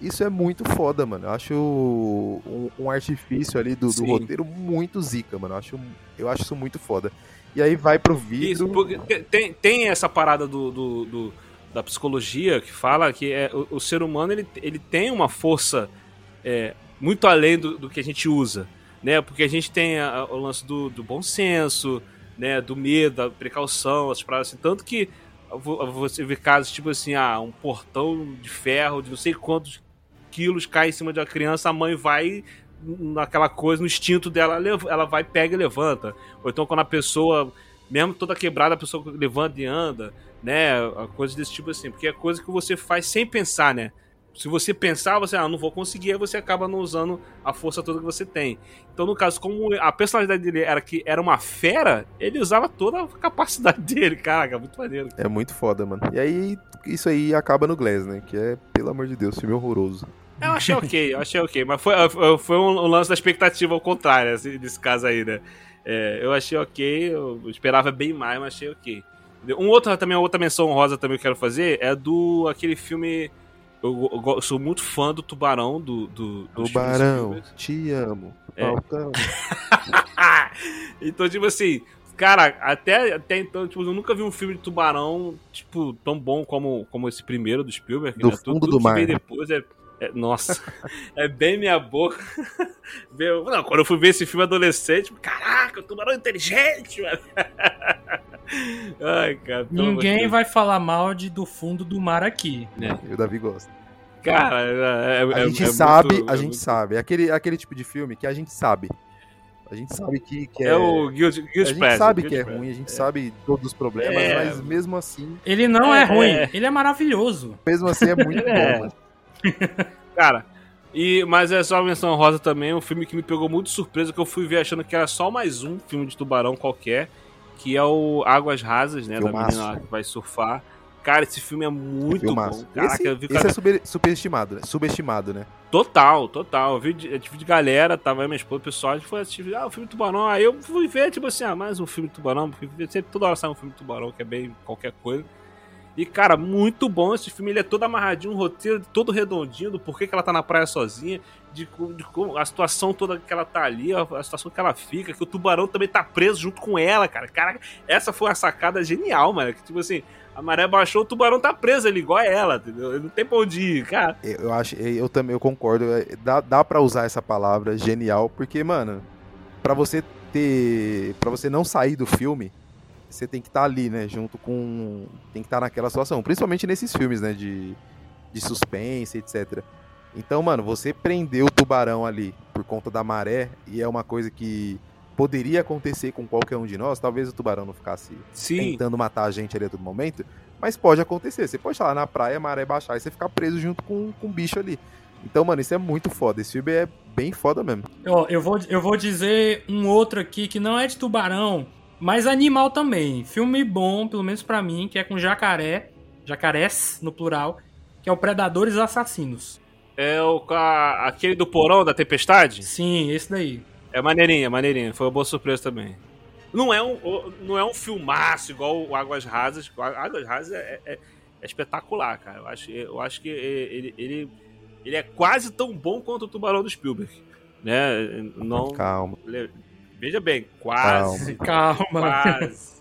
Isso é muito foda, mano. Eu acho um, um artifício ali do, do roteiro muito zica, mano. Eu acho, eu acho isso muito foda. E aí vai pro vidro. Isso, porque tem, tem essa parada do, do- do- da psicologia que fala que é, o, o ser humano ele, ele tem uma força é, muito além do, do que a gente usa, né? Porque a gente tem a- o lance do, do bom senso, né? Do medo, da precaução, as paradas assim. Tanto que vo- você vê casos tipo assim, ah, um portão de ferro de não sei quantos quilos cai em cima de uma criança, a mãe vai naquela coisa, no instinto dela, ela- vai, pega e levanta. Ou então quando a pessoa, mesmo toda quebrada, a pessoa levanta e anda, né? Coisas desse tipo assim. Porque é coisa que você faz sem pensar, né? Se você pensar, você, ah, não vou conseguir, aí você acaba não usando a força toda que você tem. Então, no caso, como a personalidade dele era que era uma fera, ele usava toda a capacidade dele, caraca, muito maneiro. É muito foda, mano. E aí, isso aí acaba no Glass, né? Que é, pelo amor de Deus, filme horroroso. Eu achei ok, eu achei ok, mas foi, foi um, lance da expectativa ao contrário, assim, nesse caso aí, né? É, eu achei ok, eu esperava bem mais, mas achei ok. Um outro, também, outra menção honrosa também que eu quero fazer é do aquele filme. Eu, eu eu sou muito fã do Tubarão, do. do Tubarão, te amo. É. Então, tipo assim, cara, até, até então, tipo, eu nunca vi um filme de tubarão, tipo, tão bom como, como esse primeiro do Spielberg. Do né? fundo tudo do que mar. depois é. É, nossa, é bem minha boca. Meu, não, quando eu fui ver esse filme adolescente, caraca, o tubarão é inteligente, mano. Ai, cara. Ninguém vai falar mal de do fundo do mar aqui. É. o Davi gosta. Cara, é, é, a gente é sabe, muito, a gente muito... sabe. É aquele, aquele tipo de filme que a gente sabe. A gente sabe que, que é, é. o Guild, Guild A gente Press, sabe que é ruim, a gente é. sabe todos os problemas, é. mas mesmo assim. Ele não é, ruim, ele é maravilhoso. Mesmo assim é muito bom. Cara, e, mas é só menção rosa também, um filme que me pegou muito surpresa, que eu fui ver achando que era só mais um filme de tubarão qualquer, que é o Águas Rasas, né? Filmaço. Da menina que vai surfar. Cara, esse filme é muito Filmaço. bom. Caraca, esse, vi, cara... esse é super, superestimado, né? Subestimado, né? Total, total. Eu vi de, eu tive de galera, tava aí minha esposa, o pessoal, a gente foi assistir, ah, o filme Tubarão. Aí eu fui ver, tipo assim, ah, mais um filme Tubarão, porque sempre toda hora sai um filme Tubarão, que é bem qualquer coisa. E, cara, muito bom esse filme. Ele é todo amarradinho, um roteiro todo redondinho do porquê que ela tá na praia sozinha, de, de, de a situação toda que ela tá ali, a, a, situação que ela fica, que o tubarão também tá preso junto com ela, cara. Cara, essa foi uma sacada genial, mano. Que, tipo assim, a maré baixou, o tubarão tá preso ali, igual a ela, entendeu? Não tem pra onde ir, cara. Eu acho, eu também eu concordo. É, dá, dá pra usar essa palavra genial, porque, mano, para você ter. para você não sair do filme, você tem que estar tá ali, né? Junto com. Tem que estar tá naquela situação. Principalmente nesses filmes, né? De, de suspense, etc. Então, mano, você prendeu o tubarão ali por conta da maré, e é uma coisa que poderia acontecer com qualquer um de nós, talvez o tubarão não ficasse Sim. tentando matar a gente ali a todo momento, mas pode acontecer. Você pode estar lá na praia, a maré baixar e você ficar preso junto com, com o bicho ali. Então, mano, isso é muito foda. Esse filme é bem foda mesmo. Ó, eu vou, eu vou dizer um outro aqui que não é de tubarão, mas animal também. Filme bom, pelo menos para mim, que é com jacaré, jacarés no plural, que é o Predadores Assassinos. É o aquele do porão da tempestade? Sim, esse daí. É maneirinha, maneirinha. Foi uma boa surpresa também. Não é um, não é um filmaço igual o Águas Rasas. Águas Rasas é, é, é espetacular, cara. Eu acho, eu acho que ele, ele, ele é quase tão bom quanto o Tubarão do Spielberg. Né? Não, Calma. Veja bem, quase. Calma. Quase.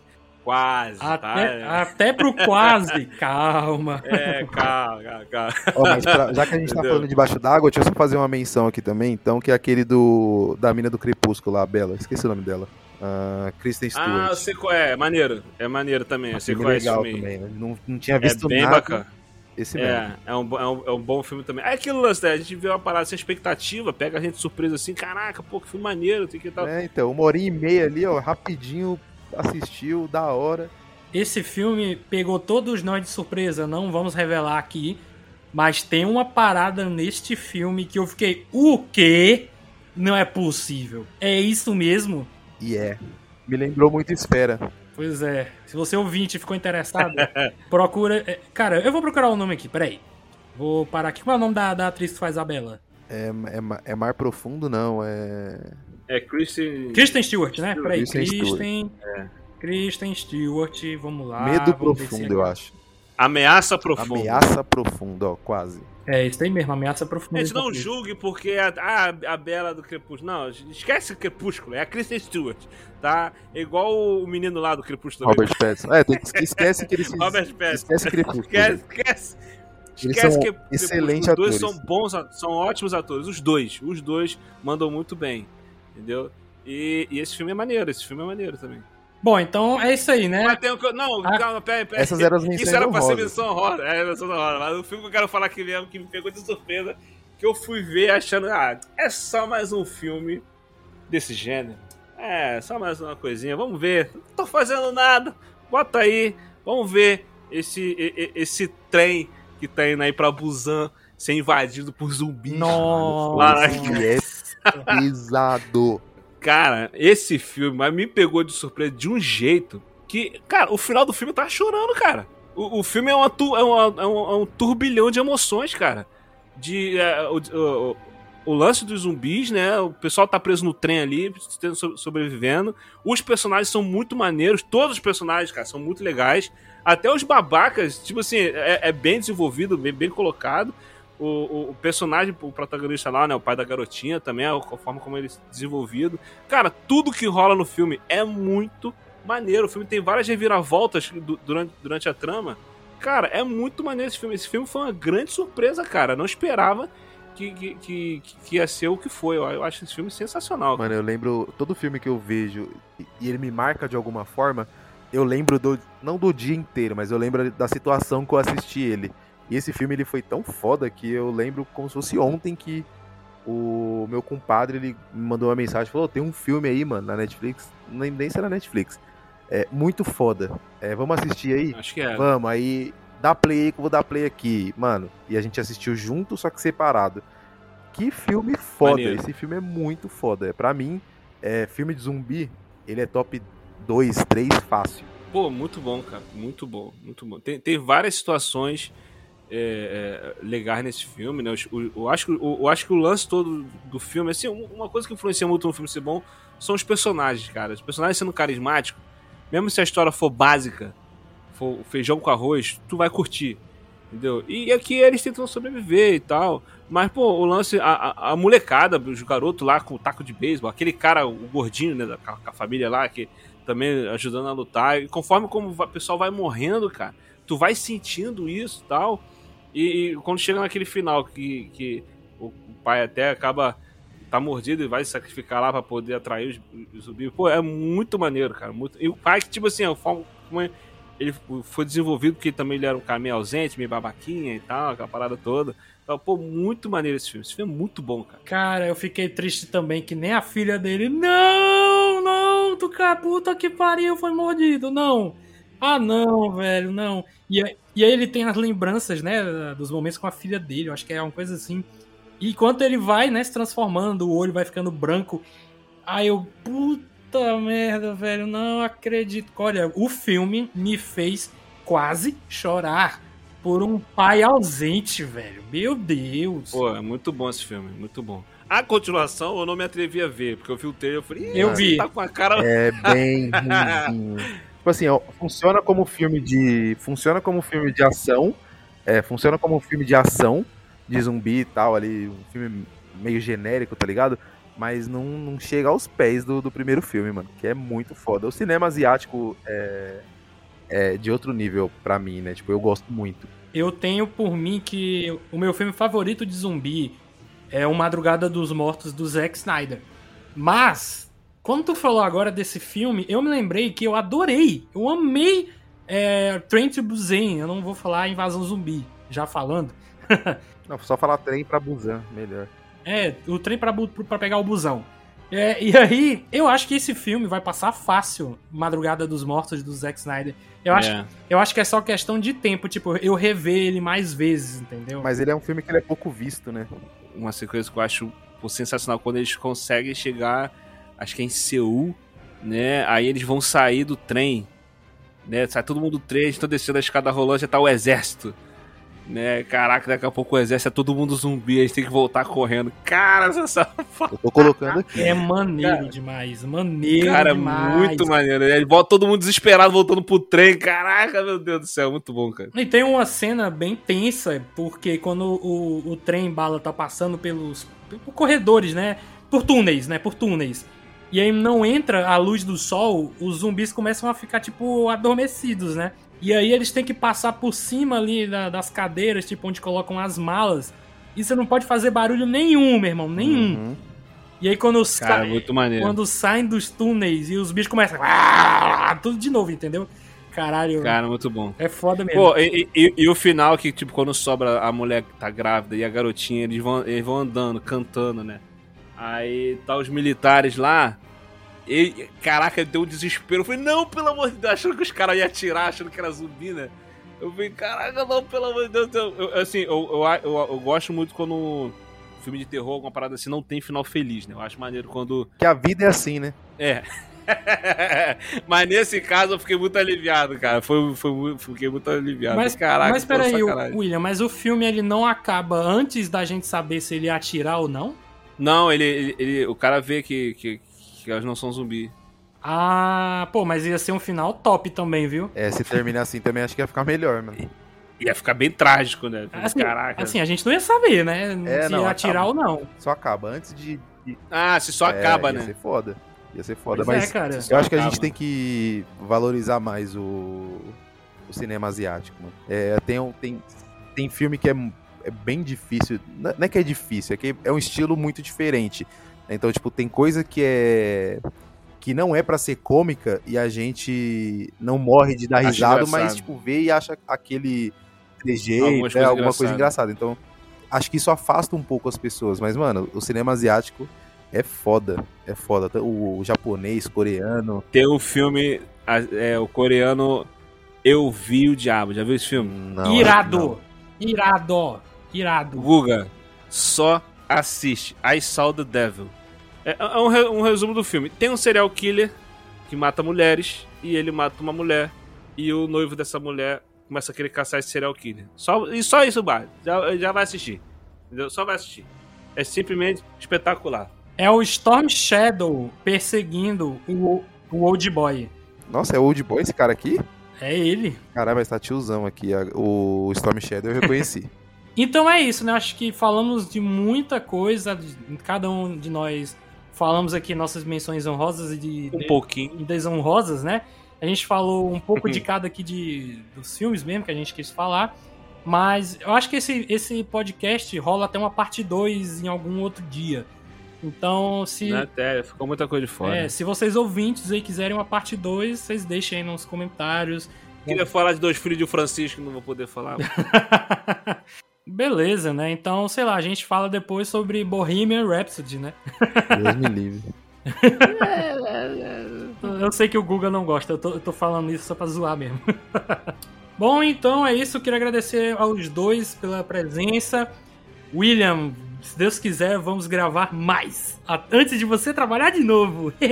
Quase, até, tá? até pro quase, calma. É, calma, calma, Oh, mas pra, já que a gente tá Entendeu? tá falando debaixo d'água, deixa eu só fazer uma menção aqui também, então, que é aquele do da mina do Crepúsculo lá, a Bela, esqueci o nome dela. Uh, Kristen Stewart. Ah, eu sei qual é, é maneiro, é maneiro também, eu sei qual é legal também, né? não, não tinha visto é bem nada. Bacana. Esse é, é um, é, um, é um bom filme também. É aquilo, né? A gente vê uma parada sem expectativa, pega a gente surpresa assim, caraca, pô, que filme maneiro, tem que tal. É, então, uma hora e meia ali, ó, rapidinho assistiu, da hora. Esse filme pegou todos nós de surpresa, não vamos revelar aqui, mas tem uma parada neste filme que eu fiquei, o quê? Não é possível. É isso mesmo? E é. Me lembrou muito Espera. Pois é. Se você ouvinte ficou interessado, procura. É, cara, eu vou procurar o nome aqui, peraí. Vou parar aqui. Qual é o nome da, da atriz que faz a Bela? É, é, é Mar Profundo, não, é. É Kristen. Kristen Stewart, né? Peraí, Kristen. Kristen, é. Kristen Stewart, vamos lá. Medo vamos Profundo, eu acho. Ameaça Profunda. Ameaça Profunda, ó, quase. É, isso aí mesmo, ameaça profunda. Gente, não julgue porque a, a, a Bela do Crepúsculo. Não, esquece o Crepúsculo, é a Kristen Stewart, tá? É igual o menino lá do Crepúsculo. Robert Pattinson. É, tem que, esquece que ele se... Robert Pattinson. Esquece Crepúsculo. Esquece, esquece. Eles esquece que excelentes Os dois são bons, são ótimos atores. Os dois, os dois mandam muito bem, entendeu? E, e esse filme é maneiro, esse filme é maneiro também. Bom, então é isso aí, né? Mas tem um... Não, ah, calma, peraí, peraí. Essas eram as Isso era pra ser menção horror. É, menção horror. Mas o filme que eu quero falar aqui mesmo, que me pegou de surpresa, que eu fui ver achando, ah, é só mais um filme desse gênero. É, só mais uma coisinha. Vamos ver. Não tô fazendo nada. Bota aí. Vamos ver esse, esse trem que tá indo aí pra Busan ser invadido por zumbis. Nossa, lá é pesado. Cara, esse filme me pegou de surpresa de um jeito que, cara, o final do filme tava chorando, cara. O, o filme é, uma, é, uma, é, um, é um turbilhão de emoções, cara. De, é, o, o, o, lance dos zumbis, né? O pessoal tá preso no trem ali, sobrevivendo. Os personagens são muito maneiros, todos os personagens, cara, são muito legais. Até os babacas, tipo assim, é, é bem desenvolvido, bem, bem colocado. O, o, personagem, o protagonista lá, né? O pai da garotinha também, a, forma como ele é desenvolvido. Cara, tudo que rola no filme é muito maneiro. O filme tem várias reviravoltas durante, durante a trama Cara, é muito maneiro esse filme. Esse filme foi uma grande surpresa, cara. Não esperava que, que, que, que ia ser o que foi. Eu, eu acho esse filme sensacional. Mano, eu lembro, todo filme que eu vejo e ele me marca de alguma forma, eu lembro do, não do dia inteiro, mas eu lembro da situação que eu assisti ele. E esse filme ele foi tão foda que eu lembro como se fosse ontem que o meu compadre ele me mandou uma mensagem, falou: "Tem um filme aí, mano, na Netflix, nem, nem se na Netflix. É muito foda. É, vamos assistir aí? Acho que é. Vamos, aí dá play aí que eu vou dar play aqui. Mano, e a gente assistiu junto, só que separado. Que filme foda. Maneiro. Esse filme é muito foda. É, pra mim, é, filme de zumbi, ele é top 2, 3 fácil. Pô, muito bom, cara. Muito bom, muito bom. Tem, tem várias situações é, é, legais nesse filme, né? Eu, eu- acho, eu, eu acho que o lance todo do filme, assim, um- uma coisa que influencia muito no filme ser bom são os personagens, cara. Os personagens sendo carismáticos, mesmo se a história for básica, for feijão com arroz, tu vai curtir. Entendeu? E aqui eles tentam sobreviver e tal. Mas, pô, o lance, a, a- a molecada, os garotos lá com o taco de beisebol, aquele cara, o gordinho, né, da, com a família lá, que também ajudando a lutar. E conforme como o pessoal vai morrendo, cara, tu vai sentindo isso e tal. E, e quando chega naquele final que, que o pai até acaba tá mordido e vai se sacrificar lá pra poder atrair os, os zumbis, pô, é muito maneiro, cara. Muito... E o pai, que, tipo assim, forma como ele foi desenvolvido, porque também ele era um cara meio ausente, meio babaquinha e tal, aquela parada toda. Então, pô, muito maneiro esse filme. Esse filme é muito bom, cara. Cara, eu fiquei triste também que nem a filha dele. Não, não, tu cara, puta que pariu, foi mordido. Não. Ah, não, velho, não. E, aí- e aí ele tem as lembranças, né, dos momentos com a filha dele. Eu acho que é uma coisa assim. E enquanto ele vai, né, se transformando, o olho vai ficando branco. Aí eu, puta merda, velho, não acredito. Olha, o filme me fez quase chorar por um pai ausente, velho. Meu Deus. Pô, é muito bom esse filme, muito bom. A continuação eu não me atrevi a ver, porque eu vi o trailer e falei, "Ih, Eu vi. tá com a cara. É bem ruimzinho. Tipo assim, funciona como filme de. Funciona como filme de ação. É, funciona como filme de ação, de zumbi e tal, ali, um filme meio genérico, tá ligado? Mas não, não chega aos pés do, do primeiro filme, mano. Que é muito foda. O cinema asiático é, é de outro nível pra mim, né? Tipo, eu gosto muito. Eu tenho por mim que o meu filme favorito de zumbi é O Madrugada dos Mortos do Zack Snyder. Mas, quando tu falou agora desse filme, eu me lembrei que eu adorei, eu amei é, Train to Busan. Eu não vou falar Invasão Zumbi, já falando. Não, só falar trem pra Busan, melhor. É, o trem pra pegar o busão. É, e aí, eu acho que esse filme vai passar fácil Madrugada dos Mortos do Zack Snyder. Eu acho, É. eu acho que é só questão de tempo, tipo, eu rever ele mais vezes, entendeu? Mas ele é um filme que ele é pouco visto, né? Uma sequência que eu acho sensacional quando eles conseguem chegar, acho que é em Seul, né? Aí eles vão sair do trem, né? Sai todo mundo do trem, estão descendo a escada rolante, já tá o exército. Né? Caraca, daqui a pouco o exército é todo mundo zumbi, a gente tem que voltar correndo. Cara, essa Eu tô colocando aqui. É maneiro Cara, demais, maneiro Cara, demais. muito maneiro. Ele volta todo mundo desesperado voltando pro trem. Caraca, meu Deus do céu, muito bom, cara. E tem uma cena bem tensa, porque quando o, o trem bala tá passando pelos, por corredores, né? Por túneis, né? Por túneis. E aí não entra a luz do sol, os zumbis começam a ficar, tipo, adormecidos, né? E aí eles têm que passar por cima ali da- das cadeiras, tipo, onde colocam as malas. E você não pode fazer barulho nenhum, meu irmão, nenhum. Uhum. E aí quando os Cara, ca- muito maneiro. quando saem dos túneis e os bichos começam. "Ah", Tudo de novo, entendeu? Caralho, Cara, muito bom. é foda mesmo. Pô, e, e- e o final que, tipo, quando sobra a mulher que tá grávida e a garotinha, eles vão, eles vão andando, cantando, né? Aí tá os militares lá. E, caraca, deu um desespero. Eu falei, não, pelo amor de Deus, achando que os caras iam atirar, achando que era zumbi, né? Eu falei, caraca, não, pelo amor de Deus. Eu, assim, eu, eu, eu, eu gosto muito quando filme de terror, alguma parada assim, não tem final feliz, né? Eu acho maneiro quando. Que a vida é assim, né? É. Mas nesse caso eu fiquei muito aliviado, cara. Foi, foi, fiquei muito aliviado. Mas, Caraca, mas peraí. William, mas o filme ele não acaba antes da gente saber se ele ia atirar ou não? Não, ele, ele, ele- o cara vê que, que, que elas não são zumbi. Ah, pô, mas ia ser um final top também, viu? É, se terminar assim também acho que ia ficar melhor, mano. Ia ficar bem trágico, né? Assim, Caraca. assim, a gente não ia saber, né? É, se não, ia atirar acaba. ou não. Só acaba. Antes de. Ah, se só é, acaba, ia né? ser foda. Ia ser foda. Pois mas é, cara. eu acho que a gente acaba. tem que valorizar mais o. o cinema asiático. Mano. É, tem, um- tem, tem filme que é, é bem difícil. Não não é que é difícil, é que é um estilo muito diferente. Então, tipo, tem coisa que é. que não é pra ser cômica e a gente não morre de dar risada, engraçado. mas, tipo, vê e acha aquele trejeito, Algumas né, alguma coisa engraçadas. engraçada. Então, acho que isso afasta um pouco as pessoas. Mas, mano, o cinema asiático é foda. É foda. O, o japonês, coreano. Tem um filme, é, o coreano Eu Vi o Diabo. Já viu esse filme? Não, Irado! Irado! Irado! Guga, só assiste. I Saw the Devil. É, é um, re- um resumo do filme. Tem um serial killer que mata mulheres e ele mata uma mulher e o noivo dessa mulher começa a querer caçar esse serial killer. Só, e só isso, Bar. Já, já vai assistir. Entendeu? Só vai assistir. É simplesmente espetacular. É o Storm Shadow perseguindo o, o Old Boy. Nossa, é Old Boy esse cara aqui? É ele. Caralho, mas tá tiozão aqui. O Storm Shadow eu reconheci. Então é isso, né? Acho que falamos de muita coisa. Cada um de nós falamos aqui nossas menções honrosas e de, Um pouquinho. desonrosas, né? A gente falou um pouco de cada aqui de, dos filmes mesmo que a gente quis falar. Mas eu acho que esse, esse podcast rola até uma parte 2 em algum outro dia. Então, se, Né? Até ficou muita coisa de fora. é, se vocês ouvintes aí quiserem uma parte 2, vocês deixem aí nos comentários. Queria falar de dois filhos de Francisco, não vou poder falar. Beleza, né? Então, sei lá, a gente fala depois sobre Bohemian Rhapsody, né? Deus me livre. Eu sei que o Guga não gosta, eu tô, eu tô falando isso só pra zoar mesmo. Bom, então é isso. Eu queria agradecer aos dois pela presença. William, se Deus quiser, vamos gravar mais. Antes de você trabalhar de novo.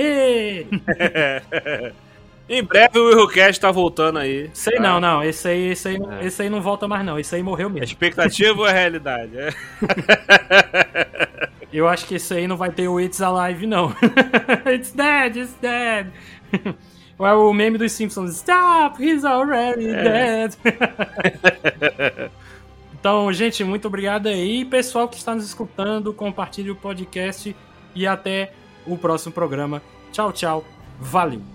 em breve o Willcast tá voltando aí. Sei tá? não, não. Esse aí, esse, aí, É. esse aí não volta mais, não. Esse aí morreu mesmo. expectativa ou é realidade? É. Eu acho que esse aí não vai ter o It's Alive, não. it's dead, it's dead. Ou é o meme dos Simpsons. Stop, he's already É. dead. então, gente, muito obrigado aí. Pessoal que está nos escutando, compartilhe o podcast e até o próximo programa. Tchau, tchau. Valeu.